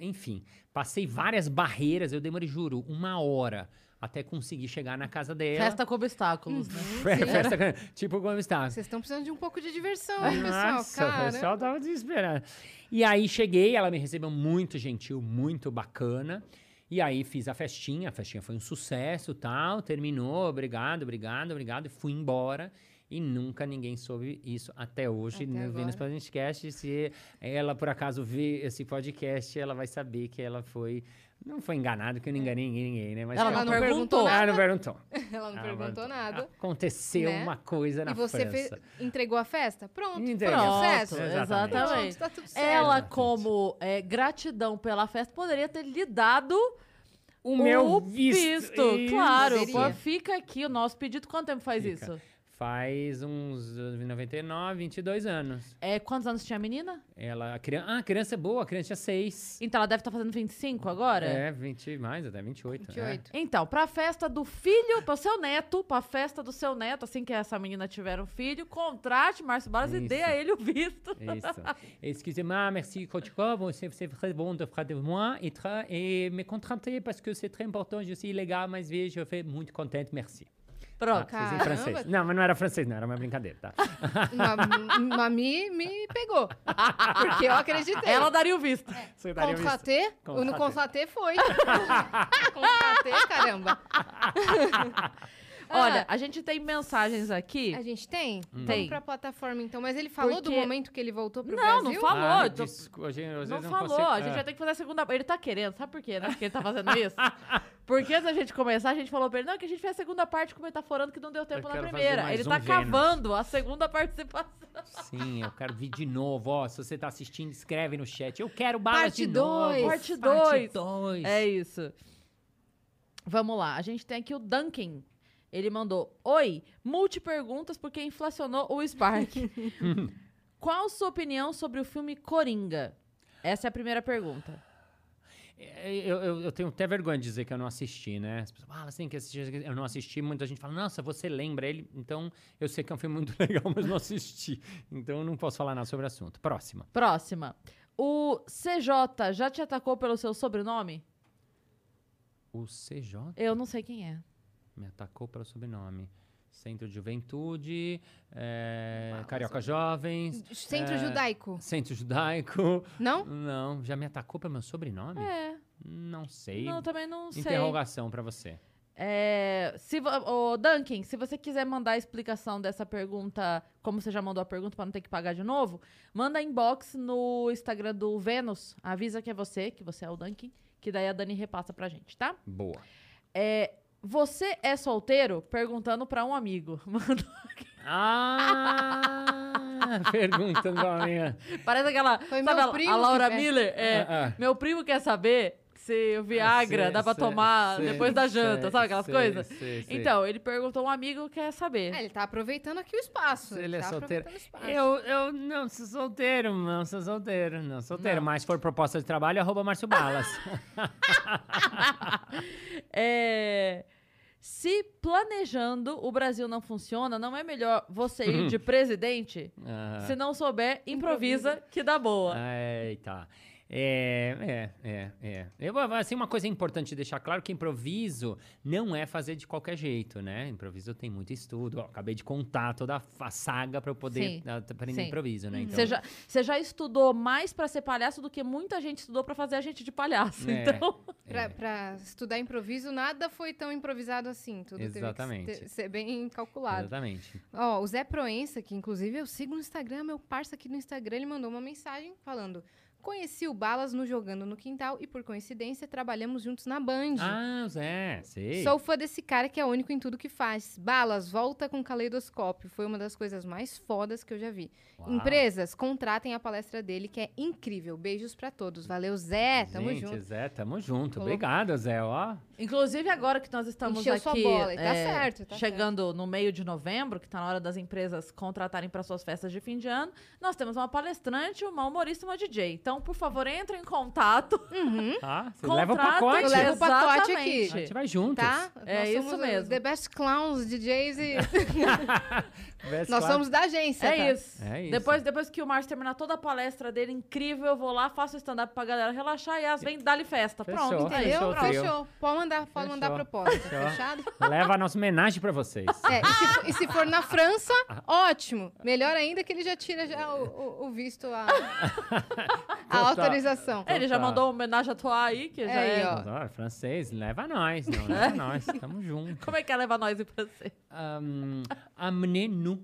Enfim, passei várias barreiras, eu demorei, juro, uma hora até conseguir chegar na casa dela. Festa com obstáculos, né? Fe- festa, tipo como está. Vocês estão precisando de um pouco de diversão, hein, pessoal? Nossa, Cara. o pessoal tava desesperado. E aí cheguei, ela me recebeu muito gentil, muito bacana. E aí fiz a festinha, a festinha foi um sucesso tal, terminou, obrigado, obrigado, obrigado, e fui embora. E nunca ninguém soube isso até hoje Até no agora. Vênus Podcast. Se ela, por acaso, ver esse podcast, ela vai saber que ela foi... Não foi enganada, que eu não enganei ninguém, né? Mas Ela foi- não não perguntou. perguntou Ah, não nada. perguntou. Ela não Ah, perguntou nada. Aconteceu né? uma coisa na E você França. fe- entregou a festa? Pronto. Entregou. Um Pronto, sucesso. exatamente. Pronto, tá tudo certo. Ela, Exatamente. como é, gratidão pela festa, poderia ter lhe dado O meu o visto. Isso. Claro, pô, fica aqui o nosso pedido. Quanto tempo faz Fica. isso? Faz uns uh, 99, 22 anos. É, quantos anos tinha a menina? Ela, a criança, ah, a criança é boa, a criança tinha 6. Então ela deve estar fazendo 25 agora? É, 20 mais, até 28. 28. Então, pra festa do filho, pro seu neto, pra festa do seu neto, assim que essa menina tiver um filho, contrate Márcio Balas e dê a ele o visto. É isso. Excusez-moi, merci Kochkov, c'est très bon de faire de moi et, et me contrater parce que c'est très important, je suis illégal, mas veja, je fui muito contente, merci. Pronto. Ah, fiz em francês. Não, mas não era francês, não, era uma brincadeira, tá? Ma- Mami me pegou. Porque eu acreditei. Ela daria o visto. Você daria um visto? Contratê? Contratê. No foi. contratê, caramba. Olha, a gente tem mensagens aqui. A gente tem? Tem. Vamos pra plataforma então. Mas ele falou do Porque- momento que ele voltou pro Não, Brasil? não falou. Ah, eu tô- descu- a gente, Não vezes falou, consigo- a gente ah. vai ter que fazer a segunda parte. Ele tá querendo, sabe por quê, né? Porque ele tá fazendo isso? Porque antes da gente começar, a gente falou pra ele, não, que a gente fez a segunda parte como ele tá falando que não deu tempo Eu na primeira. Ele um tá Vênus. cavando a segunda participação. Sim, eu quero vir de novo. Ó, se você tá assistindo, escreve no chat. Eu quero balas Parte de novo. dois. Parte Parte dois. 2. É isso. Vamos lá, a gente tem aqui o Duncan. Ele mandou: Oi, multi-perguntas porque inflacionou o Spark. Qual sua opinião sobre o filme Coringa? Essa é a primeira pergunta. Eu, eu, eu tenho até vergonha de dizer que eu não assisti, né? As pessoas falam, ah, tem que assistir. Eu não assisti. Muita gente fala, nossa, você lembra ele. Então, eu sei que é um filme muito legal, mas não assisti. Então, eu não posso falar nada sobre o assunto. Próxima. Próxima. O CJ já te atacou pelo seu sobrenome? O CJ Eu não sei quem é. Me atacou pelo sobrenome. Centro de Juventude, é, Carioca Jovens, Centro é, Judaico. Centro Judaico. Não? Não, já me atacou pelo meu sobrenome? É, Não sei. não, também não sei. Interrogação pra você. É, se ô, Duncan, se você quiser mandar a explicação dessa pergunta, como você já mandou a pergunta para não ter que pagar de novo, manda inbox no Instagram do Vênus. Avisa que é você, que você é o Duncan, que daí a Dani repassa pra gente, tá? Boa. É, você é solteiro? Perguntando pra um amigo. Mandou- Ah! Perguntando pra mim. Parece aquela. Foi sabe meu a, primo a Laura. Miller? É, Ah, ah. Meu primo quer saber se o Viagra Sei, dá pra sei, tomar sei, depois da janta, sei, sabe aquelas sei, coisas? sei, sei. Então, ele perguntou a um amigo quer saber. É, ele tá aproveitando aqui o espaço. Se ele é tá solteiro. Eu, eu não sou solteiro, não sou solteiro, não sou solteiro. Não. Mas se for proposta de trabalho, arroba Márcio Balas. É, Se planejando o Brasil não funciona, não é melhor você ir Uhum. de presidente? Ah. Se não souber, improvisa, que dá boa. Eita. É, é, é, é. Eu, assim, uma coisa importante deixar claro que improviso não é fazer de qualquer jeito, né? Improviso tem muito estudo. Ó, acabei de contar toda a saga para eu poder Sim, aprender sim. improviso, né? Então, Você já, você já estudou mais pra ser palhaço do que muita gente estudou pra fazer a gente de palhaço. É. Então, Pra, é. pra estudar improviso, nada foi tão improvisado assim. Tudo Exatamente. teve que ser bem calculado. Exatamente. Ó, o Zé Proença, que inclusive eu sigo no Instagram, meu parça aqui no Instagram, ele mandou uma mensagem falando: Conheci o Balas no Jogando no Quintal e, por coincidência, trabalhamos juntos na Band. Ah, Zé, sei. Sou fã desse cara que é único em tudo que faz. Balas, volta com caleidoscópio. Foi uma das coisas mais fodas que eu já vi. Uau. Empresas, contratem a palestra dele, que é incrível. Beijos pra todos. Valeu, Zé. Tamo Gente, junto. Zé, tamo junto. Colocou- Obrigado, Zé, ó. inclusive agora que nós estamos Encheu aqui sua bola, e tá é, certo, tá chegando no meio de novembro, que tá na hora das empresas contratarem para suas festas de fim de ano, nós temos uma palestrante, uma humorista e uma DJ. Então, por favor, entre em contato. Uhum, Tá? Você leva o pacote. Eu levo o pacote aqui. A gente vai juntos. tá? É Nós isso somos mesmo. The Best Clowns, DJs e. Nós lá. somos da agência. É tá? isso. É isso. Depois, depois que o Márcio terminar toda a palestra dele incrível, eu vou lá, faço o stand-up pra galera relaxar e as vem dar-lhe festa. Fechou. Pronto, aí. Fechou, Entendeu? trio. Fechou. Pode mandar, pode mandar Fechou. proposta. Fechou. Fechado? Leva a nossa homenagem pra vocês. É, e se, for, e se for na França, ótimo. Melhor ainda que ele já tira já o, o- o visto, a, a autorização. É, Ele já mandou uma homenagem a tua aí, que já Aí, é. ó. Ó, francês, leva nós. Não, leva nós. Tamo junto. Como é que é levar nós em francês? Um, Amenez-nous.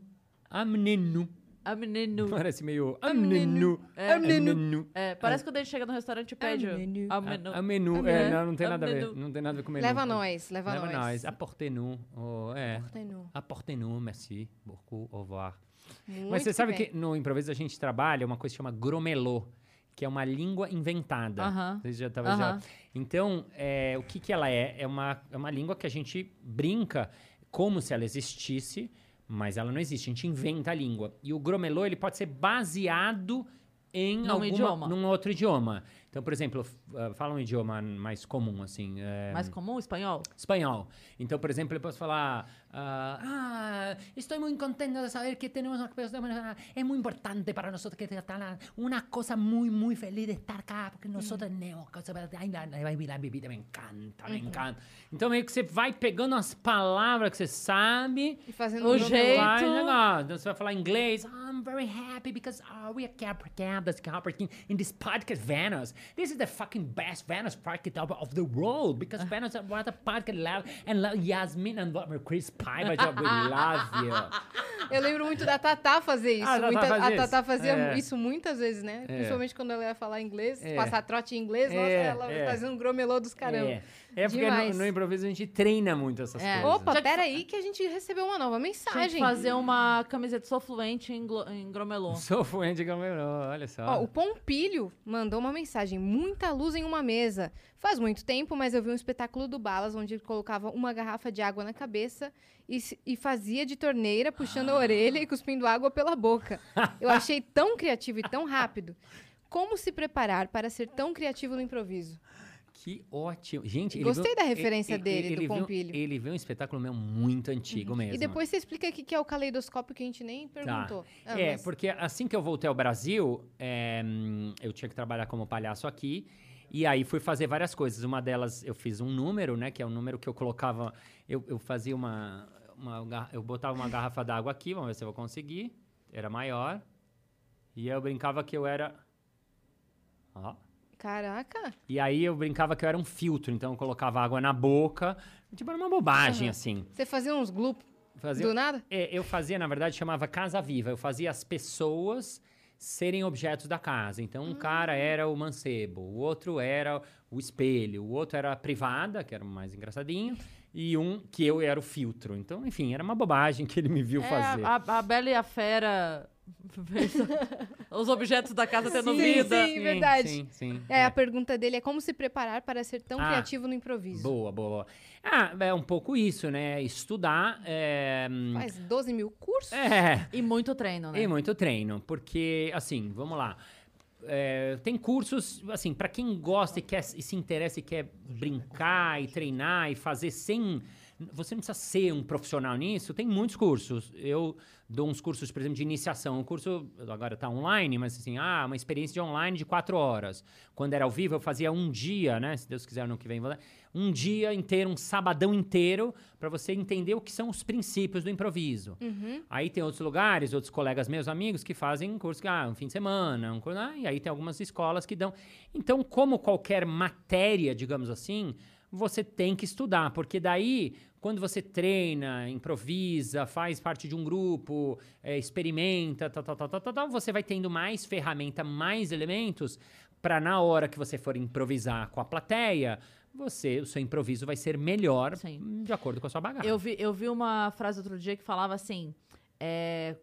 Amenez-nous. A menino. Parece meio amenez-nous. É. Amenez-nous. É, parece que quando a gente chega no restaurante e pede A menu. a menu. Amenez-nous. É, não, não tem nada a ver. Não tem nada a ver com menu. Leva nós, leva, Leva nós. nós. Apportez-nous. Oh, é. Apportez-nous. Apportez-nous, merci beaucoup, au revoir. Muito Mas você sabe bem. que no improviso a gente trabalha uma coisa que chama gromelô, que é uma língua inventada. Aham. Vocês já já. Então, é, o que, que ela é? É uma, é uma língua que a gente brinca como se ela existisse, mas ela não existe. A gente inventa a língua. E o gromelô, ele pode ser baseado em Num alguma, idioma. num outro idioma. Então, por exemplo, ah, fala um idioma mais comum, assim. é, Mais comum, espanhol? Espanhol. Então, por exemplo, eu posso falar: ah, ah, estou muito contente de saber que temos uma pessoa. É muito importante para nós que está uma coisa muito, muito feliz de estar cá, porque nós temos coisa. Ai, la bebida me encanta, me encanta. Então, meio que você vai pegando as palavras que você sabe. E fazendo O jeito- Vai, negócio. Então, você vai falar inglês. I'm very happy because uh, we are captured in this podcast, Venice. This is the fucking best Venice podcast of, of the world because Venice what a podcast love and love Yasmin and love Chris Paiva. We love you. Eu lembro muito da Tatá fazer isso. Ah, Tatá Muita- fazia a isso? Tatá fazia É. isso muitas vezes, né? Principalmente quando ela ia falar inglês, É. passar trote em inglês, nossa, É, ela é. fazia um gromelô dos caramba. É, porque no, no improviso a gente treina muito essas É. coisas. Opa, Já que- peraí que a gente recebeu uma nova Tinha mensagem. que fazer uma camiseta sou fluente em, em gromelô. Sou fluente como eu, olha só. Ó, o Pompilho mandou uma mensagem. Muita luz em uma mesa. Faz muito tempo, mas eu vi um espetáculo do Balas onde ele colocava uma garrafa de água na cabeça e, e fazia de torneira, puxando a orelha e cuspindo água pela boca. Eu achei tão criativo e tão rápido. Como se preparar para ser tão criativo no improviso? Que ótimo. Gente, ele Gostei da referência ele- dele, do ele Pompilho. Ele viu um espetáculo meu muito antigo mesmo. E depois você explica o que é o caleidoscópio que a gente nem perguntou. Ah, é, mas- porque assim que eu voltei ao Brasil, é, eu tinha que trabalhar como palhaço aqui. E aí fui fazer várias coisas. Uma delas, eu fiz um número, né? Que é um número que eu colocava. Eu, eu fazia uma, uma. Eu botava uma garrafa d'água aqui, vamos ver se eu vou conseguir. Era maior. E eu brincava que eu era. Ó. Caraca. E aí eu brincava que eu era um filtro, então eu colocava água na boca. Tipo, era uma bobagem, Aham. assim. Você fazia uns glupos Fazia, do nada? é, eu fazia, na verdade, chamava Casa Viva. Eu fazia as pessoas serem objetos da casa. Então, um cara era o mancebo, o outro era o espelho, o outro era a privada, que era o mais engraçadinho, e um que eu era o filtro. Então, enfim, era uma bobagem que ele me viu É, fazer. a, a Bela e a Fera. Os objetos da casa tendo Sim, vida. sim. verdade. Sim, sim. É, a pergunta dele é como se preparar para ser tão Ah. criativo no improviso. Boa, boa, boa. Ah, é um pouco isso, né? Estudar. É, hum, Faz 12 mil cursos? é E muito treino, né? E muito treino, porque, assim, vamos lá. É, tem cursos, assim, para quem gosta e, quer, e se interessa e quer brincar e treinar e fazer sem Você não precisa ser um profissional nisso, tem muitos cursos. Eu dou uns cursos, por exemplo, de iniciação. Um curso, agora está online, mas assim, ah, uma experiência de online de quatro horas. Quando era ao vivo, eu fazia um dia, né? Se Deus quiser, ano que vem, um dia inteiro, um sabadão inteiro, para você entender o que são os princípios do improviso. Uhum. Aí tem outros lugares, outros colegas meus, amigos, que fazem um curso ah, um fim de semana, um curso, ah, e aí tem algumas escolas que dão. Então, como qualquer matéria, digamos assim, você tem que estudar, porque daí, quando você treina, improvisa, faz parte de um grupo, é, experimenta, tal, tal, tal, tal, tal, tal, você vai tendo mais ferramenta, mais elementos, para na hora que você for improvisar com a plateia, você, o seu improviso vai ser melhor Sim. de acordo com a sua bagagem. Eu vi, eu vi uma frase outro dia que falava assim: é,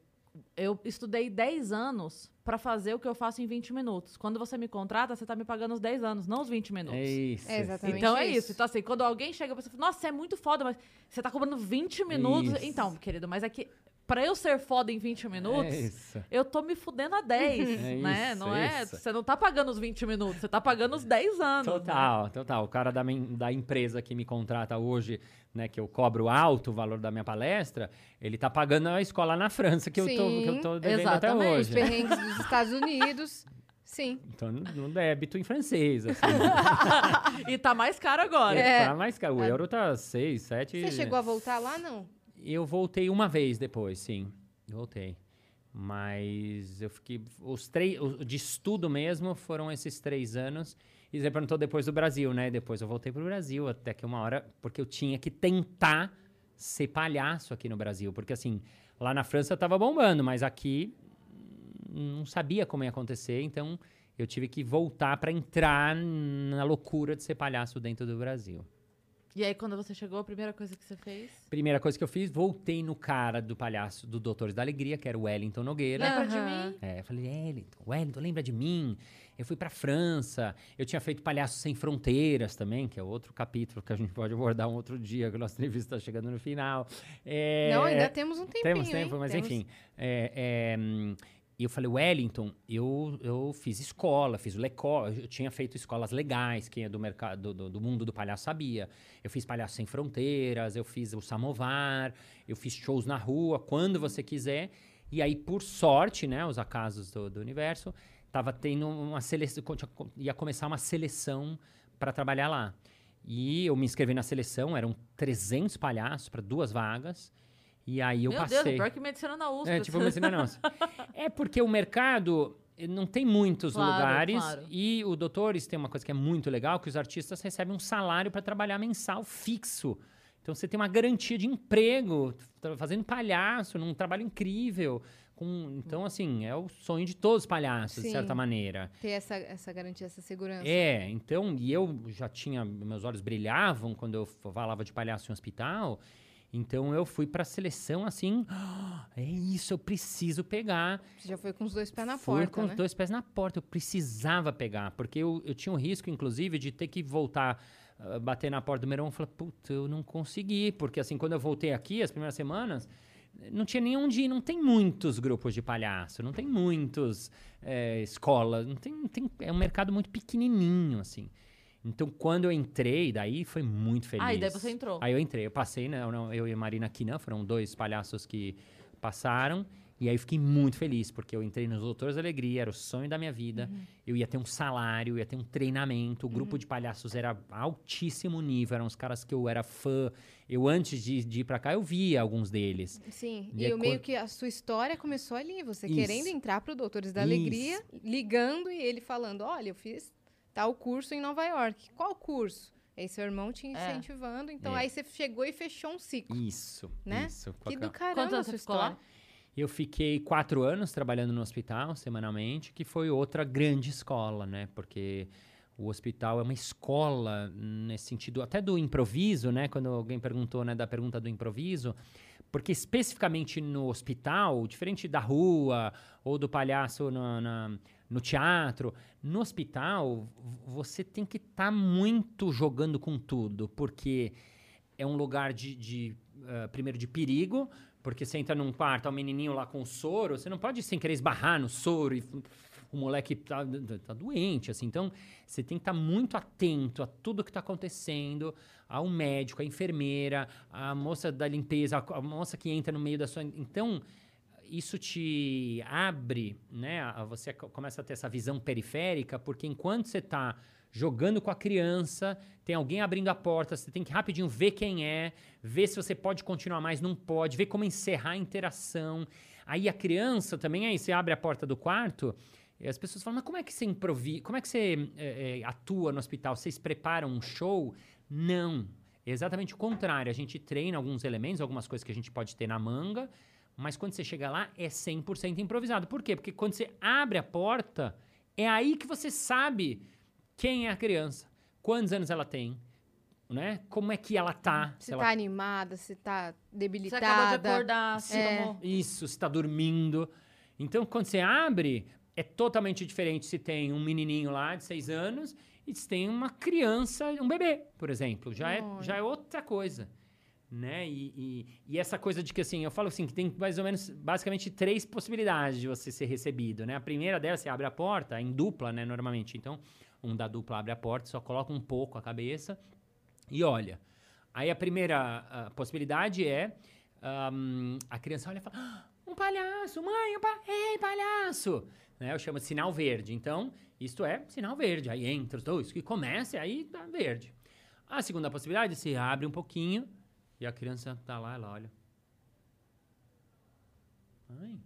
eu estudei 10 anos pra fazer o que eu faço em 20 minutos. Quando você me contrata, você tá me pagando os 10 anos, não os 20 minutos. É isso. É, exatamente. Então é isso. isso. Então, assim, quando alguém chega pra você e fala, nossa, você é muito foda, mas você tá cobrando 20 minutos. Isso. Então, querido, mas é que pra eu ser foda em 20 minutos, É eu tô me fudendo a 10, É né? isso, não é é? isso. Você não tá pagando os 20 minutos, você tá pagando os 10 anos. né? Total, total. O cara da, da empresa que me contrata hoje, né, que eu cobro alto o valor da minha palestra, ele tá pagando a escola na França que, eu, tô, Sim, que eu tô devendo até exatamente. Os hoje. perrengues dos Estados Unidos. Sim. Então, no no débito em francês, assim. E tá mais caro agora. É. Tá mais caro. O euro tá 6, 7... Você chegou a voltar lá, não? Eu voltei uma vez depois, sim. Voltei. Mas eu fiquei. Os três. De estudo mesmo foram esses três anos. E você perguntou depois do Brasil, né? Depois eu voltei pro Brasil, até que uma hora. Porque eu tinha que tentar ser palhaço aqui no Brasil. Porque assim, lá na França eu tava bombando, mas aqui hum, não sabia como ia acontecer. Então eu tive que voltar para entrar na loucura de ser palhaço dentro do Brasil. E aí, quando você chegou, a primeira coisa que você fez? Primeira coisa que eu fiz, voltei no cara do palhaço do Doutores da Alegria, que era o Wellington Nogueira. Lembra de mim? É, eu falei, Wellington, Wellington, lembra de mim? Eu fui pra França, eu tinha feito Palhaço Sem Fronteiras também, que é outro capítulo que a gente pode abordar um outro dia, que a nossa entrevista está chegando no final. É, Não, ainda temos um tempinho, temos tempo, hein? mas Temos- enfim. É, é, hum, e eu falei, Wellington, eu, eu fiz escola, fiz o Lecó, eu tinha feito escolas legais, quem é do mercado, do, do mundo do palhaço sabia. Eu fiz Palhaço Sem Fronteiras, eu fiz o Samovar, eu fiz shows na rua, quando você quiser. E aí, por sorte, né, os acasos do, do universo, tava tendo uma seleção, ia começar uma seleção para trabalhar lá. E eu me inscrevi na seleção, eram 300 palhaços para duas vagas. E aí eu Meu passei. Deus, pior que medicina na USP. É, tipo, medicina não. É porque o mercado eh, não tem muitos Claro, lugares claro. e o Doutores tem uma coisa que é muito legal, que os artistas recebem um salário para trabalhar mensal fixo. Então você tem uma garantia de emprego, fazendo palhaço, num trabalho incrível. Com, então, assim, é o sonho de todos os palhaços, de Sim. certa maneira. Ter essa, essa garantia, essa segurança. É, então, e eu já tinha, meus olhos brilhavam quando eu falava de palhaço em hospital, então eu fui pra seleção assim, "Ah, é isso, eu preciso pegar. Você já foi com os dois pés na Fui porta, com né? os dois pés na porta, eu precisava pegar, porque eu, eu tinha um risco, inclusive, de ter que voltar, ah, bater na porta do Meirão e falar, puta, eu não consegui, porque assim, quando eu voltei aqui, as primeiras semanas, não tinha nem onde ir, não tem muitos grupos de palhaço, não tem muitos é, escolas, não tem, não tem, é um mercado muito pequenininho, assim. Então, quando eu entrei, daí foi muito feliz. Ah, e daí você entrou. Aí eu entrei, eu passei, né? Eu, eu e a Marina Kinan foram dois palhaços que passaram. E aí eu fiquei muito feliz, porque eu entrei nos Doutores da Alegria, era o sonho da minha vida. Uhum. Eu ia ter um salário, ia ter um treinamento. O grupo de palhaços era altíssimo nível, eram os caras que eu era fã. Eu, antes de, de ir pra cá, eu via alguns deles. Sim, E e, o meio que a sua história começou ali, você Isso. querendo entrar pro Doutores da Isso. Alegria, ligando e ele falando, olha, eu fiz tal curso em Nova York. Qual curso? Aí seu irmão te É. incentivando, então É. aí você chegou e fechou um ciclo. Isso, Né? isso. Que do caramba a sua lá? Eu fiquei quatro anos trabalhando no hospital, semanalmente, que foi outra grande escola, né? Porque o hospital é uma escola nesse sentido, até do improviso, né? Quando alguém perguntou, né, da pergunta do improviso, porque especificamente no hospital, diferente da rua ou do palhaço na- no teatro, no hospital você tem que estar muito jogando com tudo, porque é um lugar de, de, ah, primeiro de perigo, porque você entra num quarto, tá um menininho lá com soro, você não pode sem querer esbarrar no soro e o moleque tá, tá doente, assim. Então, você tem que estar muito atento a tudo que está acontecendo, ao médico, à enfermeira, à moça da limpeza, a, a moça que entra no meio da sua. Então, isso te abre, né? a- Você co- começa a ter essa visão periférica, porque enquanto você está jogando com a criança, tem alguém abrindo a porta, você tem que rapidinho ver quem é, ver se você pode continuar mais, não pode, ver como encerrar a interação. Aí a criança também, aí você abre a porta do quarto, e as pessoas falam, mas como é que você improvisa, como é que você eh, eh, atua no hospital? Vocês preparam um show? Não. É exatamente o contrário. A gente treina alguns elementos, algumas coisas que a gente pode ter na manga, mas quando você chega lá é 100% improvisado. Por quê? Porque quando você abre a porta, é aí que você sabe quem é a criança, quantos anos ela tem, né? Como é que ela tá. Se ela tá animada, se tá Você debilitada. acabou de acordar, se É. tomou- Isso, se está dormindo. Então, quando você abre, é totalmente diferente se tem um menininho lá de seis anos e se tem uma criança, um bebê, por exemplo. Já, é, já é outra coisa. Né? E, e, e essa coisa de que, assim, eu falo assim, que tem mais ou menos, basicamente, três possibilidades de você ser recebido, né? A primeira delas, você abre a porta, em dupla, né, normalmente. Então, um da dupla abre a porta, só coloca um pouco a cabeça e olha. Aí a primeira ah, possibilidade é ahm, a criança olha e fala: "Ah, um palhaço, mãe, um pa ei, palhaço! Né, eu chamo de sinal verde. Então, isto é sinal verde. Aí entra os dois, que começa e aí tá verde. A segunda possibilidade, você abre um pouquinho e a criança tá lá, ela olha. Ai,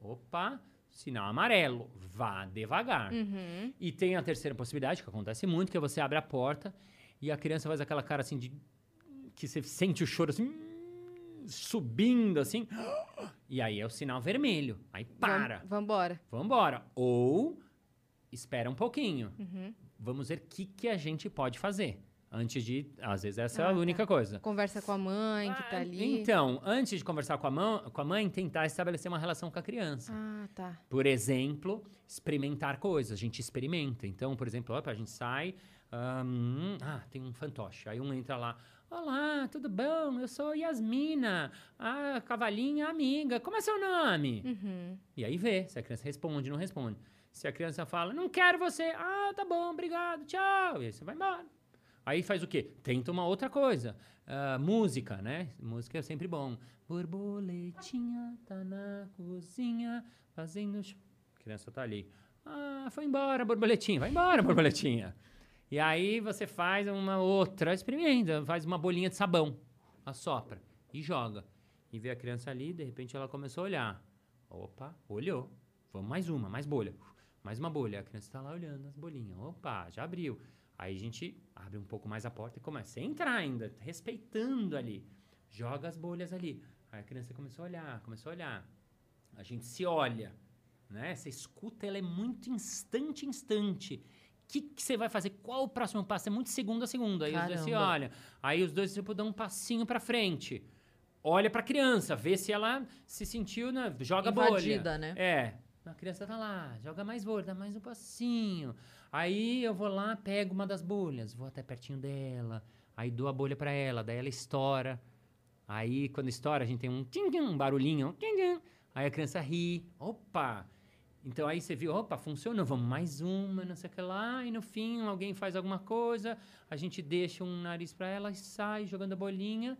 opa, sinal amarelo, vá devagar. Uhum. E tem a terceira possibilidade, que acontece muito, que é você abre a porta e a criança faz aquela cara assim de. que você sente o choro assim. subindo assim. E aí é o sinal vermelho. Aí para. Vam- Vambora. Vambora. Ou espera um pouquinho. Uhum. Vamos ver o que, que a gente pode fazer. Antes de. Às vezes essa é Ah, a tá. única coisa. Conversa com a mãe que tá Ah, ali. Então, antes de conversar com a, mão, com a mãe, tentar estabelecer uma relação com a criança. Ah, tá. Por exemplo, experimentar coisas. A gente experimenta. Então, por exemplo, opa, a gente sai. ahn, ah, tem um fantoche. Aí um entra lá. Olá, tudo bom? Eu sou Yasmina, a cavalinha amiga. Como é seu nome? Uhum. E aí vê se a criança responde, não responde. Se a criança fala, não quero você. Ah, tá bom, obrigado, tchau. E aí você vai embora. Aí faz o quê? Tenta uma outra coisa. Ah, música, né? Música é sempre bom. Borboletinha tá na cozinha fazendo... A criança tá ali. Ah, foi embora, borboletinha. Vai embora, borboletinha. E aí você faz uma outra, experimenta. Faz uma bolinha de sabão. Assopra e joga. E vê a criança ali, de repente ela começou a olhar. Opa, olhou. Vamos mais uma, mais bolha. Mais uma bolha. A criança está lá olhando as bolinhas. Opa, já abriu. Aí a gente abre um pouco mais a porta e começa a entrar ainda, respeitando ali. Joga as bolhas ali. Aí a criança começou a olhar, começou a olhar. A gente se olha, né? Essa escuta, ela é muito instante, instante. O que que você vai fazer? Qual o próximo passo? É muito segundo a segundo. Aí os dois se Caramba. olham. Aí os dois, tipo, dão um passinho pra frente. Olha pra criança, vê se ela se sentiu, né? Joga a bolha. Invadida, né? É. A criança tá lá, joga mais bolha, dá mais um passinho. Aí eu vou lá, pego uma das bolhas, vou até pertinho dela, aí dou a bolha pra ela, daí ela estoura. Aí quando estoura, a gente tem um um barulhinho, um. Aí a criança ri. Opa! Então aí você viu, opa, funcionou, vamos mais uma, não sei o que lá, e no fim alguém faz alguma coisa, a gente deixa um nariz pra ela e sai jogando a bolinha.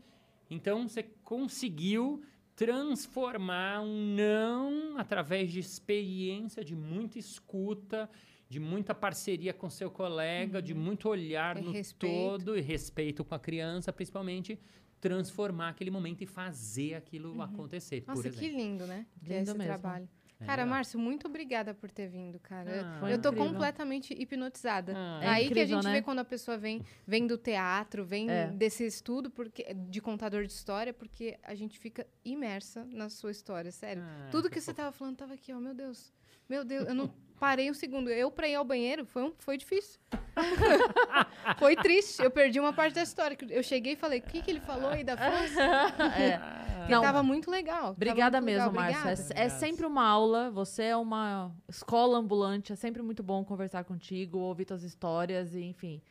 Então você conseguiu transformar um não através de experiência, de muita escuta, de muita parceria com seu colega, de muito olhar E no respeito. todo e respeito com a criança, principalmente transformar aquele momento e fazer aquilo acontecer, por Nossa, que lindo, né? Que é Lindo esse mesmo. trabalho. É Cara, legal. Márcio, muito obrigada por ter vindo, cara. Ah, eu tô incrível. completamente hipnotizada. Ah. É É aí que a incrível, gente né? vê quando a pessoa vem, vem do teatro, vem É. desse estudo porque, de contador de história, porque a gente fica imersa na sua história, sério. Ah, Tudo que você tava falando tava aqui, ó, meu Deus. Meu Deus, eu não parei um segundo. Eu pra ir ao banheiro foi, um, foi difícil. foi triste. Eu perdi uma parte da história. Eu cheguei e falei, o que, que ele falou aí da França? É. Não, tava muito legal. Obrigada muito mesmo, Márcia. É, é sempre uma aula. Você é uma escola ambulante. É sempre muito bom conversar contigo, ouvir tuas histórias, e enfim.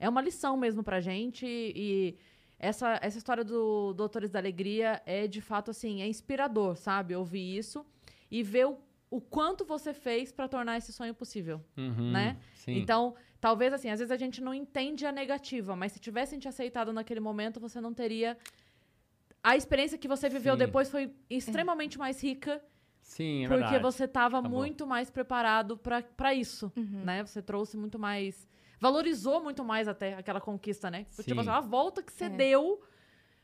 É uma lição mesmo pra gente. E essa, essa história do Doutores da Alegria é de fato assim, é inspirador, sabe? Ouvir isso e ver o o quanto você fez pra tornar esse sonho possível, Uhum, né? Sim. Então, talvez assim, às vezes a gente não entende a negativa, mas se tivessem te aceitado naquele momento, você não teria. A experiência que você viveu Sim. depois foi extremamente mais rica, Sim, é porque verdade. você estava muito mais preparado pra pra isso, Uhum. né? Você trouxe muito mais. Valorizou muito mais até aquela conquista, né? Tipo Sim. assim, a volta que você É. deu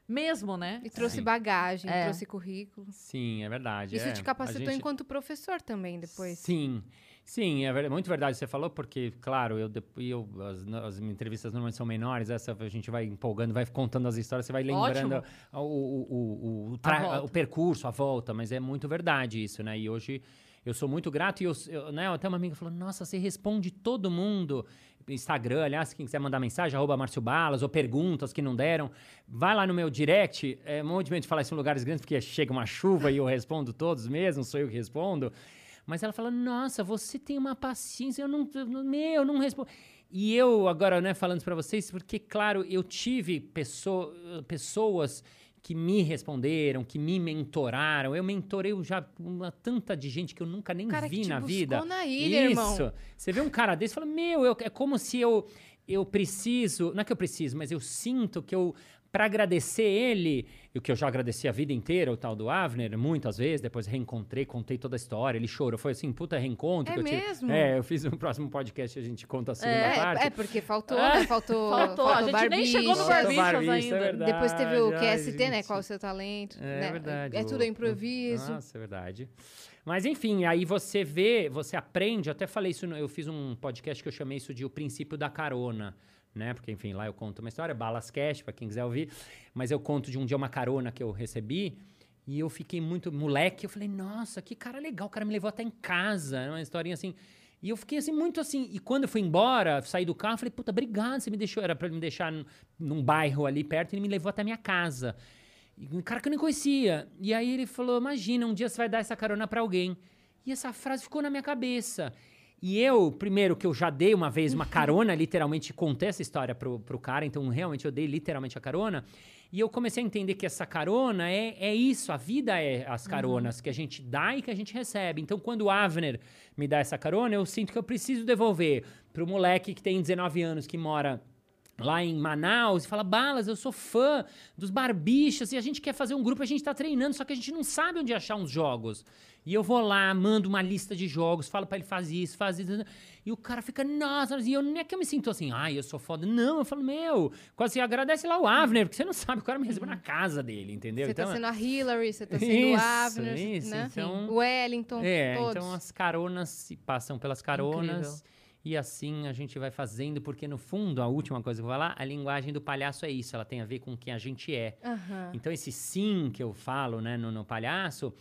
mesmo, né? E trouxe Sim. bagagem, É. trouxe currículo. Sim, é verdade. Isso é. te capacitou gente- enquanto professor também, depois. Sim, sim, é ver- muito verdade o que você falou, porque, claro, eu, eu, as, as minhas entrevistas normalmente são menores, essa a gente vai empolgando, vai contando as histórias, você vai lembrando o, o, o, o, A tra- volta. o percurso, a volta, mas é muito verdade isso, né? E hoje eu sou muito grato e eu, eu, né, até uma amiga falou, nossa, você responde todo mundo. Instagram, aliás, quem quiser mandar mensagem, arroba Márcio Balas, ou perguntas que não deram, vai lá no meu direct, é um monte de gente fala isso em lugares grandes, porque chega uma chuva e eu respondo todos mesmo, sou eu que respondo. Mas ela fala, nossa, você tem uma paciência, eu não, eu não- meu, eu não respondo. E eu agora, né, falando pra vocês, porque, claro, eu tive pesso- pessoas que me responderam, que me mentoraram. Eu mentorei já uma tanta de gente que eu nunca nem cara vi que te na vida. na ilha, Isso. irmão. Você vê um cara desse e fala, meu, eu- é como se eu, eu preciso, não é que eu preciso, mas eu sinto que eu, para agradecer ele, e o que eu já agradeci a vida inteira, o tal do Avner, muitas vezes, depois reencontrei, contei toda a história, ele chorou, foi assim, puta reencontro. É que eu tive. mesmo? É, eu fiz um próximo podcast, a gente conta a segunda É, parte. é, porque faltou, Ah, né? Faltou, Faltou, a gente nem chegou no Barbichas. Ainda. é verdade. Depois teve o Ai, QST, né? gente. Qual é o seu talento? É né? verdade. É o- tudo improviso. Nossa, é verdade. Mas enfim, aí você vê, você aprende. Eu até falei isso, no- eu fiz um podcast que eu chamei isso de o princípio da carona. Né? Porque, enfim, lá eu conto uma história, Balas Cash, pra quem quiser ouvir. Mas eu conto de um dia uma carona que eu recebi. E eu fiquei muito moleque. Eu falei, nossa, que cara legal. O cara me levou até em casa. Uma historinha assim. E eu fiquei assim, muito assim. E quando eu fui embora, saí do carro, falei, puta, obrigado. Você me deixou. Era pra me deixar num, num bairro ali perto. Ele me levou até a minha casa. E um cara que eu nem conhecia. E aí ele falou: Imagina, um dia você vai dar essa carona pra alguém. E essa frase ficou na minha cabeça. E eu, primeiro, que eu já dei uma vez uma carona, literalmente contei essa história pro, pro cara, então realmente eu dei literalmente a carona. E eu comecei a entender que essa carona é, é isso, a vida é as caronas que a gente dá e que a gente recebe. Então, quando o Avner me dá essa carona, eu sinto que eu preciso devolver pro moleque que tem 19 anos, que mora lá em Manaus e fala: Balas, eu sou fã dos Barbichas e a gente quer fazer um grupo, a gente tá treinando, só que a gente não sabe onde achar uns jogos. E eu vou lá, mando uma lista de jogos, falo pra ele: faz isso, faz isso. E o cara fica, nossa, e eu não é que eu me sinto assim, ai, eu sou foda. Não, eu falo, meu, quase assim, agradece lá o Avner, porque você não sabe, o cara me recebeu na casa dele, entendeu? Você então, tá sendo a Hillary, você tá sendo Isso, o Avner, isso, né? então- o Wellington, é, todos. então as caronas se passam pelas caronas. E assim a gente vai fazendo, porque no fundo, a última coisa que eu vou falar, a linguagem do palhaço é isso, ela tem a ver com quem a gente é. Aham. Então esse sim que eu falo, né, no, no palhaço,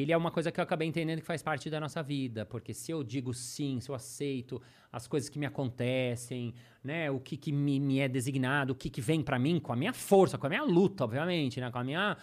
ele é uma coisa que eu acabei entendendo que faz parte da nossa vida, porque se eu digo sim, se eu aceito as coisas que me acontecem, né, o que, que me, me é designado, o que, que vem pra mim, com a minha força, com a minha luta, obviamente, né, com a minha...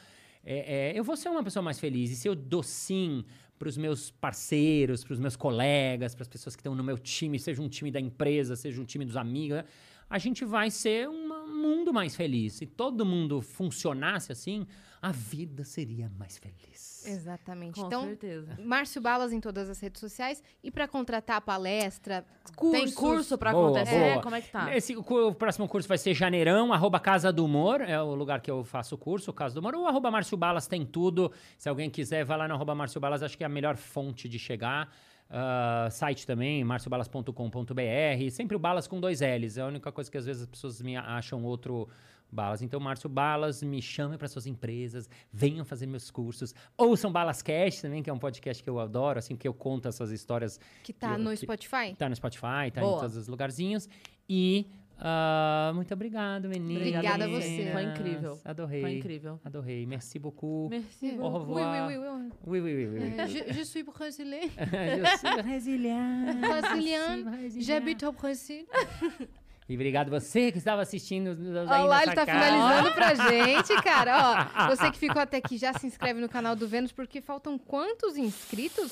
é, é, eu vou ser uma pessoa mais feliz. E se eu dou sim para os meus parceiros, para os meus colegas, para as pessoas que estão no meu time, seja um time da empresa, seja um time dos amigos, a gente vai ser um mundo mais feliz. Se todo mundo funcionasse assim, a vida seria mais feliz. Exatamente. Com então, certeza. Márcio Balas em todas as redes sociais. E pra contratar palestra, cursos... Tem curso pra Boa, acontecer? boa. Como é que tá? Esse, o, próximo curso vai ser janeirão, arroba Casa do Humor, é o lugar que eu faço o curso, Casa do Humor, ou arroba Márcio Balas tem tudo. Se alguém quiser, vai lá no arroba Márcio Balas, acho que é a melhor fonte de chegar. Ah, site também, marciobalas.com.br, sempre o Balas com dois L's, é a única coisa que às vezes as pessoas me acham outro Balas. Então, Márcio Balas, me chame para suas empresas, venham fazer meus cursos. Ouçam Balas Cast também, que é um podcast que eu adoro, assim, que eu conto essas histórias Que tá que- no que- Spotify. Tá no Spotify, tá em Boa. todos os lugarzinhos. E ah, muito obrigado, meninas. Obrigada a você. Foi incrível. Adorei. Foi incrível. Adorei. Merci beaucoup. Merci. Au revoir. Oui, oui, oui, oui. Oui, oui, oui, oui. Euh, je, je suis brasileiro. Je suis brésilienne. Brasiliano. J'habite au Brasil. E obrigado você que estava assistindo. Olha lá, ele tá finalizando pra gente, cara. Ó, você que ficou até aqui, já se inscreve no canal do Vênus, porque faltam quantos inscritos?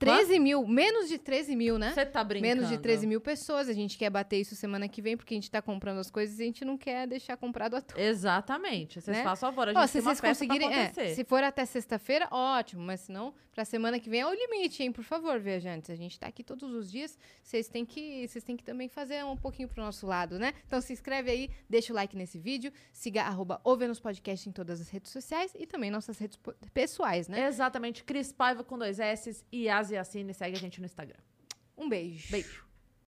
13 mil, menos de 13 mil, né? Você tá brincando. Menos de 13 mil pessoas. A gente quer bater isso semana que vem, porque a gente tá comprando as coisas e a gente não quer deixar comprado à toa. Exatamente. Vocês Né? façam favor, a Ó, gente se tem uma vocês conseguirem. é, se for até sexta-feira, ótimo. Mas se não, pra semana que vem é o limite, hein? Por favor, viajantes. A gente tá aqui todos os dias. Vocês têm que, vocês têm que também fazer um pouquinho pro nosso lado, né? Então se inscreve aí, deixa o like nesse vídeo, siga arroba o Vênus Podcast em todas as redes sociais e também nossas redes pessoais, né? Exatamente. Cris Paiva com dois S e Asiacine. Segue a gente no Instagram. Um beijo. Beijo.